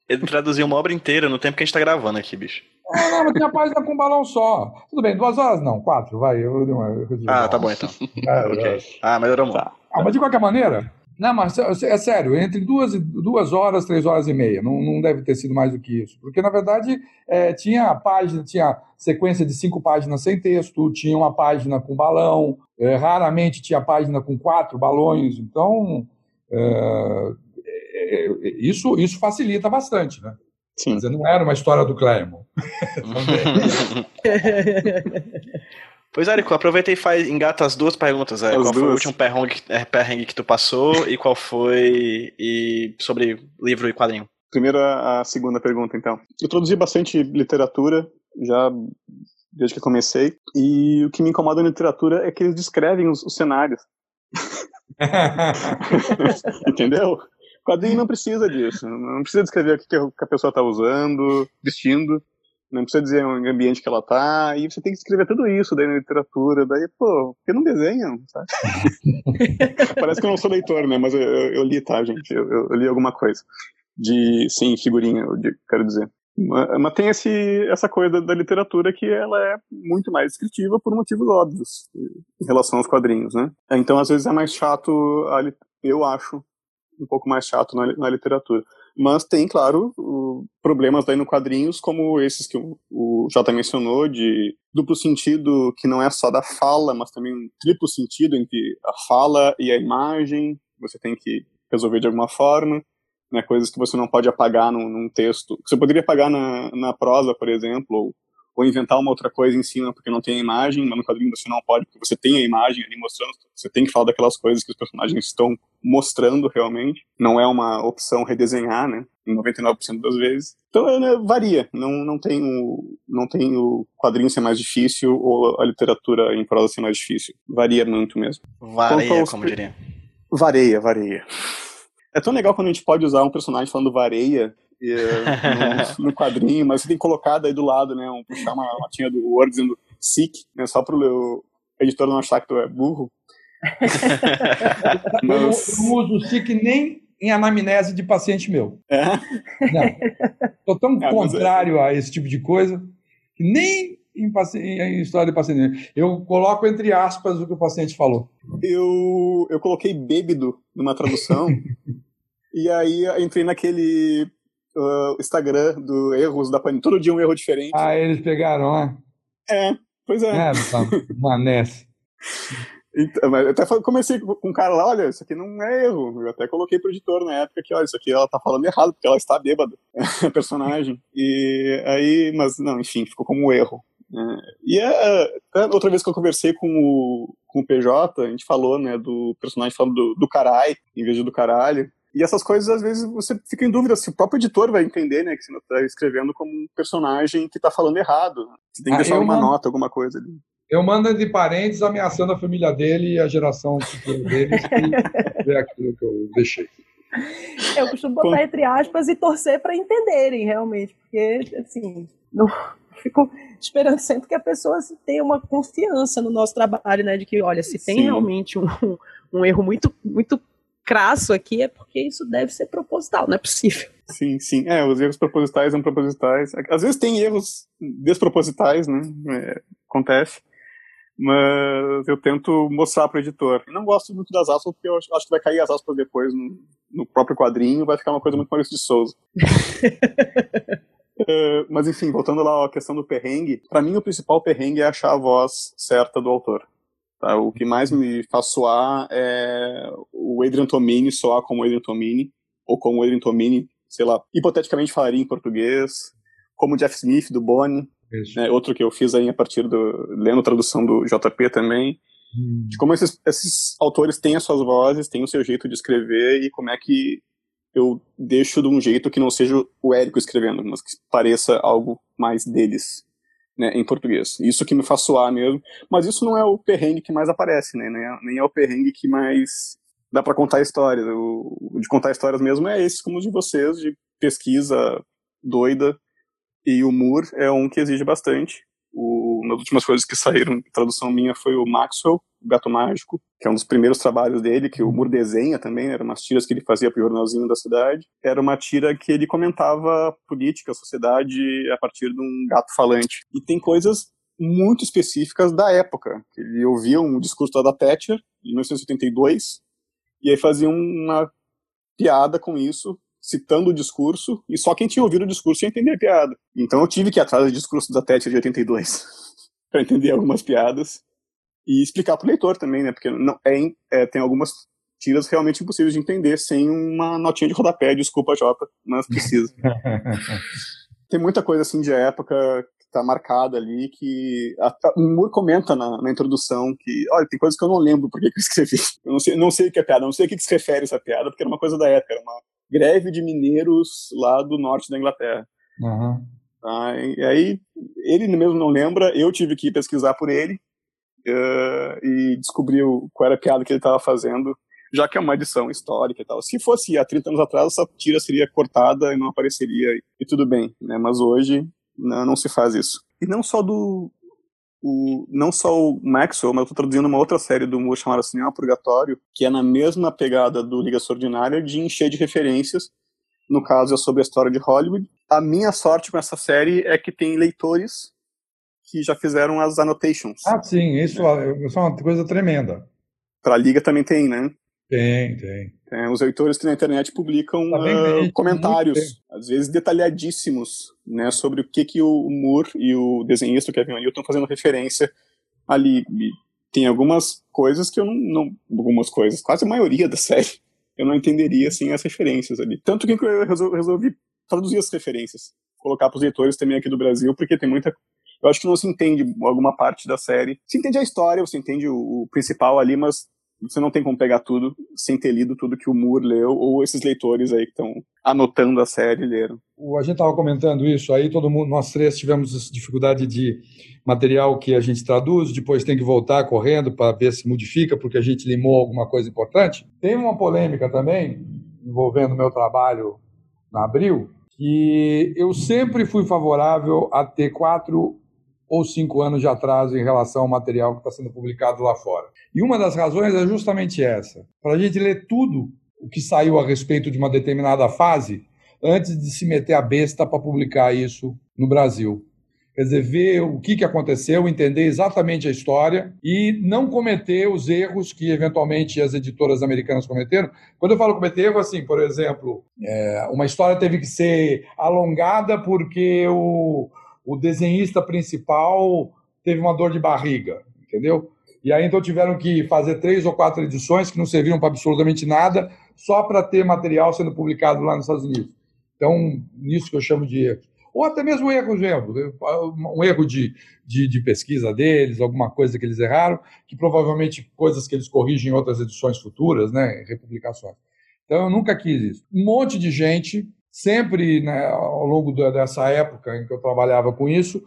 Ele traduziu uma obra inteira no tempo que a gente tá gravando aqui, bicho. Ah, não, mas tinha página com balão só. Tudo bem, duas horas não, quatro, vai. Eu, dei uma- eu, reduzi Ah, tá bom então. É, Ok. é. Ah, melhorou muito. Tá. Ah, mas de qualquer maneira, não, mas é é sério, entre duas, e- duas horas, três horas e meia, não, não deve ter sido mais do que isso. Porque, na verdade, é, tinha página, tinha sequência de cinco páginas sem texto, tinha uma página com balão, é, raramente tinha página com quatro balões, então é, é, é, isso, isso facilita bastante, né? Sim. Dizer, não era uma história do Claremont. Pois, Érico, aproveita e faz, engata as duas perguntas. É, As qual foi o duas. último perrengue, é, perrengue que tu passou e qual foi e sobre livro e quadrinho? Primeiro a, segunda pergunta, então. Eu traduzi bastante literatura, já desde que comecei, e o que me incomoda na literatura é que eles descrevem os, os cenários. Entendeu? Quadrinho não precisa disso. Não precisa descrever o que que a pessoa está usando, vestindo. Não precisa dizer o ambiente que ela tá. E você tem que escrever tudo isso daí na literatura. Daí, pô, por que não desenham? Sabe? Parece que eu não sou leitor, né? Mas eu, eu- eu li, tá, gente? Eu, eu- li alguma coisa. De, sim, figurinha, eu di- quero dizer. Mas, tem esse, essa coisa da, literatura que ela é muito mais descritiva por motivos óbvios em relação aos quadrinhos, né? Então, às vezes é mais chato, a eu acho, um pouco mais chato na, na literatura. Mas tem, claro, problemas daí no quadrinhos, como esses que o Jota mencionou, de duplo sentido que não é só da fala, mas também um triplo sentido entre a fala e a imagem. Você tem que resolver de alguma forma. Né, coisas que você não pode apagar num, num texto. Você poderia apagar na, na prosa, por exemplo, ou ou inventar uma outra coisa em cima porque não tem a imagem, mas no quadrinho você não pode, porque você tem a imagem ali mostrando, você tem que falar daquelas coisas que os personagens estão mostrando realmente, não é uma opção redesenhar, né, em 99% das vezes. Então, é, né, varia, não, não, tem o, não tem o quadrinho ser mais difícil ou a literatura em prosa ser mais difícil, varia muito mesmo. Varia, como diria. Vareia, vareia. É tão legal quando a gente pode usar um personagem falando vareia no, no, quadrinho, mas você tem colocado aí do lado, né, um, puxar uma latinha do Word dizendo sick, né, só para o editor não achar que tu é burro. mas... Eu não uso sick nem em anamnese de paciente meu. É? Estou tão é, contrário é... a esse tipo de coisa que nem em, em, história de paciente. Eu coloco entre aspas o que o paciente falou. Eu, eu coloquei bêbado numa tradução. e aí entrei naquele uh, Instagram do erros da Panini. Todo dia um erro diferente. Ah, eles pegaram lá? É, pois é. É, tá, manece. Então, eu até comecei com um cara lá, olha, isso aqui não é erro. Eu até coloquei pro editor na época que, olha, isso aqui ela tá falando errado, porque ela está bêbada, a personagem. E aí, mas não, enfim, ficou como um erro. É, e é, é, outra vez que eu conversei com o, com o PJ, a gente falou, né, do personagem falando do, do carai, em vez de do caralho. E essas coisas, às vezes, você fica em dúvida se o próprio editor vai entender, né? Que você está escrevendo como um personagem que está falando errado. Você tem que ah, deixar uma mando... nota, alguma coisa ali. Eu mando de parentes ameaçando a família dele e a geração futura deles que ver aquilo que eu deixei. Eu costumo botar entre aspas e torcer para entenderem realmente, porque assim, não fico esperando sempre que a pessoa tenha uma confiança no nosso trabalho, né, de que olha, se tem Sim. realmente um, um erro muito muito crasso aqui é porque isso deve ser proposital, não é possível. Sim, sim. É, os erros propositais são propositais. Às vezes tem erros despropositais, né? É, acontece. Mas eu tento mostrar para o editor. Eu não gosto muito das aspas, porque eu acho, acho que vai cair as aspas depois no, no, próprio quadrinho, vai ficar uma coisa muito Maurício de Souza. Uh, mas enfim, voltando lá à questão do perrengue, para mim o principal perrengue é achar a voz certa do autor. Tá? O que mais me faz soar é o Adrian Tomini soar como Adrian Tomini, ou como Adrian Tomini, sei lá, hipoteticamente falaria em português, como Jeff Smith, do Bonnie, né, outro que eu fiz aí a partir do, lendo a tradução do JP também, hum. de como esses, esses autores têm as suas vozes, têm o seu jeito de escrever e como é que eu deixo de um jeito que não seja o Érico escrevendo, mas que pareça algo mais deles né, em português. Isso que me faz soar mesmo. Mas isso não é o perrengue que mais aparece, né? Nem é, nem é o perrengue que mais dá para contar histórias. O, de contar histórias mesmo é esse, como o de vocês, de pesquisa doida. E o Moore é um que exige bastante. O, uma das últimas coisas que saíram, tradução minha, foi o Maxwell, o Gato Mágico, que é um dos primeiros trabalhos dele, que o Moore desenha também, né, eram umas tiras que ele fazia para o jornalzinho da cidade. Era uma tira que ele comentava política, sociedade, a partir de um gato falante. E tem coisas muito específicas da época. Ele ouvia um discurso da Thatcher, em 1982, e aí fazia uma piada com isso, citando o discurso, e só quem tinha ouvido o discurso ia entender a piada. Então eu tive que ir atrás do discurso da Thatcher de 82 para entender algumas piadas e explicar para o leitor também, né? Porque não, é, é, tem algumas tiras realmente impossíveis de entender sem uma notinha de rodapé, desculpa, Jota, mas precisa. tem muita coisa assim de época que tá marcada ali, que a, o Moore comenta na, na, introdução que, olha, tem coisas que eu não lembro porque que eu escrevi. Eu não sei, não sei o que é piada, não sei o que, que se refere essa piada, porque era uma coisa da época, era uma greve de mineiros lá do norte da Inglaterra. Uhum. Ah, e aí, ele mesmo não lembra, eu tive que pesquisar por ele, uh, e descobriu qual era a piada que ele estava fazendo, já que é uma edição histórica e tal. Se fosse há 30 anos atrás, essa tira seria cortada e não apareceria, e tudo bem, né? Mas hoje não, não se faz isso. E não só do. O, não só o Maxwell, mas eu estou traduzindo uma outra série do Moore chamada Cinema Purgatório, que é na mesma pegada do Liga Ordinária, de encher de referências. No caso, é sobre a história de Hollywood. A minha sorte com essa série é que tem leitores que já fizeram as annotations. Ah, sim, isso, é. isso é uma coisa tremenda. Para a Liga também tem, né? Tem, tem. É, os leitores que na internet publicam tá bem, uh, comentários, às vezes detalhadíssimos, né, sobre o que, que o Moore e o desenhista Kevin O'Neill estão fazendo referência ali. E tem algumas coisas que eu não, não, Algumas coisas, quase a maioria da série, eu não entenderia sem as referências ali. Tanto que eu resolvi traduzir as referências, colocar para os leitores também aqui do Brasil, porque tem muita eu acho que não se entende alguma parte da série. Se entende a história, você entende o, o principal ali, mas você não tem como pegar tudo sem ter lido tudo que o Moore leu ou esses leitores aí que estão anotando a série leram. A gente estava comentando isso aí, todo mundo, nós três tivemos dificuldade de material que a gente traduz, depois tem que voltar correndo para ver se modifica porque a gente limou alguma coisa importante. Tem uma polêmica também envolvendo meu trabalho na Abril, que eu sempre fui favorável a ter quatro ou cinco anos de atraso em relação ao material que está sendo publicado lá fora. E uma das razões é justamente essa: para a gente ler tudo o que saiu a respeito de uma determinada fase antes de se meter a besta para publicar isso no Brasil. Quer dizer, ver o que, que aconteceu, entender exatamente a história e não cometer os erros que eventualmente as editoras americanas cometeram. Quando eu falo cometer erro, assim, por exemplo, é, uma história teve que ser alongada porque o, o desenhista principal teve uma dor de barriga, entendeu? E aí então tiveram que fazer três ou quatro edições que não serviram para absolutamente nada, só para ter material sendo publicado lá nos Estados Unidos. Então, nisso que eu chamo de erro. Ou até mesmo erro, exemplo, um erro de, de, de, pesquisa deles, alguma coisa que eles erraram, que provavelmente coisas que eles corrigem em outras edições futuras, né, republicações. Então, eu nunca quis isso. Um monte de gente sempre, né, ao longo dessa época em que eu trabalhava com isso,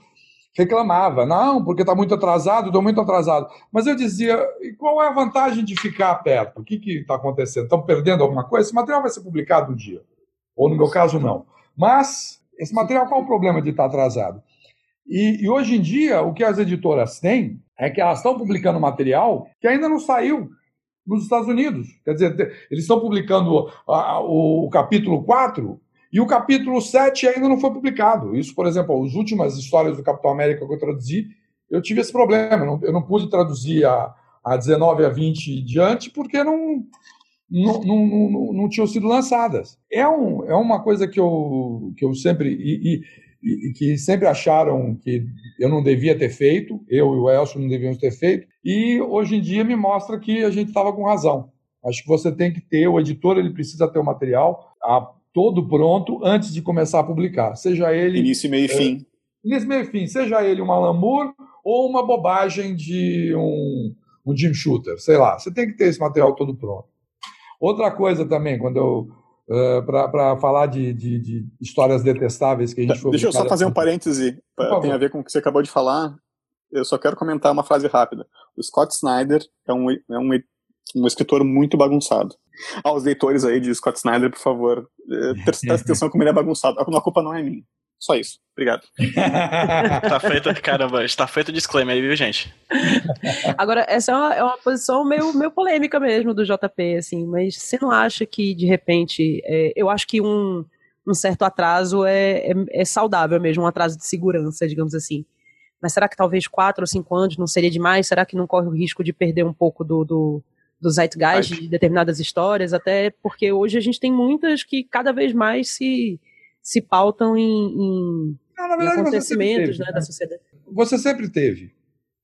reclamava, não, porque está muito atrasado, estou muito atrasado. Mas eu dizia, e qual é a vantagem de ficar perto? O que está acontecendo? Estão perdendo alguma coisa? Esse material vai ser publicado um dia. Ou no meu caso, não. Mas, esse material, qual é o problema de estar tá atrasado? E, e hoje em dia, o que as editoras têm é que elas estão publicando material que ainda não saiu nos Estados Unidos. Quer dizer, eles estão publicando a, o, o capítulo 4 e o capítulo 7 ainda não foi publicado. Isso, por exemplo, as últimas histórias do Capitão América que eu traduzi, eu tive esse problema. Eu não, pude traduzir a, a 19 a 20 e diante porque não, não, não, não, não tinham sido lançadas. É, um, é uma coisa que eu, que eu sempre. E, e, e, que sempre acharam que eu não devia ter feito, eu e o Elcio não devíamos ter feito, e hoje em dia me mostra que a gente estava com razão. Acho que você tem que ter, o editor ele precisa ter o material, a todo pronto antes de começar a publicar. Seja ele. Início, meio e é, fim. Início, meio e fim. Seja ele uma Lamour ou uma bobagem de um, um Jim Shooter, sei lá. Você tem que ter esse material todo pronto. Outra coisa também, quando eu. Uh, para falar de, de, de, histórias detestáveis que a gente foi. Deixa eu só fazer um parêntese, tem a ver com o que você acabou de falar. Eu só quero comentar uma frase rápida. O Scott Snyder é um, é um, um escritor muito bagunçado aos leitores aí de Scott Snyder, por favor, eh, presta atenção como ele é bagunçado. A culpa não é minha. Só isso. Obrigado. tá feito, caramba, está feito o disclaimer aí, viu, gente? Agora, essa é uma, é uma posição meio, meio polêmica mesmo do JP, assim, mas você não acha que, de repente, é, eu acho que um, um certo atraso é, é, é, saudável mesmo, um atraso de segurança, digamos assim. Mas será que talvez quatro ou cinco anos não seria demais? Será que não corre o risco de perder um pouco do, do do zeitgeist de determinadas histórias, até porque hoje a gente tem muitas que cada vez mais se, se pautam em, em, não, verdade, em acontecimentos teve, né, né, da sociedade. Você sempre teve.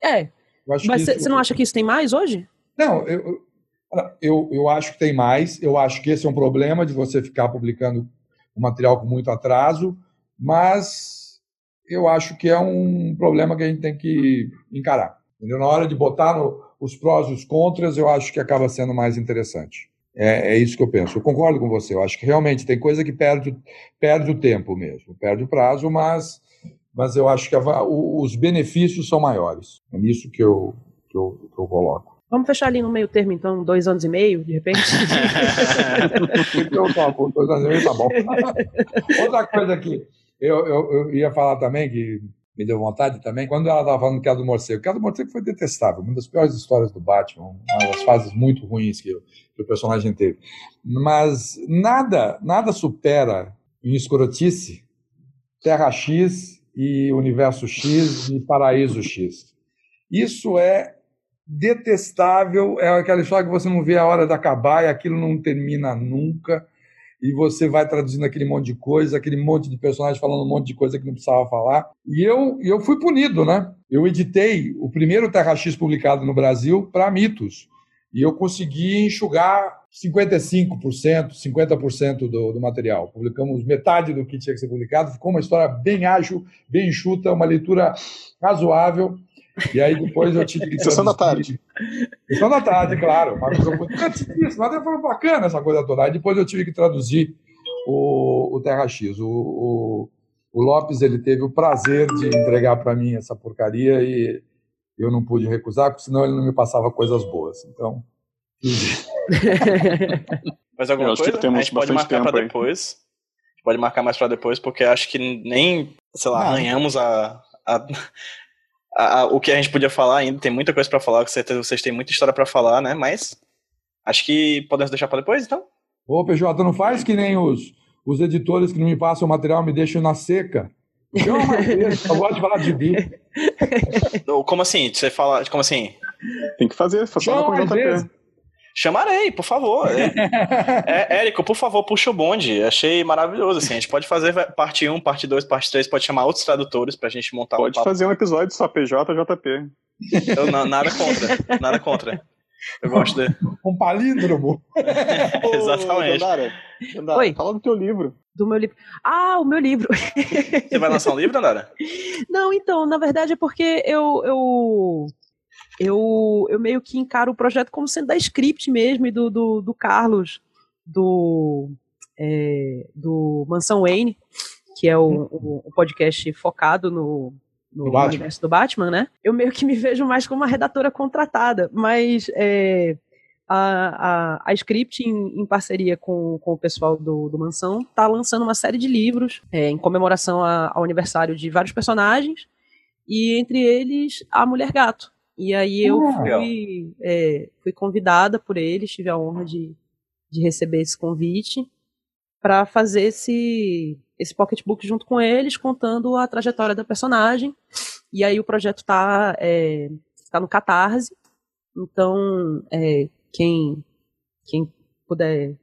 É. Mas você isso... não acha que isso tem mais hoje? Não, eu, eu, eu acho que tem mais. Eu acho que esse é um problema de você ficar publicando um material com muito atraso, mas eu acho que é um problema que a gente tem que encarar. Entendeu? Na hora de botar no, os prós e os contras, eu acho que acaba sendo mais interessante. É, é, isso que eu penso. Eu concordo com você. Eu acho que realmente tem coisa que perde, perde o tempo mesmo, perde o prazo, mas, mas eu acho que a, os benefícios são maiores. É nisso que eu, que eu, que eu coloco. Vamos fechar ali no meio termo, então, dois anos e meio, de repente? então, tá, dois anos e meio tá bom. Outra coisa que eu, eu, eu ia falar também, que me deu vontade também, quando ela estava falando que a do morcego. Que a do morcego foi detestável, uma das piores histórias do Batman, uma das fases muito ruins que, que o personagem teve. Mas nada, nada supera em escrotice Terra X e Universo X e Paraíso X. Isso é detestável. É aquela história que você não vê a hora de acabar e aquilo não termina nunca. E você vai traduzindo aquele monte de coisa, aquele monte de personagens falando um monte de coisa que não precisava falar. E eu, eu fui punido, né? Eu editei o primeiro Terra X publicado no Brasil para mitos. E eu consegui enxugar 55%, 50% do, do material. Publicamos metade do que tinha que ser publicado. Ficou uma história bem ágil, bem enxuta, uma leitura razoável. E aí depois eu tive que. Sessão da tarde. Sessão da tarde, claro. Mas foi foi bacana essa coisa toda. Aí depois eu tive que traduzir o, o Terra X. O, o, o Lopes ele teve o prazer de entregar para mim essa porcaria e eu não pude recusar, porque senão ele não me passava coisas boas. Então. Mas alguma coisa? Que temos a gente pode marcar para depois. Pode marcar mais para depois, porque acho que nem, sei lá, arranhamos a, a, a, a, o que a gente podia falar ainda. Tem muita coisa para falar, com certeza vocês têm muita história para falar, né? Mas acho que podemos deixar para depois, então? Ô, PJ, não faz que nem os, os editores que não me passam o material, me deixam na seca. Não, mas eu gosto de falar de bi. Como assim? Você fala. Como assim? Tem que fazer, fazer com JP. Chamarei, por favor. É, é, Érico, por favor, puxa o bonde. Achei maravilhoso. Assim. A gente pode fazer parte 1, parte 2, parte 3, pode chamar outros tradutores pra gente montar pode um Pode fazer um episódio só PJ, JP. Eu, não, nada contra. Nada contra. Eu gosto de. Um palíndromo. Exatamente. Dandara, Dandara, Oi. fala do teu livro. Do meu livro. Ah, o meu livro. Você vai lançar um livro, Dandara? Não, então, na verdade é porque eu, eu eu, eu meio que encaro o projeto como sendo da script mesmo e do, do, do Carlos, do, é, do Mansão Wayne, que é o, o, o podcast focado no, no universo do Batman, né? Eu meio que me vejo mais como uma redatora contratada, mas é, a, a, a Script, em, em, parceria com, com o pessoal do, do Mansão, está lançando uma série de livros é, em comemoração a, ao aniversário de vários personagens, e entre eles a Mulher Gato, e aí eu ah, fui, é, fui convidada por eles, tive a honra de, de receber esse convite para fazer esse, esse pocketbook junto com eles, contando a trajetória da personagem. E aí o projeto está é, tá no Catarse, então é, quem, quem puder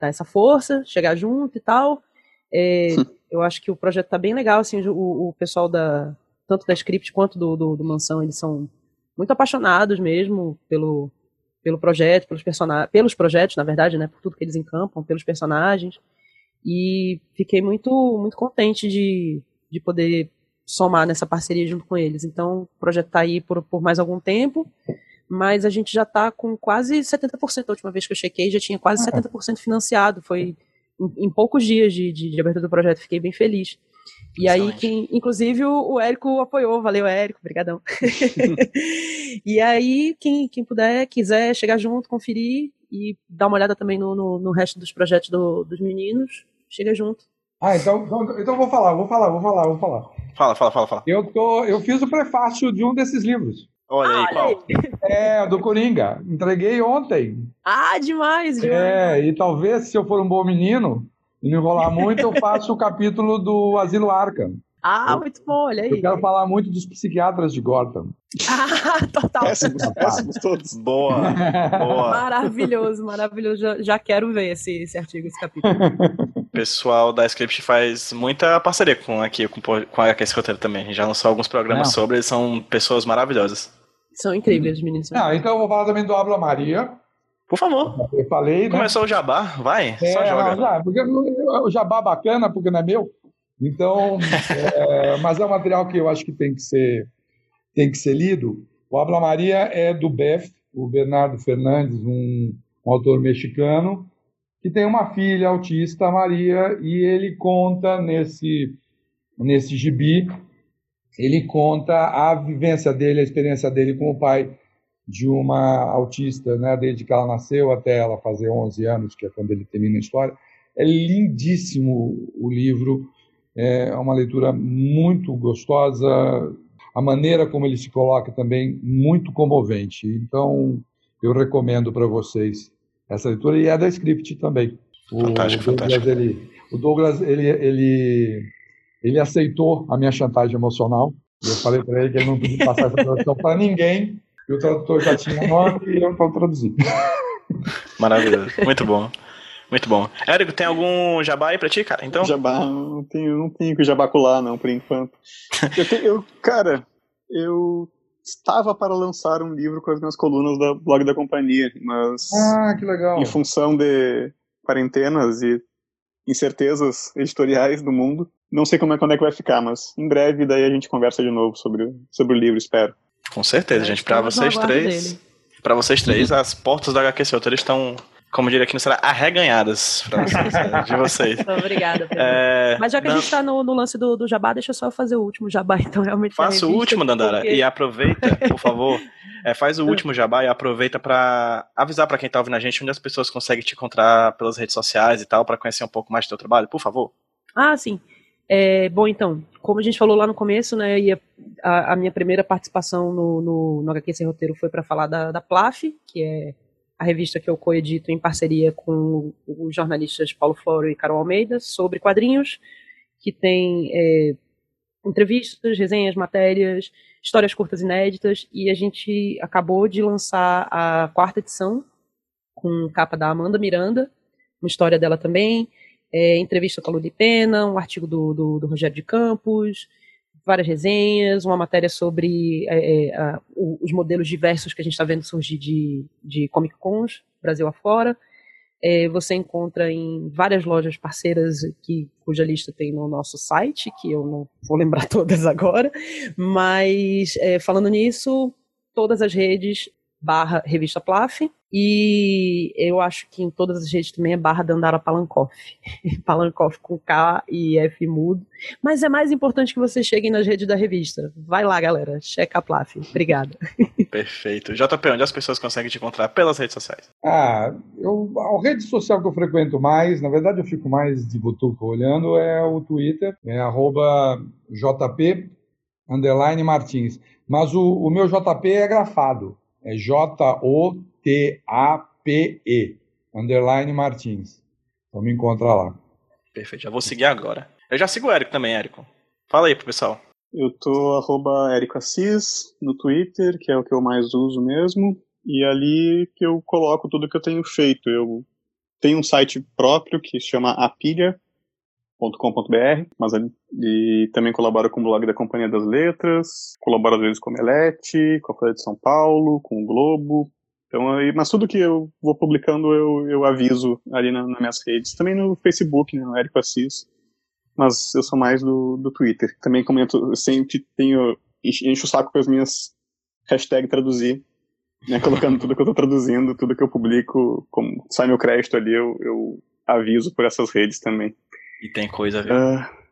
dar essa força, chegar junto e tal. É, eu acho que o projeto está bem legal, assim, o, o pessoal da tanto da Script quanto do, do, do Mansão, eles são muito apaixonados mesmo pelo, pelo projeto, pelos personagens, pelos projetos, na verdade, né, por tudo que eles encampam, pelos personagens. E fiquei muito muito contente de, de poder somar nessa parceria junto com eles. Então, o projeto está aí por, por mais algum tempo, mas a gente já está com quase 70%. A última vez que eu chequei, já tinha quase 70% financiado. Foi em, em poucos dias de, de, de abertura do projeto, fiquei bem feliz. E aí, quem, inclusive, o, Érico apoiou, valeu, Érico, brigadão. e aí, quem, quem puder, quiser chegar junto, conferir e dar uma olhada também no, no, no resto dos projetos do, dos meninos, chega junto. Ah, então, então, então vou falar, vou falar, vou falar, vou falar. Fala, fala, fala, fala. Eu, tô, eu fiz o prefácio de um desses livros. Olha aí, ah, qual? É, do Coringa. Entreguei ontem. Ah, demais, demais. É, e talvez, se eu for um bom menino, não enrolar muito, eu faço o capítulo do Asilo Arkham. Ah, eu, muito bom, olha aí. Eu quero falar muito dos psiquiatras de Gotham. Ah, total. Péssimos, péssimos todos. Boa, boa. Maravilhoso, maravilhoso. Já, já quero ver esse, esse artigo, esse capítulo. O pessoal da Script faz muita parceria com aqui, com, com a HQ Roteiro também. A gente já lançou alguns programas Não. sobre, eles são pessoas maravilhosas. São incríveis, meninos. Não, então eu vou falar também do Abla Maria, por favor. Eu falei. Né? Começou né? o jabá, vai, é, só joga. já, porque o jabá bacana, porque não é meu. Então, é, mas é um material que eu acho que tem que ser, tem que ser lido. O Abla Maria é do BEF, o Bernardo Fernandes, um, um autor mexicano, que tem uma filha autista, Maria, e ele conta nesse, nesse gibi, ele conta a vivência dele, a experiência dele com o pai de uma autista, né, desde que ela nasceu até ela fazer 11 anos, que é quando ele termina a história. É lindíssimo o livro, é uma leitura muito gostosa, a maneira como ele se coloca também muito comovente. Então, eu recomendo para vocês essa leitura e é da Script também. O fantástico, Douglas, fantástico. Ele, o Douglas, ele, ele, ele aceitou a minha chantagem emocional. Eu falei para ele que ele não podia passar essa tradução para ninguém, E o tradutor já tinha nome e eu estava traduzindo. Maravilhoso. Muito bom. Muito bom. Érico, tem algum jabá aí pra ti, cara? Então? Jabá, não tenho, não tenho que jabacular, não, por enquanto. eu, tenho, eu, cara, eu estava para lançar um livro com as minhas colunas da blog da companhia, mas. Ah, que legal. Em função de quarentenas e incertezas editoriais do mundo, não sei como é, quando é que vai ficar, mas em breve daí a gente conversa de novo sobre, sobre o livro, espero. Com certeza, gente. Para vocês três. Para vocês três, as portas da HQ Solteiro estão como diria aqui no será arreganhadas pra vocês, né, de vocês. Obrigada. É, Mas já que não... a gente tá no, no lance do, do, jabá, deixa eu só fazer o último jabá, então realmente. Faça o último, Dandara, porque... e aproveita, por favor. É, faz o último jabá e aproveita para avisar para quem tá ouvindo a gente onde as pessoas conseguem te encontrar pelas redes sociais e tal, para conhecer um pouco mais do teu trabalho, por favor. Ah, sim. É, bom, então, como a gente falou lá no começo, né, a, a minha primeira participação no, no, no HQ Sem Roteiro foi para falar da, da PLAF, que é a revista que eu coedito em parceria com os jornalistas Paulo Floro e Carol Almeida, sobre quadrinhos, que tem é, entrevistas, resenhas, matérias, histórias curtas inéditas, e a gente acabou de lançar a quarta edição, com capa da Amanda Miranda, uma história dela também, é, entrevista com a Luli Pena, um artigo do, do, do Rogério de Campos, várias resenhas, uma matéria sobre é, é, a, os modelos diversos que a gente está vendo surgir de, de Comic Cons, Brasil afora. É, você encontra em várias lojas parceiras que, cuja lista tem no nosso site, que eu não vou lembrar todas agora, mas é, falando nisso, todas as redes barra revista Plaf, e eu acho que em todas as redes também é barra Dandara Palankoff. Palankoff com K e F mudo. Mas é mais importante que vocês cheguem nas redes da revista. Vai lá, galera. Checa a Plaf. Obrigada. Perfeito. JP, onde as pessoas conseguem te encontrar pelas redes sociais? Ah, eu, a rede social que eu frequento mais, na verdade eu fico mais de butuca olhando, é o Twitter, é arroba JP underline Martins. Mas o, o meu JP é grafado. É J-O T-A-P-E, underline Martins. Então me encontra lá. Perfeito, já vou seguir agora. Eu já sigo o Érico também, Érico. Fala aí pro pessoal. Eu tô arroba Érico Assis no Twitter, que é o que eu mais uso mesmo. E ali que eu coloco tudo que eu tenho feito. Eu tenho um site próprio que se chama apilha.com.br, mas e também colaboro com o blog da Companhia das Letras, colaboro às vezes com o Melete, com a Folha de São Paulo, com o Globo, então, mas tudo que eu vou publicando eu, eu aviso ali na, nas minhas redes. Também no Facebook, né, no Érico Assis. Mas eu sou mais do, do Twitter. Também comento, eu sempre tenho, encho o saco com as minhas hashtags traduzir, né, colocando tudo que eu estou traduzindo, tudo que eu publico, como sai meu crédito ali, eu, eu aviso por essas redes também. E tem coisa, viu? Uh...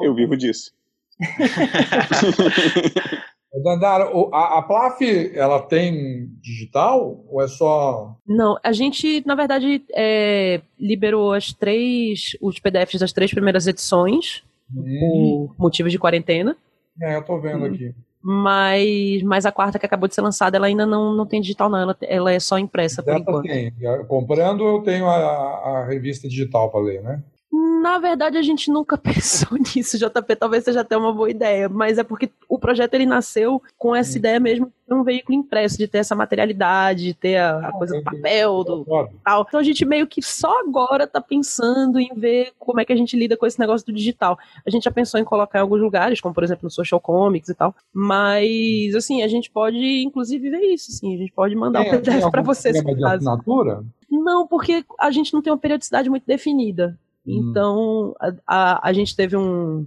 eu vivo disso. Dandara, a, a Plaf, ela tem digital ou é só... Não, a gente, na verdade, é, liberou as três, os PDFs das três primeiras edições, hum. por motivos de quarentena. É, eu tô vendo hum. aqui. Mas, mas a quarta que acabou de ser lançada, ela ainda não, não tem digital, não. Ela, ela é só impressa por enquanto. Tem. Comprando, eu tenho a, a revista digital para ler, né? Na verdade, a gente nunca pensou nisso, JP. Talvez seja até uma boa ideia, mas é porque o projeto ele nasceu com essa ideia mesmo de um veículo impresso, de ter essa materialidade, de ter a, a ah, coisa do papel, do tal. Então a gente meio que só agora tá pensando em ver como é que a gente lida com esse negócio do digital. A gente já pensou em colocar em alguns lugares, como por exemplo no Social Comics e tal, mas assim, a gente pode inclusive ver isso, assim, a gente pode mandar o um PDF para vocês. Tem de assinatura? Não, porque a gente não tem uma periodicidade muito definida. Hum. Então, a, a, a, gente teve um,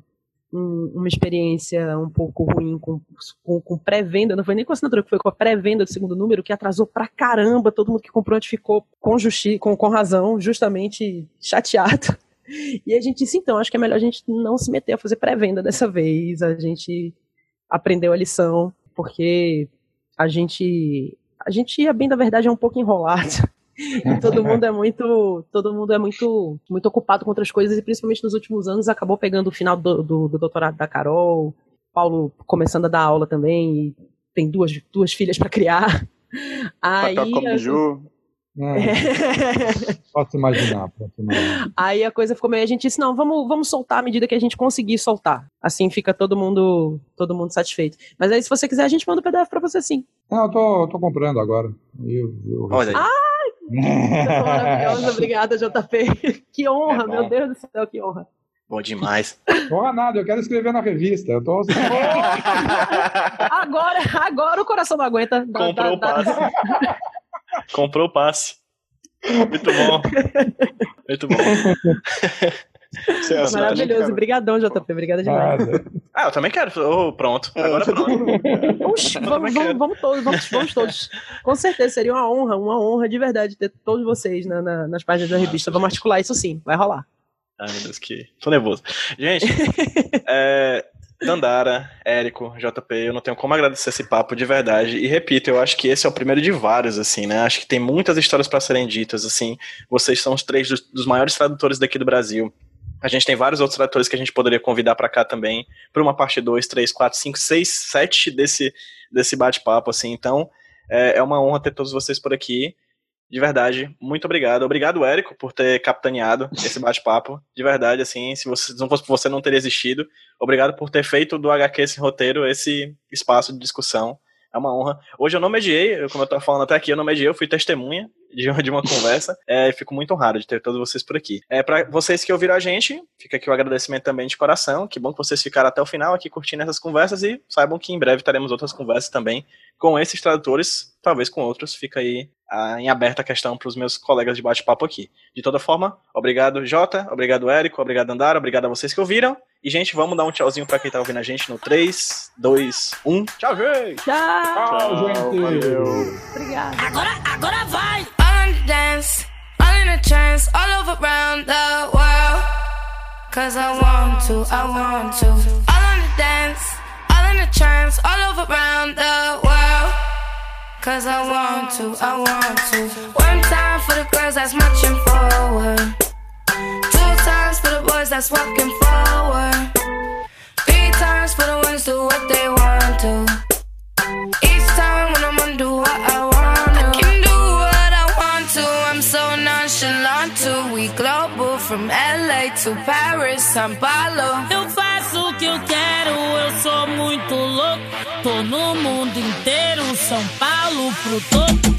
um, uma experiência um pouco ruim com, com, com pré-venda, não foi nem com assinatura, foi com a pré-venda do segundo número, que atrasou pra caramba, todo mundo que comprou antes ficou com, justi com, com razão, justamente chateado. E a gente disse, então, acho que é melhor a gente não se meter a fazer pré-venda dessa vez, a gente aprendeu a lição, porque a gente, a gente ia bem, da verdade, é um pouco enrolado e todo mundo é muito todo mundo é muito muito ocupado com outras coisas e principalmente nos últimos anos acabou pegando o final do, do, do doutorado da Carol Paulo começando a dar aula também e tem duas duas filhas para criar aí papel como Ju É. Posso imaginar, posso imaginar. Aí a coisa ficou meio. A gente disse: não, vamos, vamos soltar à medida que a gente conseguir soltar. Assim fica todo mundo todo mundo satisfeito. Mas aí, se você quiser, a gente manda o PDF pra você sim. Não, eu tô, tô comprando agora. Eu, eu Olha aí. Ai, maravilhosa, obrigada, JP. Que honra, É meu Deus do céu, que honra. Bom demais. Porra, nada, eu quero escrever na revista. Eu tô... Agora, agora o coração não aguenta. Dá- Comprou o dá- passe. Comprou o passe. Muito bom. Muito bom. É assim, Maravilhoso. Obrigadão, JP. Obrigada demais. Ah, eu também quero. Ô, pronto. Agora pronto. Oxi, vamos, vamos, vamos todos, vamos, vamos todos. Com certeza, seria uma honra, uma honra de verdade ter todos vocês na- na- nas páginas da revista. Vamos articular isso sim, vai rolar. Ai, meu Deus, que. Tô nervoso. Gente, é, Dandara, Érico, JP, eu não tenho como agradecer esse papo de verdade. E repito, eu acho que esse é o primeiro de vários, assim, né? Acho que tem muitas histórias para serem ditas, assim. Vocês são os três dos, dos maiores tradutores daqui do Brasil. A gente tem vários outros tradutores que a gente poderia convidar para cá também, para uma parte 2, 3, 4, 5, 6, 7 desse, desse bate-papo, assim. Então, é, é uma honra ter todos vocês por aqui. De verdade, muito obrigado. Obrigado, Érico, por ter capitaneado esse bate-papo. De verdade, assim, se, você, não fosse por você, não teria existido. Obrigado por ter feito do HQ esse roteiro, esse espaço de discussão. É uma honra. Hoje eu não mediei, como eu estava falando até aqui, eu não mediei, eu fui testemunha de, uma- de uma conversa. É, fico muito honrado de ter todos vocês por aqui. É, para vocês que ouviram a gente, fica aqui o agradecimento também de coração. Que bom que vocês ficaram até o final aqui curtindo essas conversas e saibam que em breve teremos outras conversas também com esses tradutores, talvez com outros. Fica aí ah, em aberta a questão para os meus colegas de bate-papo aqui. De toda forma, obrigado, Jota, obrigado, Érico, obrigado, Andara, obrigado a vocês que ouviram. E, gente, vamos dar um tchauzinho para quem tá ouvindo a gente no 3, 2, 1. Tchau, gente! Tchau! Tchau, gente. valeu. Obrigada. Agora, agora vai! All in the dance, all in a trance, all over around the world. Cause I want to, I want to. All in the dance, all in a trance, all over around the world. Cause I want to, I want to. One time for the girls that's marching forward. Two times for the boys that's walking forward. Three times for the ones do what they want to. Each time when I'm on do what I want to. I can do what I want to. I'm so nonchalant to. We global from LA to Paris, São Paulo. Eu faço o que eu quero, eu sou muito louco. Tô no mundo inteiro, São Paulo pro topo.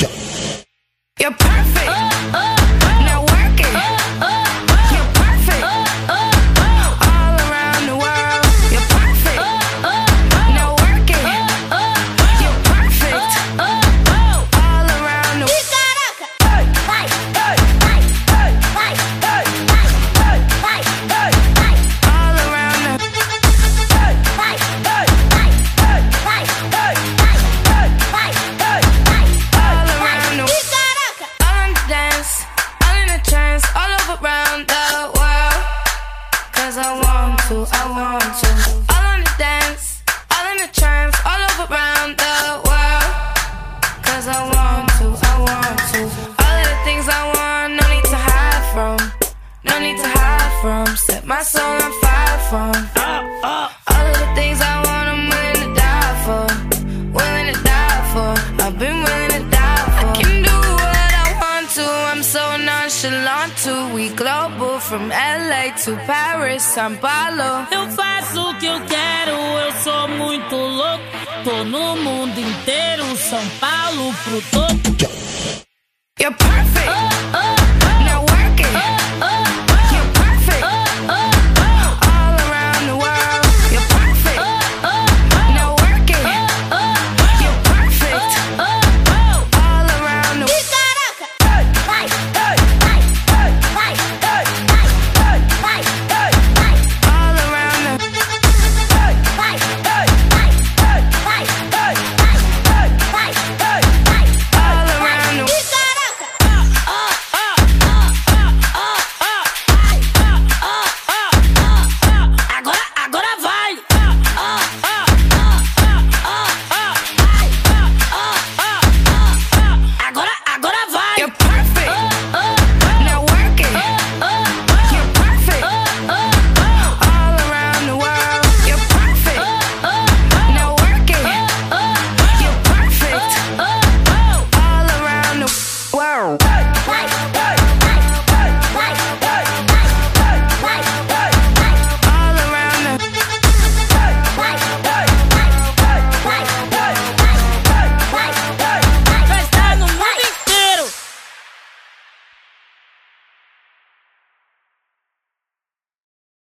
You're perfect. Now work Set my soul on fire from. All of the things I want, I'm willing to die for. Willing to die for. I've been willing to die for. I can do what I want to. I'm so nonchalant to. We global from LA to Paris, São Paulo. Eu faço o que eu quero, eu sou muito louco. Tô no mundo inteiro, São Paulo pro topo. You're perfect. Oh, oh.